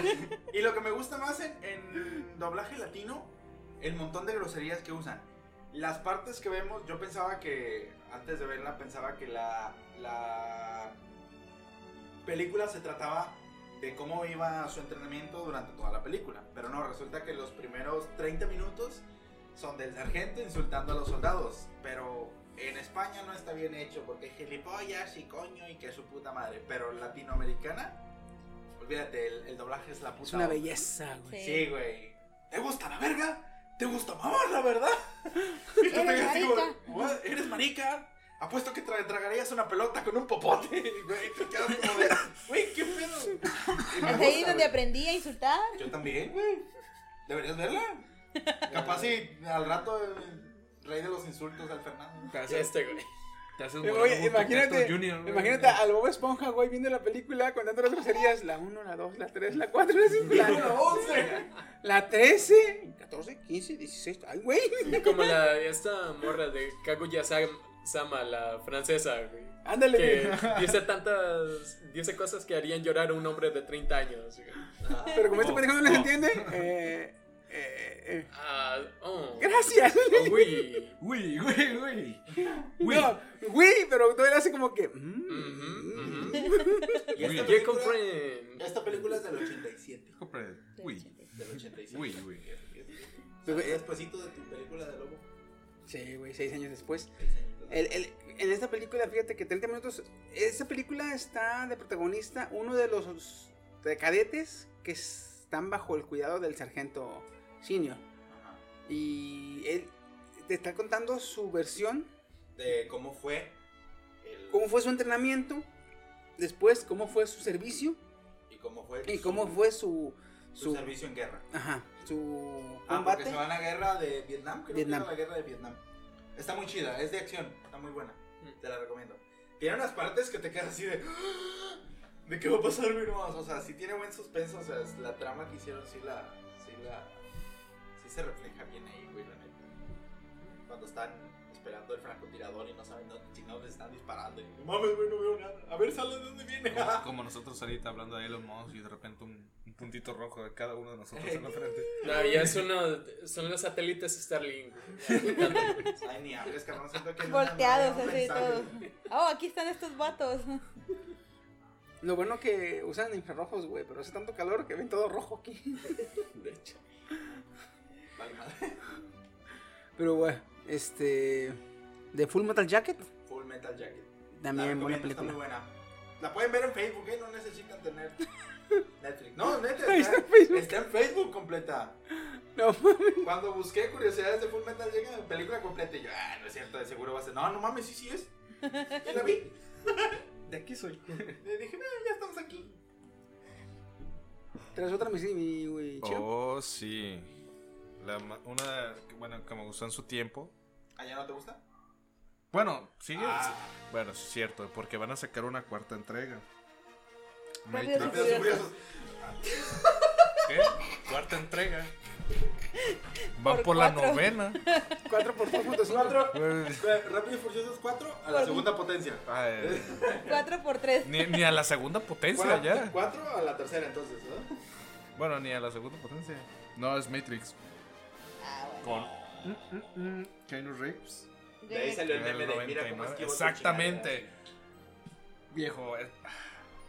Y lo que me gusta más en, en doblaje latino, el montón de groserías que usan. Las partes que vemos, yo pensaba que, antes de verla, pensaba que la, la película se trataba de cómo iba su entrenamiento durante toda la película. Pero no, resulta que los primeros 30 minutos son del sargento insultando a los soldados. Pero en España no está bien hecho porque gilipollas y coño y que su puta madre. Pero latinoamericana olvídate, el, el doblaje es la puta. Es una belleza, güey. Sí, güey. ¿Te gusta la verga? ¿Te gusta mamarla, verdad? *laughs* Y tú te Eres quedas así como, marica. "What? ¿Eres marica? Apuesto que tra- tragarías una pelota con un popote. *laughs* Güey, te quedas como de, güey, qué pedo. Es gusta, ahí donde aprendí a insultar. Yo también, güey. Deberías verla. Capaz si al rato el rey de los insultos al Fernando. Haces, Este, güey. Te haces Oye, imagínate, Junior, güey. imagínate al Bob Esponja, güey, viendo la película contando las groserías. La 1, la 2, la 3, la 4, la 5, la, *laughs* La 11. la 13, 14, 15, 16. Ay, güey. Como la, esta morra de Kaguya Sam- Sama, la francesa, güey. Ándale, Que güey. dice tantas, dice cosas que harían llorar a un hombre de 30 años. güey. Pero como este pendejo no les entiende, eh, eh, eh. Ah, oh. Gracias. Güey. Uy, uy, uy. Uy. No, güey, pero todavía hace como que. Mm. Y esta película, comprendo. esta película es del 87. Compre- Uy, Del 87. uy, uy. ¿Sabes Despuésito de tu película de Lobo. Sí, güey, seis años después. El- el- en esta película, fíjate que 30 minutos. Esta película está de protagonista uno de los de cadetes que están bajo el cuidado del sargento senior. Ajá. Y él te está contando su versión, De cómo fue el. cómo fue su entrenamiento, después cómo fue su servicio Y cómo fue. y su- cómo fue su. su, su servicio en guerra. ajá, su Ah, combate. porque se van a guerra de Vietnam, creo Vietnam. que era la guerra de Vietnam. Está muy chida, es de acción, está muy buena. Mm. Te la recomiendo. Tiene unas partes que te quedas así de. "Ah, ¿De qué va a pasar? No, O sea, sí tiene buen suspenso, o sea, es- la trama que hicieron sí la. Sí la. Se refleja bien ahí, güey, la neta. Cuando están esperando el francotirador y no saben dónde chingados les están disparando. Y, no mames, güey, no veo nada. A ver, sale de dónde viene. Como, *laughs* como nosotros ahorita hablando de Elon Musk y de repente un, un puntito rojo de cada uno de nosotros en la frente. *laughs* No, ya es uno, son los satélites Starlink. *laughs* Ay, ni hables, cabrón. Siento que no Volteados mandé un así todos. Oh, aquí están estos vatos. Lo bueno que usan infrarrojos, güey, pero hace tanto calor que ven todo rojo aquí. De hecho. Vale, madre. *laughs* Pero bueno, este. De Full Metal Jacket, Full Metal Jacket. La también buena recomiendo, está muy película. buena. La pueden ver en Facebook, ¿eh? No necesitan tener *laughs* Netflix. No, neta, está, está en Facebook. está en Facebook completa. No mames. Cuando busqué curiosidades de Full Metal Jacket, película completa, y yo, ah, no es cierto, de seguro va a ser. No, no mames, sí, sí es. *laughs* Y la vi. De aquí soy. Le dije, no, ya estamos aquí. Tras otra, mi, mi, mi Chio. Oh, sí. La ma- una, que, bueno, que me gustó en su tiempo. ¿Ah, ya no te gusta? Bueno, sigue. Ah. Bueno, es cierto, porque van a sacar una cuarta entrega. ¿Qué? Cuarta entrega. *laughs* Van Por por, la cuatro. novena. *laughs* 4 por 2.5. Cuatro. *laughs* Rápidos y Furiosos 4 a la segunda potencia. ay, 4 por 3 ni, ni a la segunda potencia Cuatro- ya. Cuatro a la tercera, entonces, ¿no? Bueno, ni a la segunda potencia. No, es Matrix. Ah, bueno. Con Keanu Reeves. De ahí salió el meme de mira cómo 99. esquivo tu Exactamente. chingadera". Viejo, eh,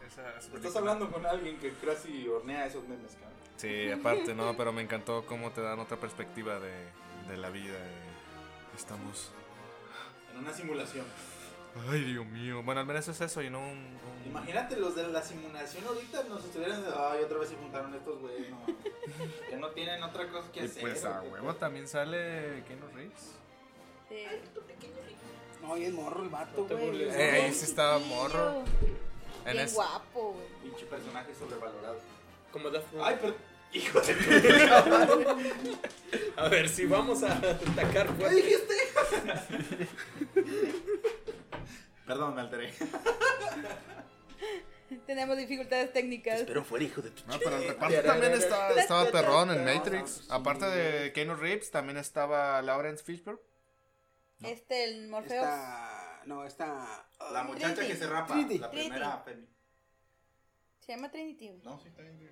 esa, esa Estás hablando con alguien que casi hornea esos memes, cabrón. Sí, aparte, no, pero me encantó cómo te dan otra perspectiva de, de la vida. Estamos. En una simulación. Ay, Dios mío. Bueno, al menos es eso y no un. un- Imagínate los de la simulación ahorita nos estuvieran de, ay, otra vez se juntaron estos güeyes, no. *laughs* que no tienen otra cosa que Y hacer. pues a que- huevo también sale Keanu Reeves. Sí. No, y es morro el vato, te güey. burles. Eh, ahí sí estaba morro. En Bien es- guapo, güey. Pinche personaje sobrevalorado. Como Daft. Ay, pero. Hijo de. *laughs* A ver, si vamos a atacar ¿Qué dijiste? *laughs* Perdón, me alteré. *laughs* Tenemos dificultades técnicas. fuera hijo de tu No, pero el reparto también estaba, estaba *laughs* perrón en Matrix. Aparte de Keanu Reeves, también estaba Lawrence Fishburne. Este, el Morfeo. No, está. La muchacha Trinity. que se rapa. Trinity. La primera Penny. Se llama Trinity. No, sí, está bien.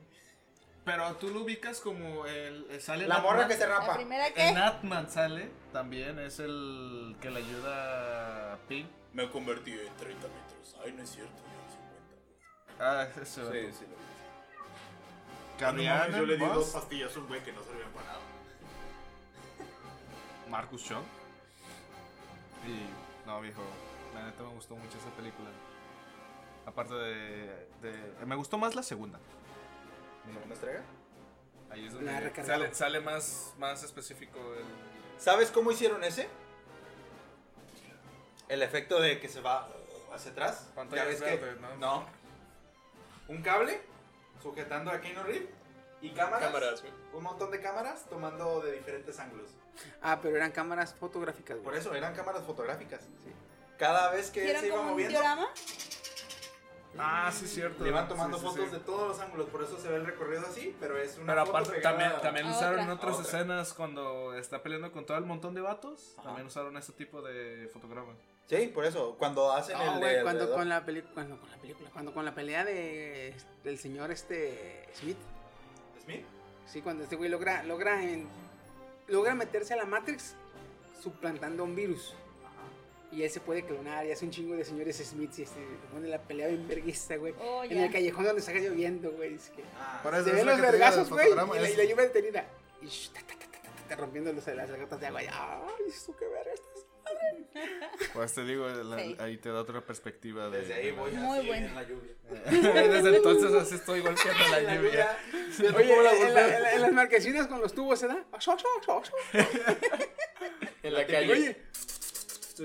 Pero tú lo ubicas como el. eh, Sale La morra que se La rapa. primera En. Atman sale también, es el que le ayuda a Pink. Me convertí en 30 metros. Ay, no es cierto, yo Ah, ese 50. vato. Sí, sí, lo vi. Yo le di dos pastillas a un güey que no servían para nada. Marcus Shaw. Y. No, viejo. La neta me gustó mucho esa película. Aparte de, de- Me gustó más la segunda. ¿Me entrega? Ahí es La donde sale, sale más, más específico el... ¿Sabes cómo hicieron ese? El efecto de que se va hacia atrás. Pantalla Ya ves verde, que- ¿no? no. Un cable sujetando a Keanu Reeves y cámaras. Cámaras, güey. Un montón de cámaras tomando de diferentes ángulos. Ah, pero eran cámaras fotográficas, güey. Por eso eran cámaras fotográficas. Cada vez que él ¿Hicieron se iba como un moviendo, diorama? Ah, sí, cierto. le van tomando Sí, sí, fotos sí. de todos los ángulos. Por eso se ve el recorrido así, pero es una Pero foto aparte pegada también, también a usaron en otra. otras A otra. escenas cuando está peleando con todo el montón de vatos. Ajá. También usaron ese tipo de fotogramas. Sí, por eso. Cuando hacen No, el de cuando con la película, cuando con la película, cuando con la pelea de del señor este Smith, Smith. sí, cuando este güey logra logra en, logra meterse a la Matrix suplantando un virus. Y él se puede clonar y hace un chingo de señores Smith y este, pone la pelea bien verguista, güey. Oh, en el callejón donde está lloviendo, güey. que Ah, Por eso se es ven lo los que vergazos, güey, y, la- es- y la lluvia detenida. Y shh, ta, ta, ta, ta, ta, ta, rompiendo los- las gotas de agua. y, Ay, eso qué verga estás. *laughs* Pues te digo, la- Sí. ahí te da otra perspectiva de... Desde ahí voy Muy así bueno. en la lluvia. *laughs* Desde entonces así estoy golpeando la *laughs* la lluvia. Oye, la en, en la- en las marquesinas con los tubos se da. En la calle. Oye,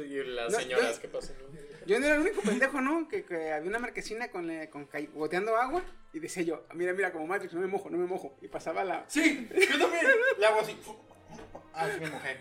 Y las No, señoras yo- que pasan. ¿no? yo no era el único pendejo, ¿no? Que, que había una marquesina con, eh, con goteando agua y decía yo, mira, mira, como Matrix, no me mojo, no me mojo. Y pasaba la... Sí, yo también. Le hago así. Ah, sí me mojé.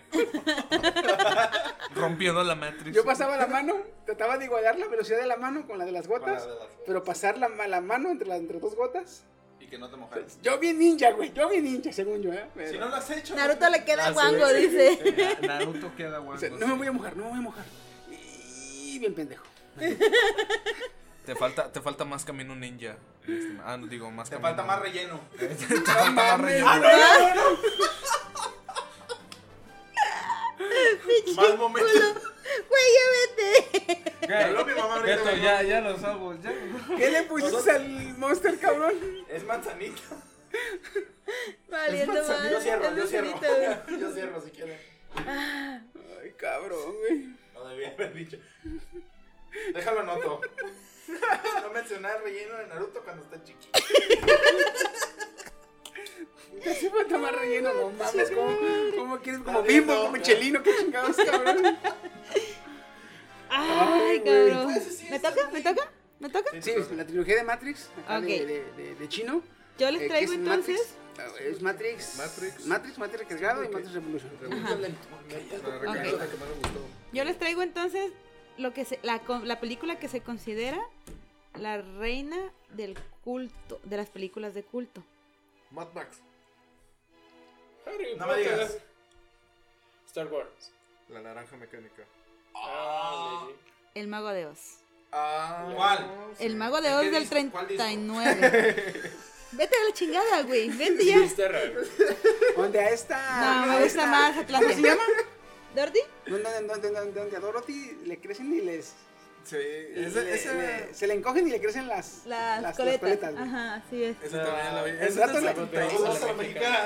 Rompiendo la Matrix. Yo pasaba la mano, trataba de igualar la velocidad de la mano con la de las gotas, la de las- pero pasar la, la mano entre, las entre dos gotas. Y que no te mojes. Yo bien ninja, güey, yo bien ninja, según yo, ¿eh? Pero- Si no lo has hecho. Naruto le queda Ah, guango, dice. *laughs* Na- Naruto queda o guango. sea, no sí. me voy a mojar, no me voy a mojar. Y bien pendejo. *laughs* Te falta, te falta más camino ninja. Ah, no digo, más Te camino. falta más relleno. *laughs* Te falta más relleno. ¡Ah, no, no, no, no! Más momentos. Güey, ya vete. Mi mamá. Beto, ya, ya los hago. Ya. ¿Qué le pusiste al monster, cabrón? Es manzanita. Valiendo Yo más. cierro, yo es cierro. *laughs* Yo cierro si quieren. Ay, cabrón, güey. No debía haber dicho. Déjalo anoto. No mencionar el relleno de Naruto cuando está chiquito. Te hace falta más relleno, no mames. ¿Cómo, cómo quieres? Como bimbo, como chelino, qué chingados, cabrón. ¿Me toca? ¿Me toca? ¿Me toca? Sí, la trilogía de Matrix, acá de, de, de, de chino. Yo les eh, traigo es entonces. Matrix, eh, es Matrix. Matrix. Matrix, Matrix Resgado y Matrix Revolution. Gustó. Yo les traigo entonces lo que se, la, la película que se considera la reina del culto, de las películas de culto. Mad Max. Harry No me digas. Star Wars. La naranja mecánica. Ah, El Mago de Oz. Ah. ¿Cuál? El Mago de ¿En Oz del disco? ¿Cuál disco? 39. *laughs* Vete a la chingada, güey. Vete ya. A esta. No, me gusta más Atlantia. ¿Cómo se llama? ¿Dorothy? Donde, donde, donde, donde a Dorothy le crecen y les. Sí, le- ese, ese, le- se le encogen y le crecen las. Las, coletas, coletas. güey. Ajá, así es. ese también lo vi. El Ese rato es la- la mexicana.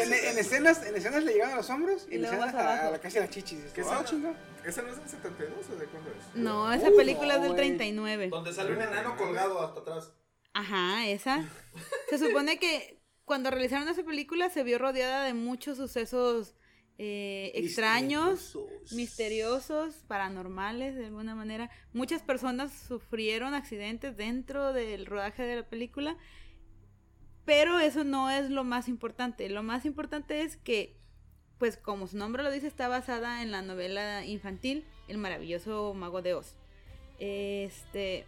En, en escenas, en escenas le llegan a los hombros y, Y en escenas a, abajo. a la casi a las chichis. ¿Qué chinga. ¿Ese no es del 72 o de cuándo es? No, esa Uy, película es del güey. 39. Donde sale un enano colgado hasta atrás. Ajá, esa. *laughs* Se supone que cuando realizaron esa película se vio rodeada de muchos sucesos eh, extraños, Misteriosos. misteriosos, paranormales de alguna manera. Muchas personas sufrieron accidentes dentro del rodaje de la película, pero eso no es lo más importante. Lo más importante es que, pues como su nombre lo dice, está basada en la novela infantil El maravilloso mago de Oz. Este,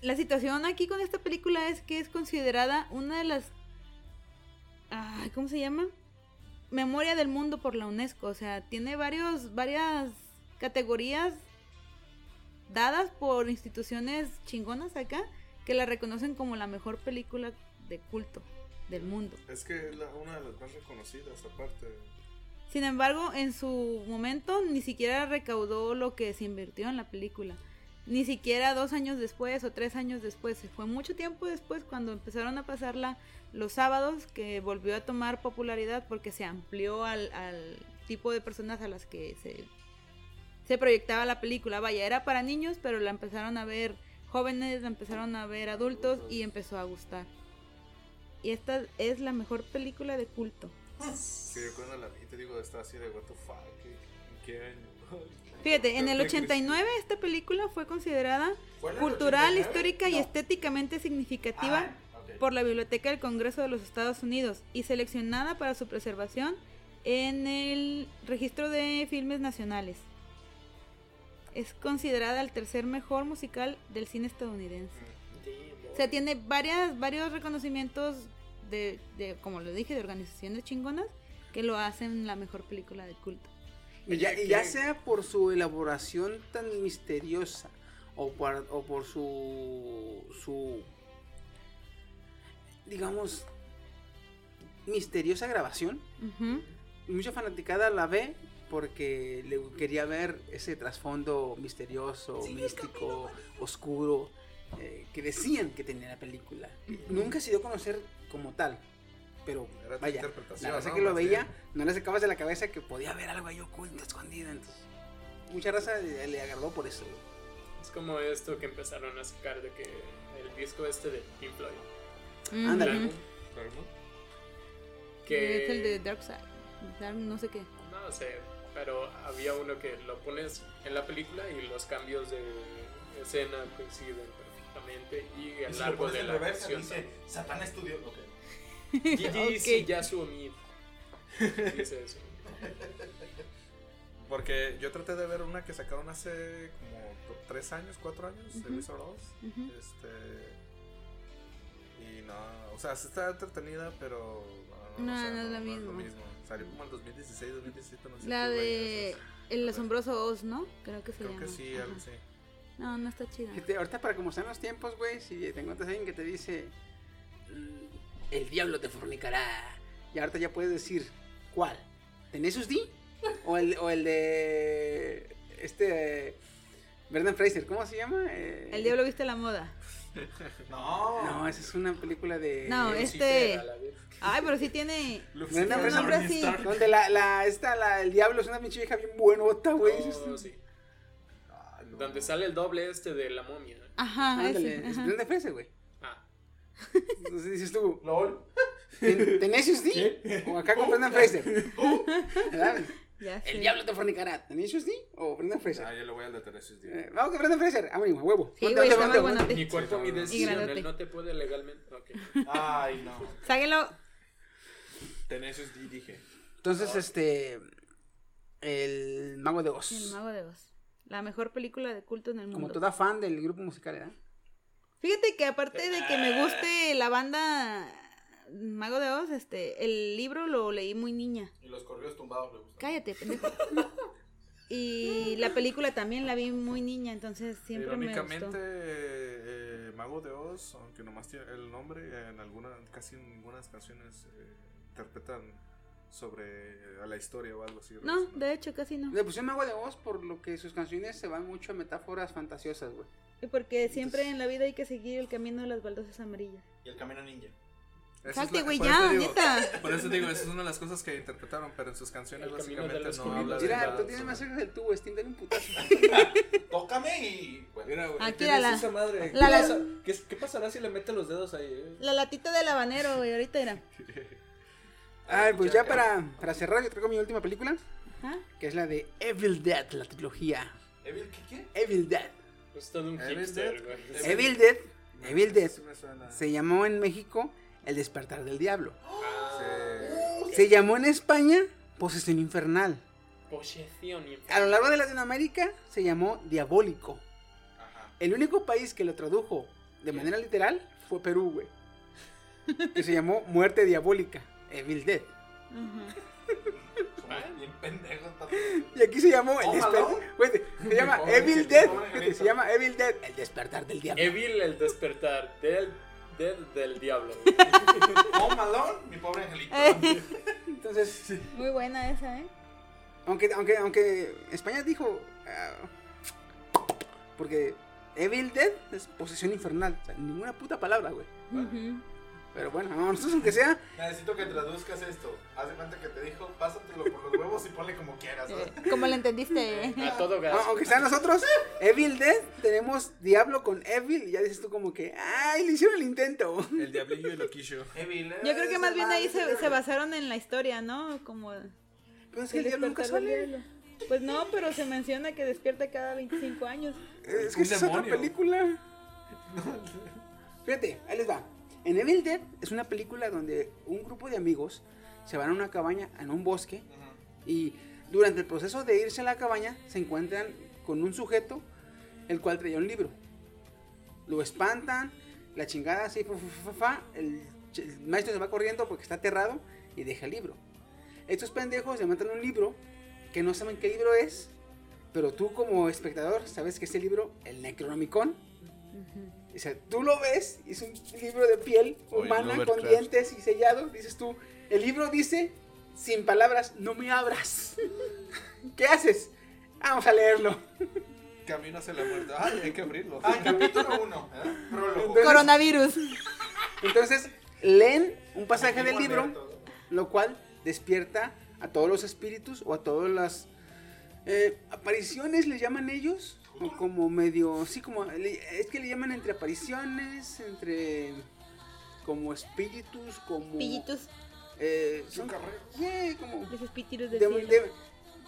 la situación aquí con esta película es que es considerada una de las... Ay, ¿Cómo se llama? Memoria del mundo por la UNESCO. O sea, tiene varios, varias categorías dadas por instituciones chingonas acá que la reconocen como la mejor película de culto del mundo. Es que es la- una de las más reconocidas, aparte. Sin embargo, en su momento ni siquiera recaudó lo que se invirtió en la película. Ni siquiera dos años después o tres años después. Fue mucho tiempo después cuando empezaron a pasarla los sábados que volvió a tomar popularidad porque se amplió al, al tipo de personas a las que se, se proyectaba la película. Vaya, era para niños, pero la empezaron a ver jóvenes, la empezaron a ver adultos y empezó a gustar. y esta es la mejor película de culto. Sí, yo cuando la vi te digo, estaba así de what the fuck. ¿En qué año? *laughs* Fíjate, en el Qué triste. 89 esta película fue considerada ¿Fue en el cultural, 89? histórica y estéticamente significativa Ah. Por la Biblioteca del Congreso de los Estados Unidos y seleccionada para su preservación en el registro de filmes nacionales. Es considerada el tercer mejor musical del cine estadounidense. O sea, tiene varias, varios reconocimientos de, de, como lo dije, de organizaciones chingonas que lo hacen la mejor película de culto. Y ya, ya sea por su elaboración tan misteriosa o por, o por su, su, digamos, misteriosa grabación, mucha fanaticada la ve porque le quería ver ese trasfondo misterioso, místico, oscuro, eh, que decían que tenía la película. Nunca se dio a conocer como tal, pero Era vaya, la raza ¿no? que lo Más veía, bien. no le sacabas de la cabeza que podía haber algo ahí oculto, escondido. Entonces, mucha raza le, le agradó por eso. Es como esto que empezaron a sacar de que el disco este de Pink Floyd. Ándale. Claro, ¿no? Que Es el de Dark Side. Dark no sé qué. No sé, pero había uno que lo pones en la película y los cambios de escena coinciden perfectamente y a lo largo de la reversa, canción. dice Satán Studio. Ok. Gigi *laughs* Ok. Siyasumi. Dice eso. *laughs* Porque yo traté de ver una que sacaron hace como tres años, cuatro años, de Ujú. Wizard of Oz. Ujú. Este. Y no, o sea, sí está entretenida, pero. No, o sea, no es lo lo mismo. Salió como en 2016, 2017, no sé. La qué de El asombroso Oz, ¿no? Creo que se. Creo llama. que sí, algo así. No, no está chida. Ahorita para como están los tiempos, güey, si te encuentras alguien que te dice "Mm, el diablo te fornicará, y ahorita ya puedes decir ¿cuál? ¿Tenesus D? O el, o el de este eh, Brendan Fraser, ¿cómo se llama? Eh, El diablo viste la moda. *laughs* No. No, esa es una película de No, Lucifer, este. a la vez. Ay, pero sí tiene. Un Fraser, nombre así. donde la, la, esta, la, el diablo es una pinche vieja bien buenota, güey. Sí. Donde sale el doble este de la momia. Ajá, Ándale, ese. es. Brendan Fraser, güey. Ah, Entonces dices tú, LOL. ¿ten- ¿Tenesus D? O acá con Brendan Fraser. *laughs* ¿Verdad? Ya sé. El diablo te fornicará. ¿Tenacious D o Brendan Fraser? Ah, yo le voy al de Teresis, tío. Eh, vamos con Brendan Fraser. Ah, bueno, huevo. Sí, Ponte, güey, ponte, está muy ponte, buenote. mi cuerpo, mi decisión. Él no te puede legalmente. Ok. Ay, no. Ságuenlo. Teresis D, dije. Entonces, este. El Mago de El Oz. Mago de Oz. La mejor película de culto en el Como mundo. toda fan del grupo musical, ¿verdad? Fíjate que aparte de que me guste la banda Mago de Oz, este, el libro lo leí muy niña. Y los corridos tumbados le gustan. Cállate, pendejo. Y la película también la vi muy niña, entonces siempre me Irónicamente, gustó. eh, Mago de Oz, aunque nomás tiene el nombre, en algunas, casi en algunas canciones eh, interpretan sobre eh, a la historia o algo así. No, de hecho casi no. Le pusieron Mago de Oz por lo que sus canciones se van mucho a metáforas fantasiosas, güey. Y porque siempre en la vida hay que seguir el camino de las baldosas amarillas. Y el camino ninja. Salte, güey, por ya, eso digo- neta. Por eso digo, esa es una de las cosas que interpretaron, pero en sus canciones El básicamente no caminos. habla de Mira, tú tienes más cerca del tubo, Steam, dale un putazo. *laughs* Tócame y. Bueno, Mira, güey. Aquí a la- esa madre. ¿Qué, la- la- pasa- qué- qué pasará si le mete los dedos ahí? eh? La latita del habanero, güey, ahorita era. *laughs* Ay, pues ya para, para cerrar, yo traigo mi última película, ¿Ah? que es la de Evil Dead, la trilogía. ¿Evil qué qué? Evil Dead. Es todo un Evil hipster, Dead. Evil Dead. Evil Dead. Se llamó en México El despertar del diablo. Sí. Se llamó en España Posesión infernal. Posesión A lo largo de Latinoamérica se llamó Diabólico. Ajá. El único país que lo tradujo de manera literal fue Perú, güey. Que se llamó Muerte Diabólica, Evil Dead. Bien. Y aquí se llamó el despertar. Se *laughs* llama Evil Dead. Se llama Evil Dead, el despertar del diablo. Evil el despertar del, del, del diablo. *laughs* Home Alone, mi pobre angelito. Entonces, Muy buena esa, ¿eh? aunque, aunque, aunque España dijo. ah, porque Evil Dead es posesión infernal. O sea, ninguna puta palabra, güey. Ujú. Pero bueno, a nosotros aunque sea, Necesito que traduzcas esto. Haz de cuenta que te dijo, pásatelo por los huevos y ponle como quieras. ¿sabes? Eh, ¿Cómo lo entendiste? A todo gas. a- aunque sea nosotros, Evil Dead, tenemos Diablo con Evil y ya dices tú como que, ay, le hicieron el intento. El diablillo y loquillo. Evil, Yo creo que más el bien ahí el se, se basaron en la historia, ¿no? Como el Pero es que el diablo nunca sale. Pues no, pero se menciona que despierta cada 25 años. Es que es otra película. *laughs* Fíjate, ahí les va. En Evil Dead es una película donde un grupo de amigos se van a una cabaña en un bosque y durante el proceso de irse a la cabaña se encuentran con un sujeto el cual traía un libro. Lo espantan, la chingada así, fa, fa, fa, fa, el, ch- el maestro se va corriendo porque está aterrado y deja el libro. Estos pendejos le matan un libro que no saben qué libro es, pero tú como espectador sabes que ese libro, el Necronomicon, o sea, tú lo ves, es un libro de piel Oye, humana con dientes y sellado, dices tú, el libro dice, sin palabras, no me abras. *laughs* ¿Qué haces? Vamos a leerlo. Camino hacia la muerte. Ay, hay que abrirlo. Ah, capítulo 1. Prólogo. Entonces- Coronavirus. Entonces, leen un pasaje del libro, lo cual despierta a todos los espíritus o a todas las eh, apariciones, le llaman ellos, como medio, sí, como, es que le llaman entre apariciones, entre como espíritus, como... Pillitos. Eh, son, yeah, como Los espíritus del de, cielo.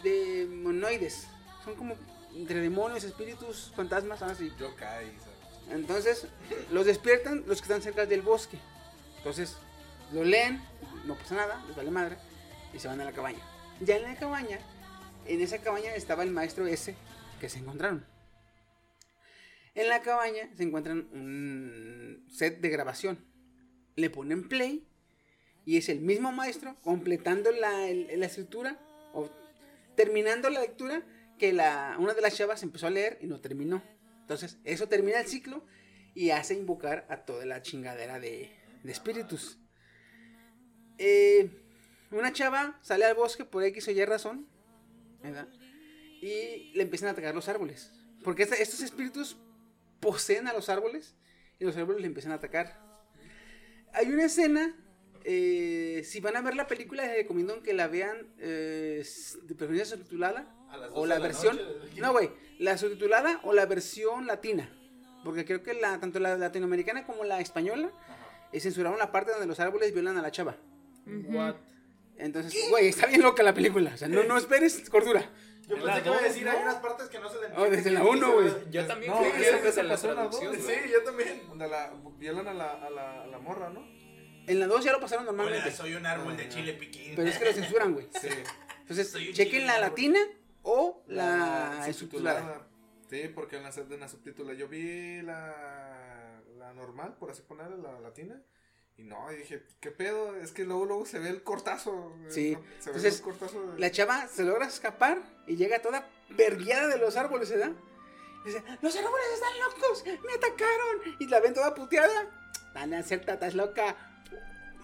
de- demonoides, son como entre demonios, espíritus, fantasmas, así. Yo caí, ¿sabes? Entonces, los despiertan los que están cerca del bosque. Entonces, lo leen, no pasa nada, les vale madre, y se van a la cabaña. Ya en la cabaña, en esa cabaña estaba el maestro ese que se encontraron. En la cabaña se encuentran un set de grabación. Le ponen play y es el mismo maestro completando la, la escritura o terminando la lectura que la, una de las chavas empezó a leer y no terminó. Entonces, eso termina el ciclo y hace invocar a toda la chingadera de, espíritus. Eh, una chava sale al bosque por X o Y razón. Y le empiezan a atacar los árboles. Porque estos espíritus poseen a los árboles y los árboles le empiezan a atacar. Hay una escena, eh, si van a ver la película, les recomiendo que la vean eh, de preferencia subtitulada o la versión. noche. no, güey, la subtitulada o la versión latina. Porque creo que la, tanto la latinoamericana como la española eh, censuraron la parte donde los árboles violan a la chava. What? Entonces, güey, está bien loca la película. O sea, no, no esperes cordura. Yo pensé que iba a decir, hay unas partes que no se le Oh, desde la uno, güey. Yo también No, esa que la pasó en la traducción. Sí, yo también. Donde la violan a la, a la, a la morra, ¿no? En la 2 ya lo pasaron Hola, normalmente. soy un árbol de chile piquín. Pero es que lo censuran, güey. Sí. Entonces, chequen la latina o la, subtitulada. subtitulada. Sí, porque en la, en la subtitula yo vi la, la normal, por así ponerla, la latina. Y no, y dije, ¿qué pedo? Es que luego, luego se ve el cortazo. güey, Sí. ¿no? Se ve Entonces, el cortazo. de- La chava se logra escapar y llega toda vergueada de los árboles, ¿verdad? Dice, los árboles están locos, me atacaron. Y la ven toda puteada. Dale, acepta, estás loca.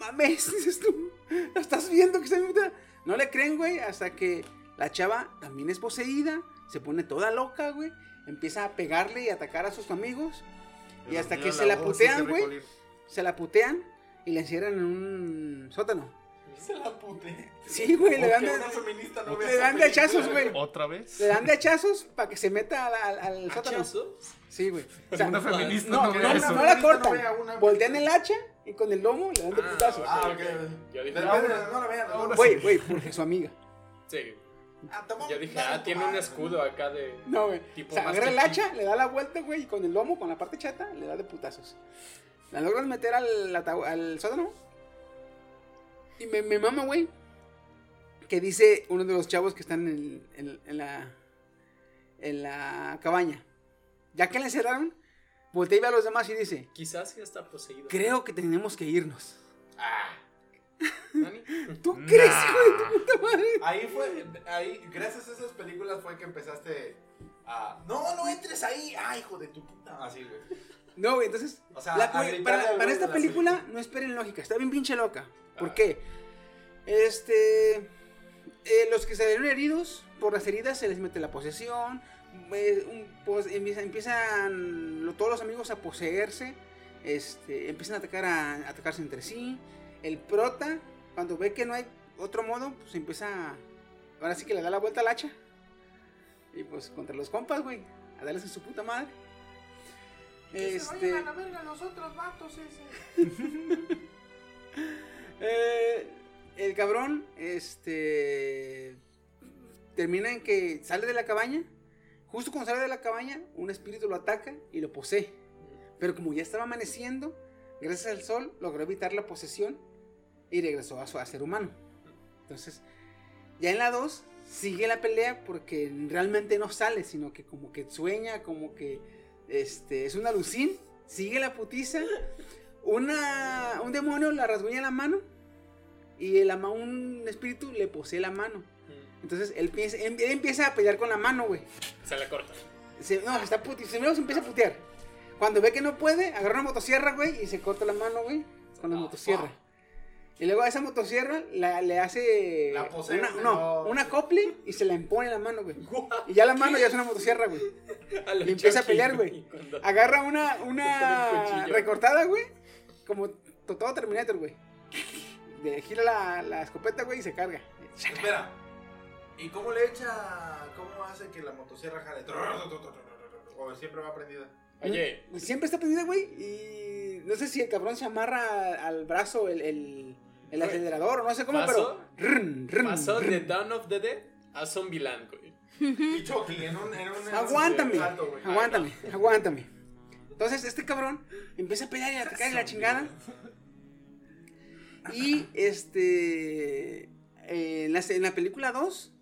Mames, *laughs* dices tú. ¿La estás viendo que está puteada? No le creen, güey, hasta que la chava también es poseída. Se pone toda loca, güey. Empieza a pegarle y atacar a sus amigos. Y hasta que se la putean, güey. Se la putean y la encierran en un sótano. Se la puté. Sí, güey, le dan de, no le dan de hachazos, güey. ¿Otra vez? Le dan de hachazos para que se meta al, al, al sótano. ¿Hachazos? Sí, güey. O sea, Una feminista no, no, no, ve no, eso. no la No cortan. una- Voltean el hacha y con el lomo le dan de Ah, putazo. Ah, ok. Yo dije, pero, no la vean. no. Güey, güey, porque su amiga. sí. Ah, Yo dije, ah, tiene un escudo acá de. No, güey. Tipo O sea, agarra el hacha, le da la vuelta, güey, y con el lomo, con la parte chata, le da de putazos. La logran meter al, al sótano. Y me, me mama, güey. Que dice uno de los chavos que están en, en- en la, en la cabaña. Ya que le encerraron, voltea y ve a los demás y dice: Quizás sí está poseído. Creo que tenemos que irnos. *laughs* Nani? ¿Tú crees, hijo de tu puta madre? Ahí fue, ahí, gracias a esas películas fue que empezaste a... No, no entres ahí. Ah, hijo de tu puta. Así, güey. No, güey, entonces. O sea, la- para, para esta película, no esperen lógica, está bien pinche loca. ¿Por Ah. qué? Este. eh, los que salieron heridos, por las heridas se les mete la posesión. eh, un- pues, empiezan lo- todos los amigos a poseerse. este, empiezan a atacar a, a atacarse entre sí. El prota, cuando ve que no hay otro modo, pues empieza, a- ahora sí que le da la vuelta al hacha. Y pues contra los compas, güey, a darles en su puta madre. Este, a verga los otros vatos ese. *laughs* Eh, el cabrón, este. Termina en que sale de la cabaña. Justo cuando sale de la cabaña, un espíritu lo ataca y lo posee. Pero como ya estaba amaneciendo, gracias al sol logró evitar la posesión y regresó a su a ser humano. Entonces, ya en la 2 sigue la pelea porque realmente no sale, sino que como que sueña, como que este, es una lucín. Sigue la putiza. Una, un demonio la rasguña la mano y el ama, un espíritu le posee la mano. Entonces él, piensa- él empieza a pelear con la mano, güey. Se la corta. Se, no, se está puti, primero se empieza a putear. Cuando ve que no puede, agarra una motosierra, güey, y se corta la mano, güey, con la motosierra. Y luego a esa motosierra la- le hace La posee, una, no, no. una acople y se la impone en la mano, güey. Y ya la mano ya es una *laughs* motosierra, güey. Y empieza a pelear, güey. cuando- Agarra una, una recortada, güey. Como to- todo Terminator, güey. Gira la, la escopeta, güey, y se carga. Espera. ¿Y cómo le echa? ¿Cómo hace que la motosierra jale? O siempre va prendida. Oye, Siempre está prendida, güey. Y no sé si el cabrón se amarra al brazo el, el, el acelerador o no sé cómo, ¿Pasó? pero. pasó de. Dawn of the Dead a Zombieland, güey. Y Chucky en un, en un Aguántame, güey. aguántame, aguántame. Entonces este cabrón empieza a pelear y a atacar y la chingada. Y este. eh, en, la, en la película 2,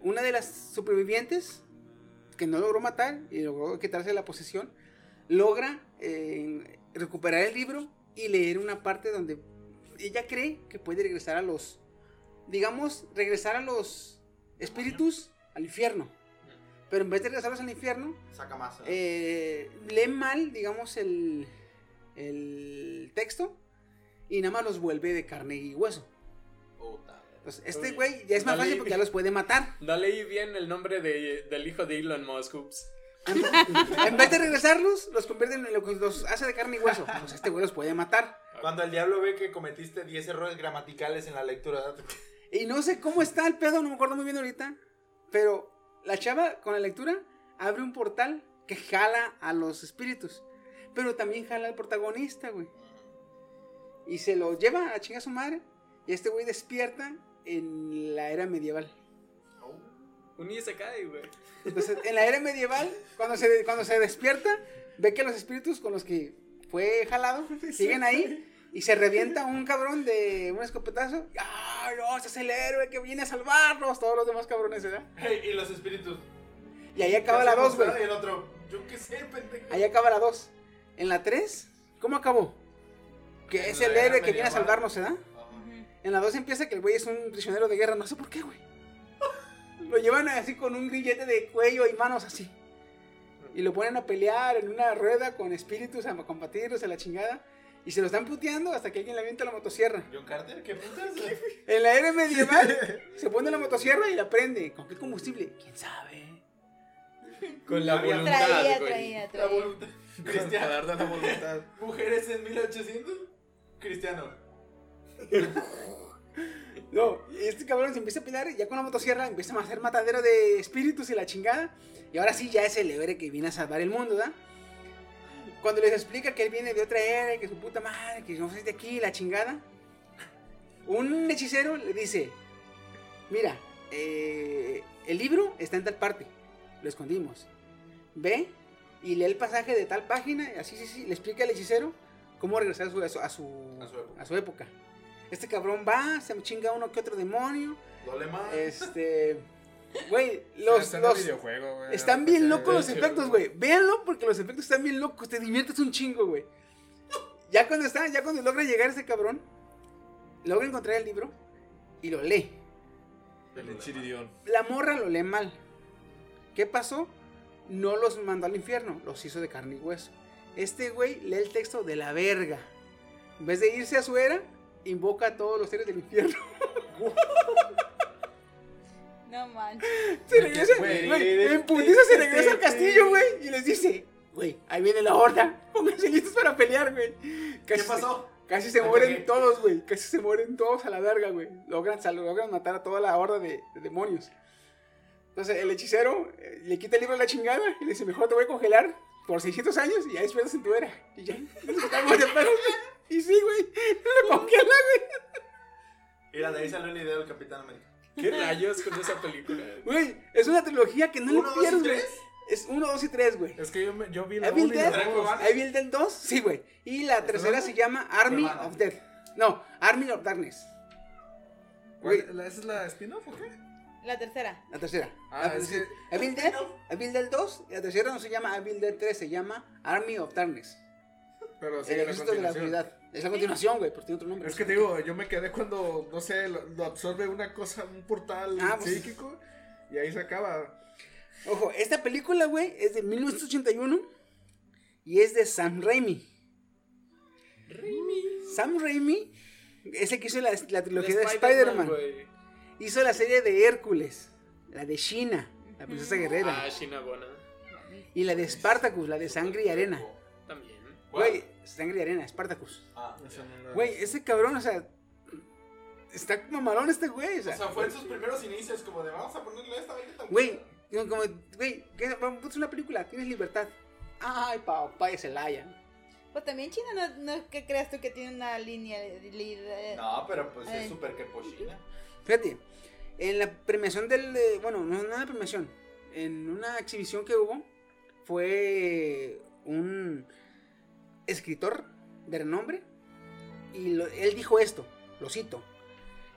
una de las supervivientes que no logró matar y logró quitarse la posesión, logra eh, recuperar el libro y leer una parte donde ella cree que puede regresar a los. Digamos, regresar a los espíritus al infierno. Pero en vez de regresarlos al infierno, Saca más. ¿eh? eh, lee mal, digamos, el, el texto y nada más los vuelve de carne y hueso. Puta. Entonces, este güey ya es más dale. fácil porque ya los puede matar. No leí bien el nombre de- del hijo de Elon Musk, ups. En vez de regresarlos, los convierte en lo que los hace de carne y hueso. Pues este güey los puede matar. Cuando el diablo ve que cometiste 10 errores gramaticales en la lectura. Y no sé cómo está el pedo, no me acuerdo muy bien ahorita. Pero la chava con la lectura abre un portal que jala a los espíritus. Pero también jala al protagonista, güey. Y se lo lleva a chingar a su madre. Y este güey despierta en la era medieval. Un Isekai, güey. Entonces, en la era medieval, cuando se, cuando se despierta, ve que los espíritus con los que fue jalado *laughs* siguen ahí. Y se revienta un cabrón de un escopetazo. ¡Ay, no! Ese es el héroe que viene a salvarnos. Todos los demás cabrones, ¿verdad? Hey, *laughs* y los espíritus. Y ahí acaba ¿Qué la hacemos, 2, güey. Y el otro, yo qué sé, pendejo. Ahí acaba la 2. En la 3, ¿cómo acabó? Que En es el héroe que viene a salvarnos, ¿verdad? Ajá. En la 2 empieza que el güey es un prisionero de guerra, no sé por qué, güey. *laughs* Lo llevan así con un grillete de cuello y manos así. Y lo ponen a pelear en una rueda con espíritus a combatirlos a la chingada. Y se lo están puteando hasta que alguien le avienta la motosierra. John Carter, ¿qué putas? *laughs* En la era medieval *laughs* se pone la motosierra y la prende. ¿Con qué combustible? ¿Quién sabe? Con la Traía, voluntad, Traía, güey. traía, La traía. voluntad. Cristiano. La voluntad. *laughs* Mujeres en 1800. Cristiano. No, y este cabrón se empieza a pelear y ya con la motosierra empieza a hacer matadero de espíritus y la chingada. Y ahora sí ya es el héroe que viene a salvar el mundo, ¿da? Cuando les explica que él viene de otra era, y que su puta madre, que no es de aquí, la chingada. Un hechicero le dice, mira, eh, el libro está en tal parte, lo escondimos. Ve y lee el pasaje de tal página, y así, sí, sí, le explica al hechicero cómo regresar a su, a su, a su época. Este cabrón va, se chinga uno que otro demonio. Dole más. Este. Güey, los. Videojuego, güey, están no bien locos los efectos, güey. Véanlo porque los efectos están bien locos. Te diviertes un chingo, güey. Ya cuando está, ya cuando logra llegar ese cabrón, logra encontrar el libro y lo lee. El chiridión. La morra lo lee mal. ¿Qué pasó? No los mandó al infierno, los hizo de carne y hueso. Este güey lee el texto de la verga. En vez de irse a su era, invoca a todos los seres del infierno. *laughs* No manches. Se regresa, Güey, güey, en putiza se regresa al castillo, güey, y les dice, Güey, ahí viene la horda. *laughs* Pónganse listos para pelear, güey. ¿Qué pasó? casi se mueren todos, güey. Casi se mueren todos a la verga, güey. Logran, logran matar a toda la horda de, de demonios. Entonces el hechicero eh, le quita el libro a la chingada y le dice, mejor te voy a congelar por 600 años y ya despiertas en tu era. Y ya. Nos quitamos de güey. Y sí, güey. *laughs* Lo congela, güey. Mira, de ahí salió la idea del Capitán América. ¿Qué rayos con esa película? Güey, es una trilogía que no ¿Uno, le dos y pierdes? Es 1, 2 y 3, güey. Es que yo, me- yo vi la Evil 1 y la Dead, Dragon 2. Ball. Evil Dead 2, sí, güey. Y la tercera se llama Army Hermana. of Death. No, Army of Darkness. Güey, ¿Cuál- la- ¿Esa es la spin-off o qué? La tercera. la tercera. Ah, La- es que- Evil Dead, Evil Dead 2, y la tercera no se llama Evil Dead 3, se llama Army of Darkness. Pero el sigue la ejército de la oscuridad. Es la continuación, güey, pero tiene otro nombre. Es que te digo, yo me quedé cuando, no sé, lo, lo absorbe una cosa, un portal Ah, pues- psíquico y ahí se acaba. Ojo, esta película, güey, es de 1981 y es de Sam Raimi. Sam Raimi es el que hizo la, la trilogía de Spider-Man. hizo la serie de Hércules, la de China, la princesa guerrera, Ah, Shinabona. y la de Spartacus, la de sangre y arena. También. Güey, sangre y arena, Spartacus. Ah, Esa no la- Güey, ese cabrón, o sea, está mamalón este güey, o o sea, fue en sus primeros inicios, como de vamos a ponerle esta vaina güey, como, como, güey, ¿qué? vamos, es una película, tienes libertad. Ay, papá de Celaya. Pues también China no, no que creas tú que tiene una línea de... de- No, pero pues Ay. es súper que pochina. Fíjate, en la premiación del, eh, bueno, no en la premiación, en una exhibición que hubo, fue un escritor de renombre y lo- él dijo esto, lo cito,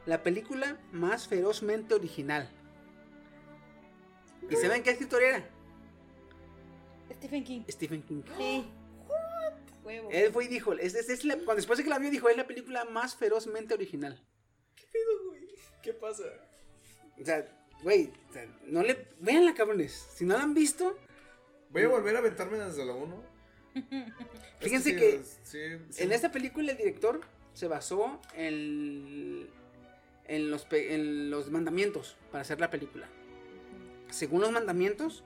la película más ferozmente original. ¿Y saben qué escritor era? Stephen King. Stephen King. *gasps* Sí. Huevo. Él fue y dijo, es, es- es la- cuando después de que la vio dijo, es la película más ferozmente original. ¿Qué pasa? O sea, güey, o sea, no le, véanla cabrones, si no la han visto, Voy a volver a aventarme desde la 1. *laughs* Fíjense que sí, sí. En esta película el director se basó en, en, los, en los mandamientos para hacer la película. Según los mandamientos,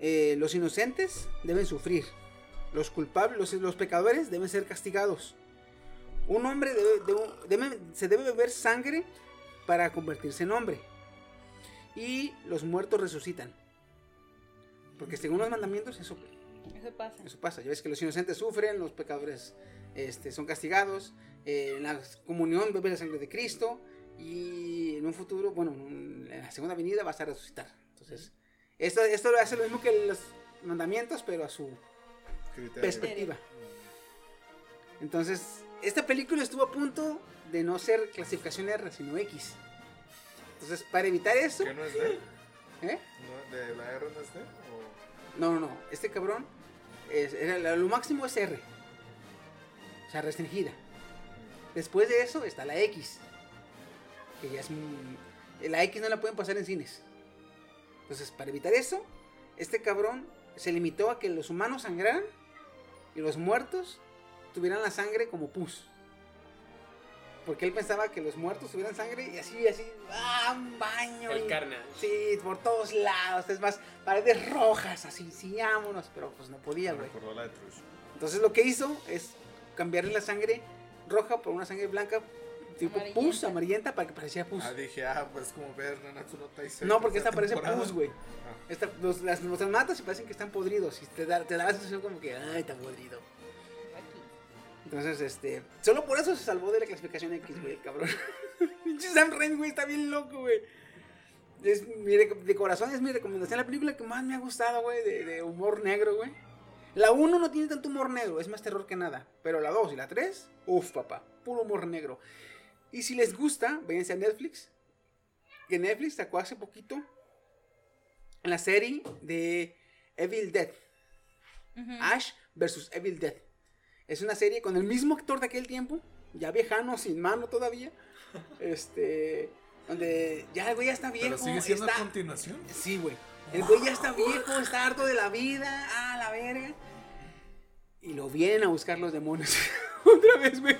eh, los inocentes deben sufrir. Los culpables, los, los pecadores deben ser castigados. Un hombre debe, debe- debe- se debe beber sangre para convertirse en hombre. Y los muertos resucitan. Porque según los mandamientos eso Eso pasa. eso pasa, ya ves que los inocentes sufren, los pecadores este, son castigados, eh, en la comunión bebe la sangre de Cristo y en un futuro, bueno, en la segunda venida vas a resucitar. Entonces, esto, esto hace lo mismo que los mandamientos, pero a su Criterio. perspectiva. Entonces, esta película estuvo a punto de no ser clasificación R, sino X. Entonces, para evitar eso, ¿Qué no es D? ¿eh? ¿No? ¿De la R no es D? ¿O- No, no, no. Este cabrón, es, era- lo máximo es R. O sea, restringida. Después de eso está la X. Que ya es... La X no la pueden pasar en cines. Entonces, para evitar eso, este cabrón se limitó a que los humanos sangraran y los muertos tuvieran la sangre como pus. Porque él pensaba que los muertos tuvieran sangre y así, así, ¡ah, un baño! El y- carnage. Sí, por todos lados, es más, paredes rojas, así, sí, vámonos, pero pues no podía, Me güey. recordó la de Trush. Entonces lo que hizo es cambiarle la sangre roja por una sangre blanca, tipo pus, Amarillenta. para que pareciera pus. Ah, dije, ah, pues como ver Nanatsu no Taizai. No, porque esta parece pus, güey. Ah. Esta, los, las, los matas y parecen que están podridos, y te da, te da la sensación como que, ay, está podrido. Entonces, este, solo por eso se salvó de la clasificación X, güey, el cabrón. *laughs* Pinche Sam Raimi, güey, está bien loco, güey. Es mi de corazón es mi recomendación, la película que más me ha gustado, güey, de, de humor negro, güey. La 1 no tiene tanto humor negro, es más terror que nada. Pero la 2 y la 3, uff, papá, puro humor negro. Y si les gusta, váyanse a Netflix. Que Netflix sacó hace poquito la serie de Evil Dead. Ash versus Evil Dead. Es una serie con el mismo actor de aquel tiempo, ya viejano, sin mano todavía. *laughs* Este, donde ya el güey ya está viejo. Pero sigue siendo está- a continuación. Sí, güey. El güey ya está viejo, está harto de la vida, ah, la verga. Y lo vienen a buscar los demonios. *laughs* Otra vez, güey.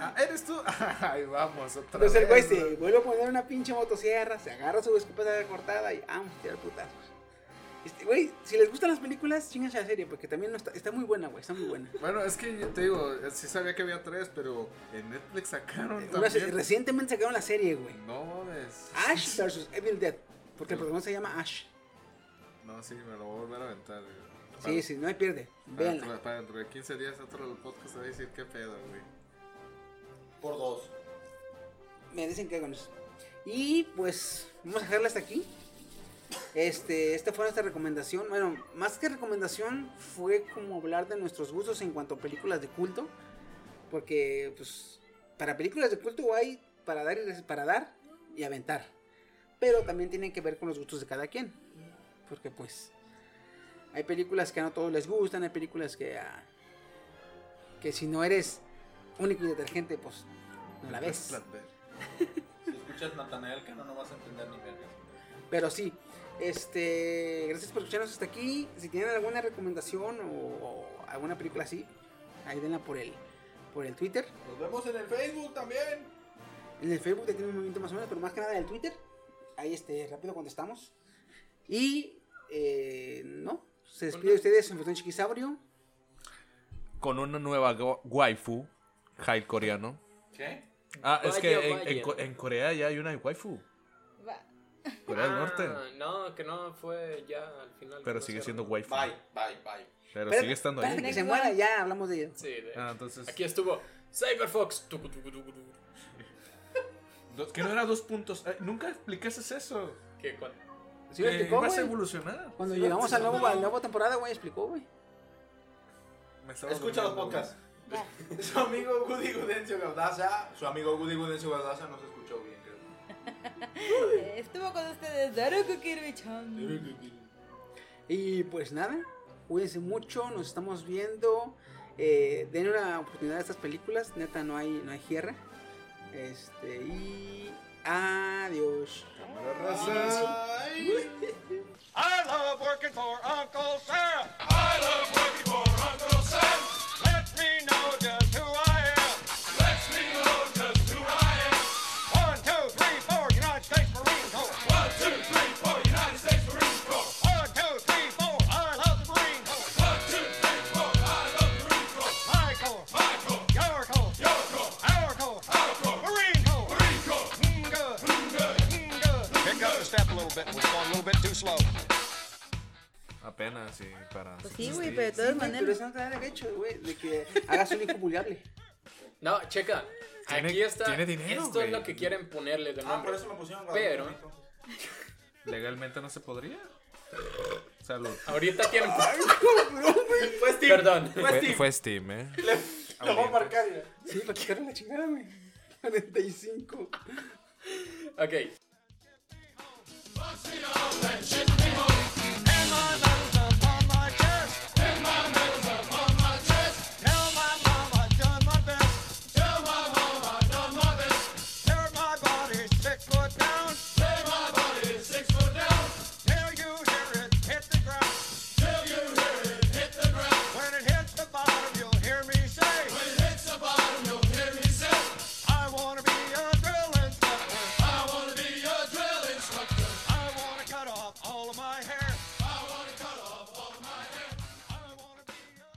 Ah, ¿eres tú? *laughs* Ay, vamos, otra Entonces el güey vez. se vuelve a poner una pinche motosierra, se agarra su escopeta cortada y vamos a tirar putazos. Este, Güey, si les gustan las películas, chinganse la serie, porque también no está, está muy buena, güey, está muy buena. Bueno, es que yo te digo, sí sabía que había tres, pero en Netflix sacaron se- también. recientemente sacaron la serie, güey. No mames. Ash *laughs* vs Evil Dead, porque el programa se llama Ash. No, sí, me lo voy a volver a aventar. güey. Sí, sí, no hay pierde. Para, Véanla. para, para dentro de 15 días otro podcast te va a decir qué pedo, güey. Por dos. Me dicen que hagan eso. Y pues, vamos a dejarla hasta aquí. Este, esta fue nuestra recomendación. Bueno, más que recomendación, fue como hablar de nuestros gustos en cuanto a películas de culto. Porque, pues, para películas de culto hay para dar y, para dar y aventar. Pero también tienen que ver con los gustos de cada quien. Porque, pues, hay películas que a no todos les gustan, hay películas que, ah, que si no eres único y detergente, pues, no la ves. *laughs* Si escuchas Natanael que no, no vas a entender ni verga. Pero sí, este, gracias por escucharnos hasta aquí. Si tienen alguna recomendación o, o alguna película así, ahí denla por el, por el Twitter. Nos vemos en el Facebook también. En el Facebook ya tiene un movimiento más o menos, pero más que nada en el Twitter. Ahí este, rápido contestamos. Y eh, no, se despide de ustedes en Futón Chiquisaurio. Con una nueva waifu, Hyde coreano. ¿Qué? Ah, es que en, en Corea ya hay una waifu. Corea del Ah, Norte. No, que no fue ya al final. Pero sigue siendo waifu. Bye, bye, bye. Pero sigue estando ahí. que se muera, ya hablamos de ella. Sí, de- Ah, entonces. Aquí estuvo Cyberfox. Que no era dos puntos. Ay, nunca explicaste eso. ¿Qué? ¿Cuál? Sí, lo que explicó, ibas a evolucionar. Cuando llegamos a nuevo, a la nueva temporada, güey, explicó, güey. Escucha los podcasts. *laughs* Su amigo Woody Gudencio Gaudaza, su amigo Woody Gudencio Gaudaza no se escuchó bien. Eh, Estuvo con ustedes Daruku Kirby-chan. Y pues nada, cuídense mucho, nos estamos viendo. Eh, den una oportunidad a estas películas, neta, no hay, no hay guerra. Este, y adiós. I love working for Uncle Sam. I love working for Uncle Sam. Apenas, sí, para. Pues sí, güey, pero de todas Sí, güey, pero maneras. eso no te da derecho, güey, de que hagas un hijo. No, checa. Tiene- Aquí está. tiene dinero, Esto es lo que quieren ponerle de Ah, nombre. por eso me pusieron Pero-. Legalmente no se podría. Salud. Ahorita tienen. Fue Steve. Perdón. Fue Steve. fue Steam, eh. Lo voy a marcar ya. Sí, para quitarle la chingada, güey. 45. Ok. Bossy Hall, be Hall.